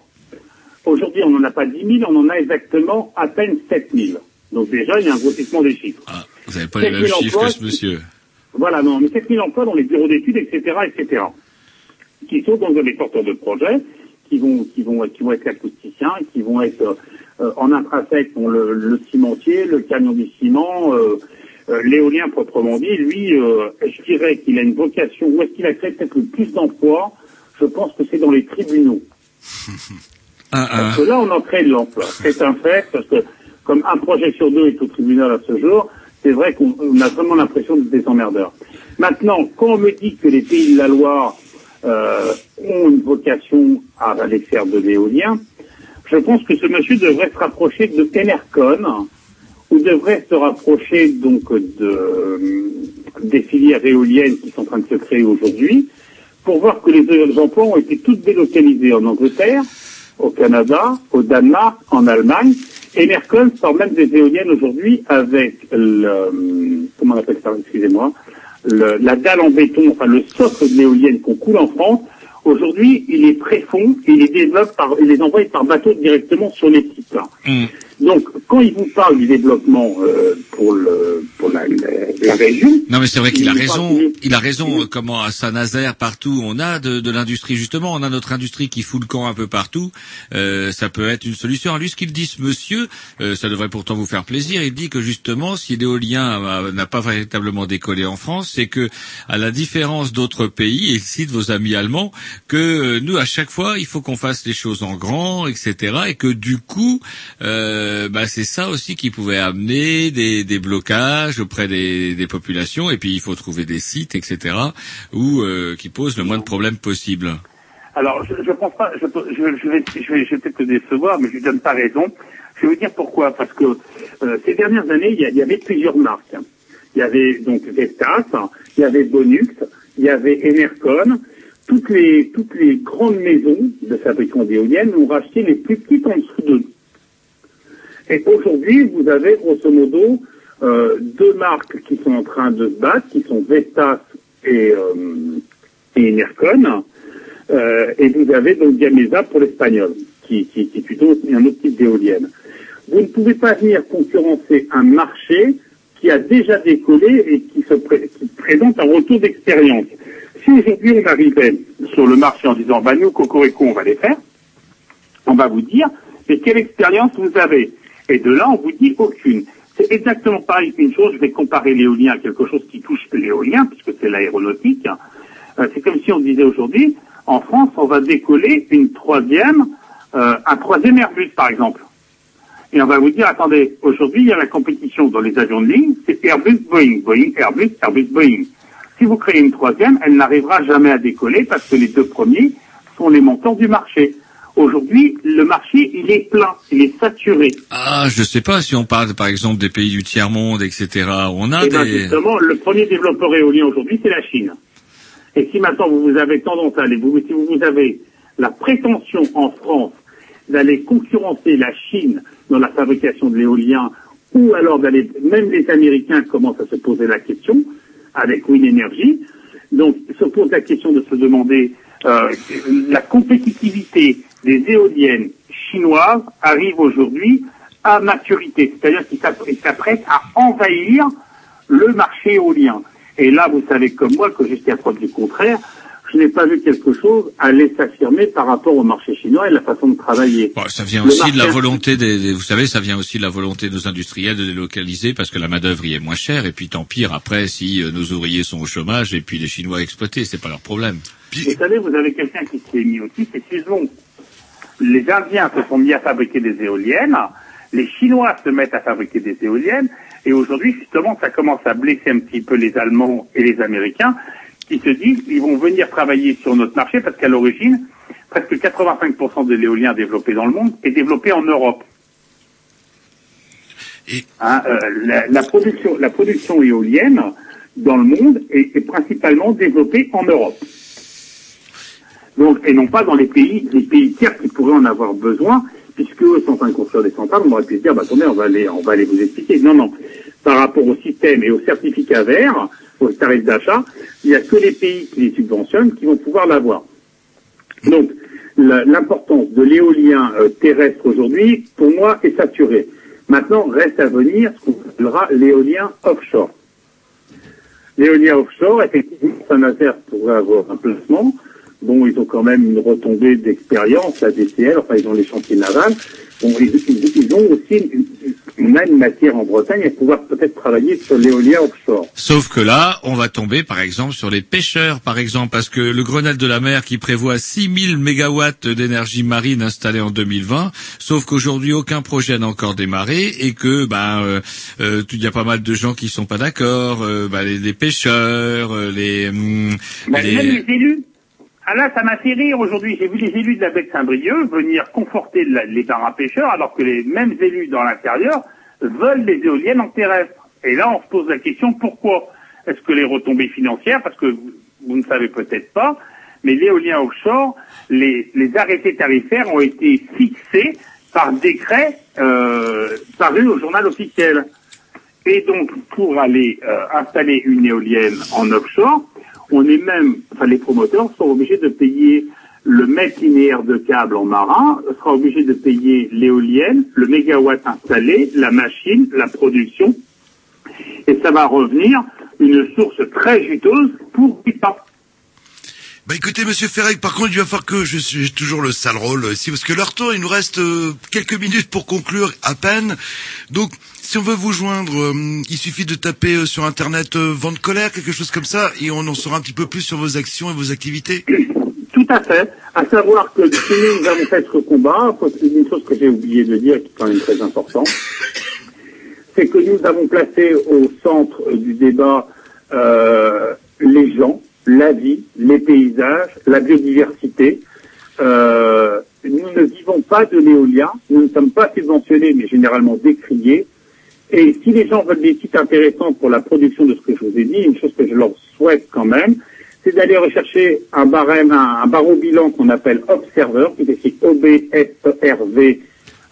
Aujourd'hui, on n'en a pas 10 000, on en a exactement à peine 7 000. Donc déjà, il y a un grossissement des chiffres. Vous n'avez pas les 7 000 mêmes chiffres emplois, que ce monsieur. Voilà, non, mais 7 000 emplois dans les bureaux d'études, etc., etc., qui sont donc les porteurs de projets, qui vont, qui vont, qui vont être acousticiens, qui vont être euh, en intrinsèque bon, le, le cimentier, le camion du ciment, euh, euh, l'éolien proprement dit. Lui, euh, je dirais qu'il a une vocation. Où est-ce qu'il a créé peut-être le plus d'emplois? Je pense que c'est dans les tribunaux. Parce que là, on en crée de l'emploi. C'est un fait, parce que comme un projet sur deux est au tribunal à ce jour, c'est vrai qu'on on a vraiment l'impression d'être des emmerdeurs. Maintenant, quand on me dit que les pays de la Loire euh, ont une vocation à aller faire de l'éolien, je pense que ce monsieur devrait se rapprocher de Enercon, ou devrait se rapprocher donc de, des filières éoliennes qui sont en train de se créer aujourd'hui, pour voir que les emplois ont été tous délocalisés en Angleterre, au Canada, au Danemark, en Allemagne. Enercon sort même des éoliennes aujourd'hui avec le, comment on appelle ça, excusez-moi, le- la dalle en béton, enfin le socle de l'éolienne qu'on coule en France. Aujourd'hui, il est préfond et il les développe par, il les envoie par bateau directement sur les sites. Donc, quand il vous parle du développement euh, pour, le, pour la, la, la région, Non, mais c'est vrai qu'il a raison. Il a raison. euh, Comment à Saint-Nazaire, partout, on a de, de l'industrie justement. On a notre industrie qui fout le camp un peu partout. Euh, ça peut être une solution. Alors, lui, ce qu'il dit, ce monsieur, euh, ça devrait pourtant vous faire plaisir. Il dit que justement, si l'éolien euh, n'a pas véritablement décollé en France, c'est que, à la différence d'autres pays, et il cite vos amis allemands, que euh, nous, à chaque fois, il faut qu'on fasse les choses en grand, etc. Et que du coup, euh, bah, c'est ça aussi qui pouvait amener des, des blocages auprès des, des populations. Et puis, il faut trouver des sites, etc. où euh, qui posent le moins de problèmes possible. Alors, je ne pense pas, je, je, je vais, je vais, je vais peut-être te décevoir, mais je ne donne pas raison. Je vais vous dire pourquoi. Parce que euh, ces dernières années, il y, a- il y avait plusieurs marques. Il y avait donc Vestas, il y avait Bonux, il y avait Enercon. Toutes les, toutes les grandes maisons de fabricants d'éoliennes ont racheté les plus petites en dessous d'eux. Et aujourd'hui, vous avez grosso modo euh, deux marques qui sont en train de se battre, qui sont Vestas et, euh, et. Euh, et vous avez donc Gamesa pour l'espagnol, qui, qui, qui est plutôt un autre type d'éolienne. Vous ne pouvez pas venir concurrencer un marché qui a déjà décollé et qui, se qui présente un retour d'expérience. Si aujourd'hui on arrivait sur le marché en disant, bah nous, Cocorico, on va les faire, on va vous dire, mais quelle expérience vous avez? Et de là, on vous dit aucune. C'est exactement pareil qu'une chose, je vais comparer l'éolien à quelque chose qui touche l'éolien, puisque c'est l'aéronautique. Euh, c'est comme si on disait aujourd'hui, en France, on va décoller une troisième, euh, un troisième Airbus, par exemple. Et on va vous dire, attendez, aujourd'hui, il y a la compétition dans les avions de ligne, c'est Airbus-Boeing, Boeing, Airbus, Airbus-Boeing. Si vous créez une troisième, elle n'arrivera jamais à décoller parce que les deux premiers sont les montants du marché. Aujourd'hui, le marché, il est plein, il est saturé. Ah, je sais pas si on parle par exemple des pays du tiers monde, etc. On a Et ben des. justement, le premier développeur éolien aujourd'hui, c'est la Chine. Et si maintenant vous, vous avez tendance à aller, vous, si vous avez la prétention en France d'aller concurrencer la Chine dans la fabrication de l'éolien, ou alors d'aller, même les Américains commencent à se poser la question, avec Wind Energy, donc se pose la question de se demander euh, la compétitivité des éoliennes chinoises arrive aujourd'hui à maturité, c'est-à-dire qu'ils s'app- ils s'apprêtent à envahir le marché éolien. Et là, vous savez comme moi que jusqu'à preuve du contraire, je n'ai pas vu quelque chose aller s'affirmer par rapport au marché chinois et la façon de travailler. Bon, ça vient Le aussi de la volonté des, des- vous savez, ça vient aussi de la volonté de nos industriels de délocaliser parce que la main d'œuvre y est moins chère et puis tant pire après si euh, nos ouvriers sont au chômage et puis les Chinois exploités, c'est pas leur problème. Vous savez, vous avez quelqu'un qui s'y est mis aussi, c'est Suzlon. Les Indiens se sont mis à fabriquer des éoliennes, les Chinois se mettent à fabriquer des éoliennes, et aujourd'hui, justement, ça commence à blesser un petit peu les Allemands et les Américains, qui se disent ils vont venir travailler sur notre marché parce qu'à l'origine, presque 85% de l'éolien développé dans le monde est développé en Europe. Hein, euh, la, la production, la production éolienne dans le monde est, est principalement développée en Europe. Donc, et non pas dans les pays, les pays tiers qui pourraient en avoir besoin, puisque eux sont en train de construire des centrales, on aurait pu se dire, bah, attendez, on va aller, on va aller vous expliquer. Non, non. Par rapport au système et aux certificats verts, aux tarifs d'achat, il n'y a que les pays qui les subventionnent qui vont pouvoir l'avoir. Donc, l'importance de l'éolien euh, terrestre aujourd'hui, pour moi, est saturée. Maintenant, reste à venir ce qu'on appellera l'éolien offshore. L'éolien offshore, effectivement, Saint-Nazaire pourrait avoir un placement. Bon, ils ont quand même une retombée d'expérience, la DCL, enfin, ils ont les chantiers navals. Bon, ils, ils- ils ont aussi une, une matière en Bretagne à pouvoir peut-être travailler sur l'éolien offshore. Sauf que là, on va tomber par exemple sur les pêcheurs, par exemple, parce que le Grenelle de la mer qui prévoit 6000 mégawatts d'énergie marine installée en 2020, sauf qu'aujourd'hui aucun projet n'a encore démarré et que ben euh, euh, il y a pas mal de gens qui sont pas d'accord, euh, ben, les, les pêcheurs, euh, les, hum, Ben, les- Même les élus. Ah là, ça m'a fait rire aujourd'hui. J'ai vu les élus de la baie Saint-Brieuc venir conforter les marins pêcheurs, alors que les mêmes élus dans l'intérieur veulent des éoliennes en terrestre. Et là, on se pose la question pourquoi? Est-ce que les retombées financières, parce que vous, ne savez peut-être pas, mais l'éolien offshore, les, les arrêtés tarifaires ont été fixés par décret euh, paru au journal officiel. Et donc, pour aller euh, installer une éolienne en offshore, on est même, enfin les promoteurs sont obligés de payer le mètre linéaire de câble en marin, sera obligé de payer l'éolienne, le mégawatt installé, la machine, la production, et ça va revenir une source très juteuse pour l'État. Bah écoutez, Monsieur Ferrec, par contre, il va falloir que je suis toujours le sale rôle ici, parce que leur tour, il nous reste euh, quelques minutes pour conclure à peine. Donc, si on veut vous joindre, euh, il suffit de taper euh, sur Internet euh, vente colère, quelque chose comme ça, et on en saura un petit peu plus sur vos actions et vos activités. Tout à fait. À savoir que si nous avons fait ce combat, une chose que j'ai oublié de dire, qui est quand même très importante, c'est que nous avons placé au centre euh, du débat euh, les gens, la vie, les paysages, la biodiversité. Euh, nous ne vivons pas de l'éolien, nous ne sommes pas subventionnés, mais généralement décriés. Et si les gens veulent des sites intéressants pour la production de ce que je vous ai dit, une chose que je leur souhaite quand même, c'est d'aller rechercher un barème, un, barreau bilan qu'on appelle Observer, qui est O-B-S-E-R-V,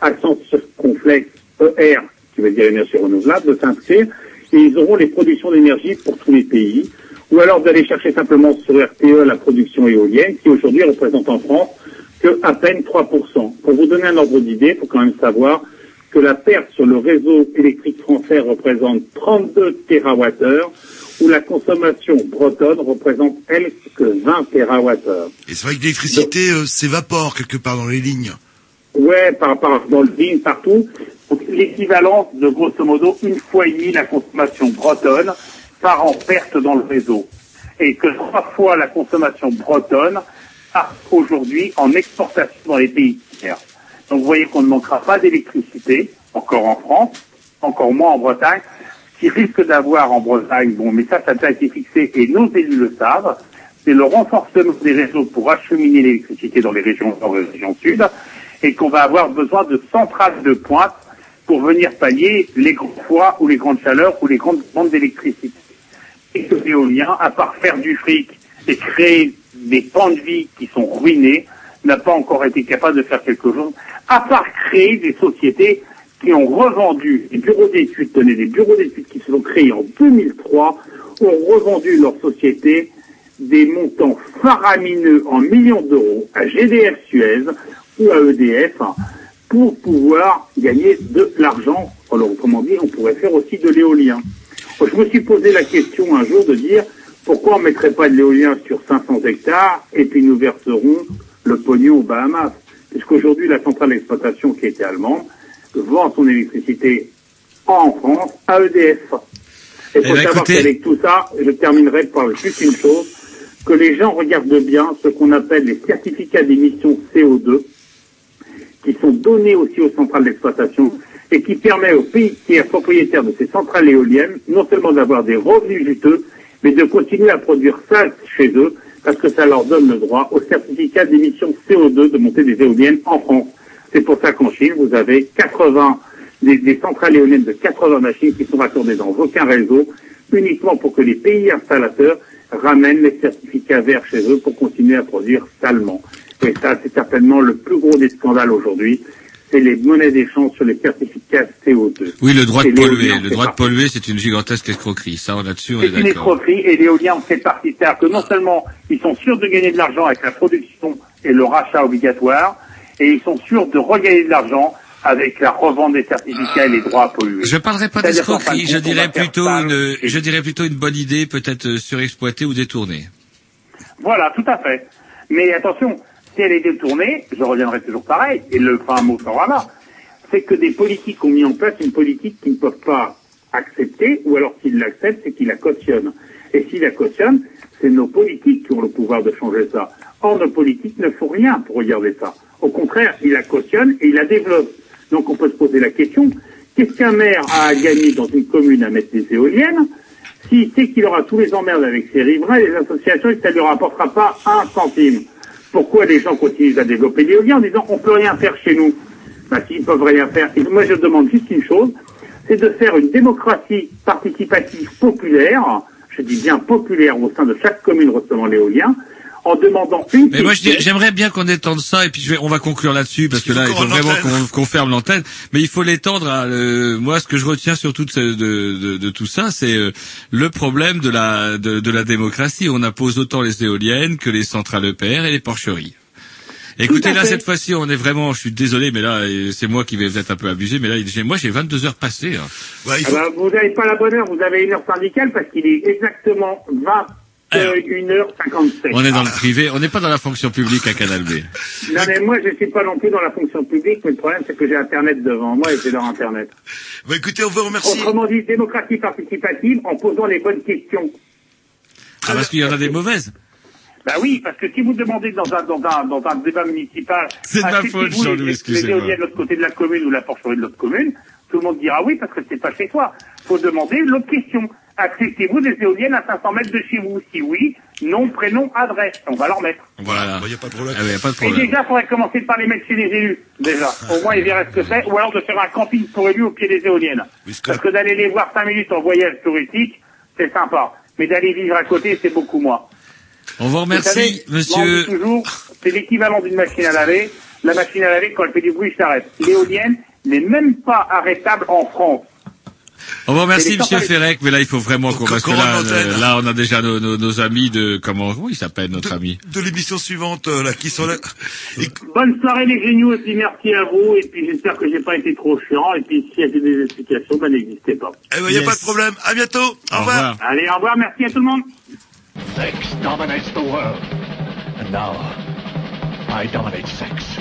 accent circonflexe E-R, qui veut dire énergie renouvelable, de s'inscrire, et ils auront les productions d'énergie pour tous les pays, ou alors d'aller chercher simplement sur RTE la production éolienne, qui aujourd'hui représente en France que à peine 3%. Pour vous donner un ordre d'idée, il faut quand même savoir que la perte sur le réseau électrique français représente 32 TWh, où la consommation bretonne représente, elle, que 20 TWh. Et c'est vrai que l'électricité euh, s'évapore quelque part dans les lignes. Ouais, par, par, dans le ligne, partout. Donc, l'équivalence de grosso modo une fois et demie la consommation bretonne part en perte dans le réseau. Et que trois fois la consommation bretonne part aujourd'hui en exportation dans les pays tiers. Donc vous voyez qu'on ne manquera pas d'électricité, encore en France, encore moins en Bretagne. Qui risque d'avoir en Bretagne, bon, mais ça, ça a déjà été fixé et nos élus le savent, c'est le renforcement des réseaux pour acheminer l'électricité dans les régions et les régions sud, et qu'on va avoir besoin de centrales de pointe pour venir pallier les grands froids ou les grandes chaleurs ou les grandes demandes d'électricité. Et que l'éolien, à part faire du fric et créer des pans de vie qui sont ruinés, n'a pas encore été capable de faire quelque chose, à part créer des sociétés qui ont revendu des bureaux d'études, tenez, des bureaux d'études qui se sont créés en 2003, ont revendu leur société des montants faramineux en millions d'euros à GDF Suez ou à EDF pour pouvoir gagner de l'argent. Alors, autrement dit, on pourrait faire aussi de l'éolien. Je me suis posé la question un jour de dire Pourquoi on ne mettrait pas de l'éolien sur 500 hectares et puis nous verserons le pognon aux Bahamas? Puisqu'aujourd'hui, la centrale d'exploitation qui était allemande vend son électricité en France à EDF. Et Eh faut ben, savoir écoutez- qu'avec tout ça, je terminerai par juste une chose, que les gens regardent bien ce qu'on appelle les certificats d'émission CO2, qui sont donnés aussi aux centrales d'exploitation et qui permet aux pays tiers propriétaires de ces centrales éoliennes non seulement d'avoir des revenus juteux, mais de continuer à produire ça chez eux, parce que ça leur donne le droit au certificat d'émission CO2 de monter des éoliennes en France. C'est pour ça qu'en Chine, vous avez 80, des, centrales éoliennes de 80 machines qui sont raccordées dans aucun réseau, uniquement pour que les pays installateurs ramènent les certificats verts chez eux pour continuer à produire salement. Et ça, c'est certainement le plus gros des scandales aujourd'hui. C'est les monnaies d'échange sur les certificats CO2. Oui, le droit de polluer. Le droit de polluer, c'est une gigantesque escroquerie. Ça, on là-dessus, on est C'est une d'accord. escroquerie et l'éolien en fait partie. C'est-à-dire que non seulement ils sont sûrs de gagner de l'argent avec la production et le rachat obligatoire, et ils sont sûrs de regagner de l'argent avec la revente des certificats et les droits à polluer. Je parlerai pas d'escroquerie, je dirais plutôt une, je dirais plutôt une bonne idée, peut-être surexploitée ou détournée. Voilà, tout à fait. Mais attention, si elle est détournée, je reviendrai toujours pareil, et le fin mot sera là, c'est que des politiques ont mis en place une politique qu'ils ne peuvent pas accepter, ou alors s'ils l'acceptent, c'est qu'ils la cautionnent. Et s'ils la cautionnent, c'est nos politiques qui ont le pouvoir de changer ça. Or, nos politiques ne font rien pour regarder ça. Au contraire, ils la cautionnent et ils la développent. Donc on peut se poser la question, qu'est-ce qu'un maire a à gagner dans une commune à mettre des éoliennes s'il sait qu'il aura tous les emmerdes avec ses riverains les associations et que ça ne lui rapportera pas un centime? Pourquoi les gens continuent à développer l'éolien en disant on peut rien faire chez nous ben, S'ils peuvent rien faire. Moi je demande juste une chose, c'est de faire une démocratie participative populaire, je dis bien populaire au sein de chaque commune recevant l'éolien, en demandant une Mais moi, j'aimerais bien qu'on étende ça, et puis je vais, on va conclure là-dessus, parce que là, il faut vraiment qu'on ferme l'antenne. Mais il faut l'étendre à, euh, moi, ce que je retiens surtout de, de, de, de tout ça, c'est euh, le problème de la, de, de la démocratie. On impose autant les éoliennes que les centrales EPR et les porcheries. Écoutez, là, fait. cette fois-ci, on est vraiment, je suis désolé, mais là, euh, c'est moi qui vais peut-être un peu abuser, mais là, j'ai- moi, j'ai 22 heures passées. hein. Ouais, il Ah ben, vous n'avez pas la bonne heure, vous avez une heure syndicale parce qu'il est exactement 21h57. On est dans le privé, on n'est pas dans la fonction publique à Canal B. Non mais moi je suis pas non plus dans la fonction publique, mais le problème c'est que j'ai Internet devant moi et j'ai leur Internet. Bah, écoutez, on vous remercie. Autrement dit, démocratie participative en posant les bonnes questions. Ah, parce qu'il y en a des mauvaises. Bah oui, parce que si vous demandez dans un, dans un, dans un débat municipal, C'est de ma acceptez-vous faute, Jean-Louis, les- les éoliennes de l'autre côté de la commune ou la porcherie de l'autre commune, tout le monde dira oui parce que c'est pas chez toi. Faut demander l'autre question. Acceptez-vous des éoliennes à 500 mètres de chez vous Si oui, nom, prénom, adresse. On va leur mettre. Voilà. Il n'y a pas de problème. Ah y a pas de Et problème. déjà, il faudrait commencer par les mettre chez les élus, déjà. Au moins, ils verraient ce que c'est. Ou alors de faire un camping pour élus au pied des éoliennes. Parce que d'aller les voir 5 minutes en voyage touristique, c'est sympa. Mais d'aller vivre à côté, c'est beaucoup moins. On vous remercie, Vous savez, monsieur. toujours, c'est l'équivalent d'une machine à laver. La machine à laver, quand elle fait du bruit, s'arrête. L'éolienne n'est même pas arrêtable en France. On vous remercie, monsieur Ferrec, mais là, il faut vraiment qu'on, parce que qu'on là, euh, là, on a déjà nos, nos, nos amis de, comment, comment il s'appelle, notre ami? De l'émission suivante, euh, là, qui sont là. Et- Bonne soirée les géniaux et puis merci à vous. Et puis j'espère que j'ai pas été trop chiant. Et puis s'il y a des explications, ben n'hésitez pas. Eh ben, il n'y a pas de problème. À bientôt. Au, revoir. Allez, au revoir. Merci à tout le monde. Sex dominates the world. And now, I dominate sex.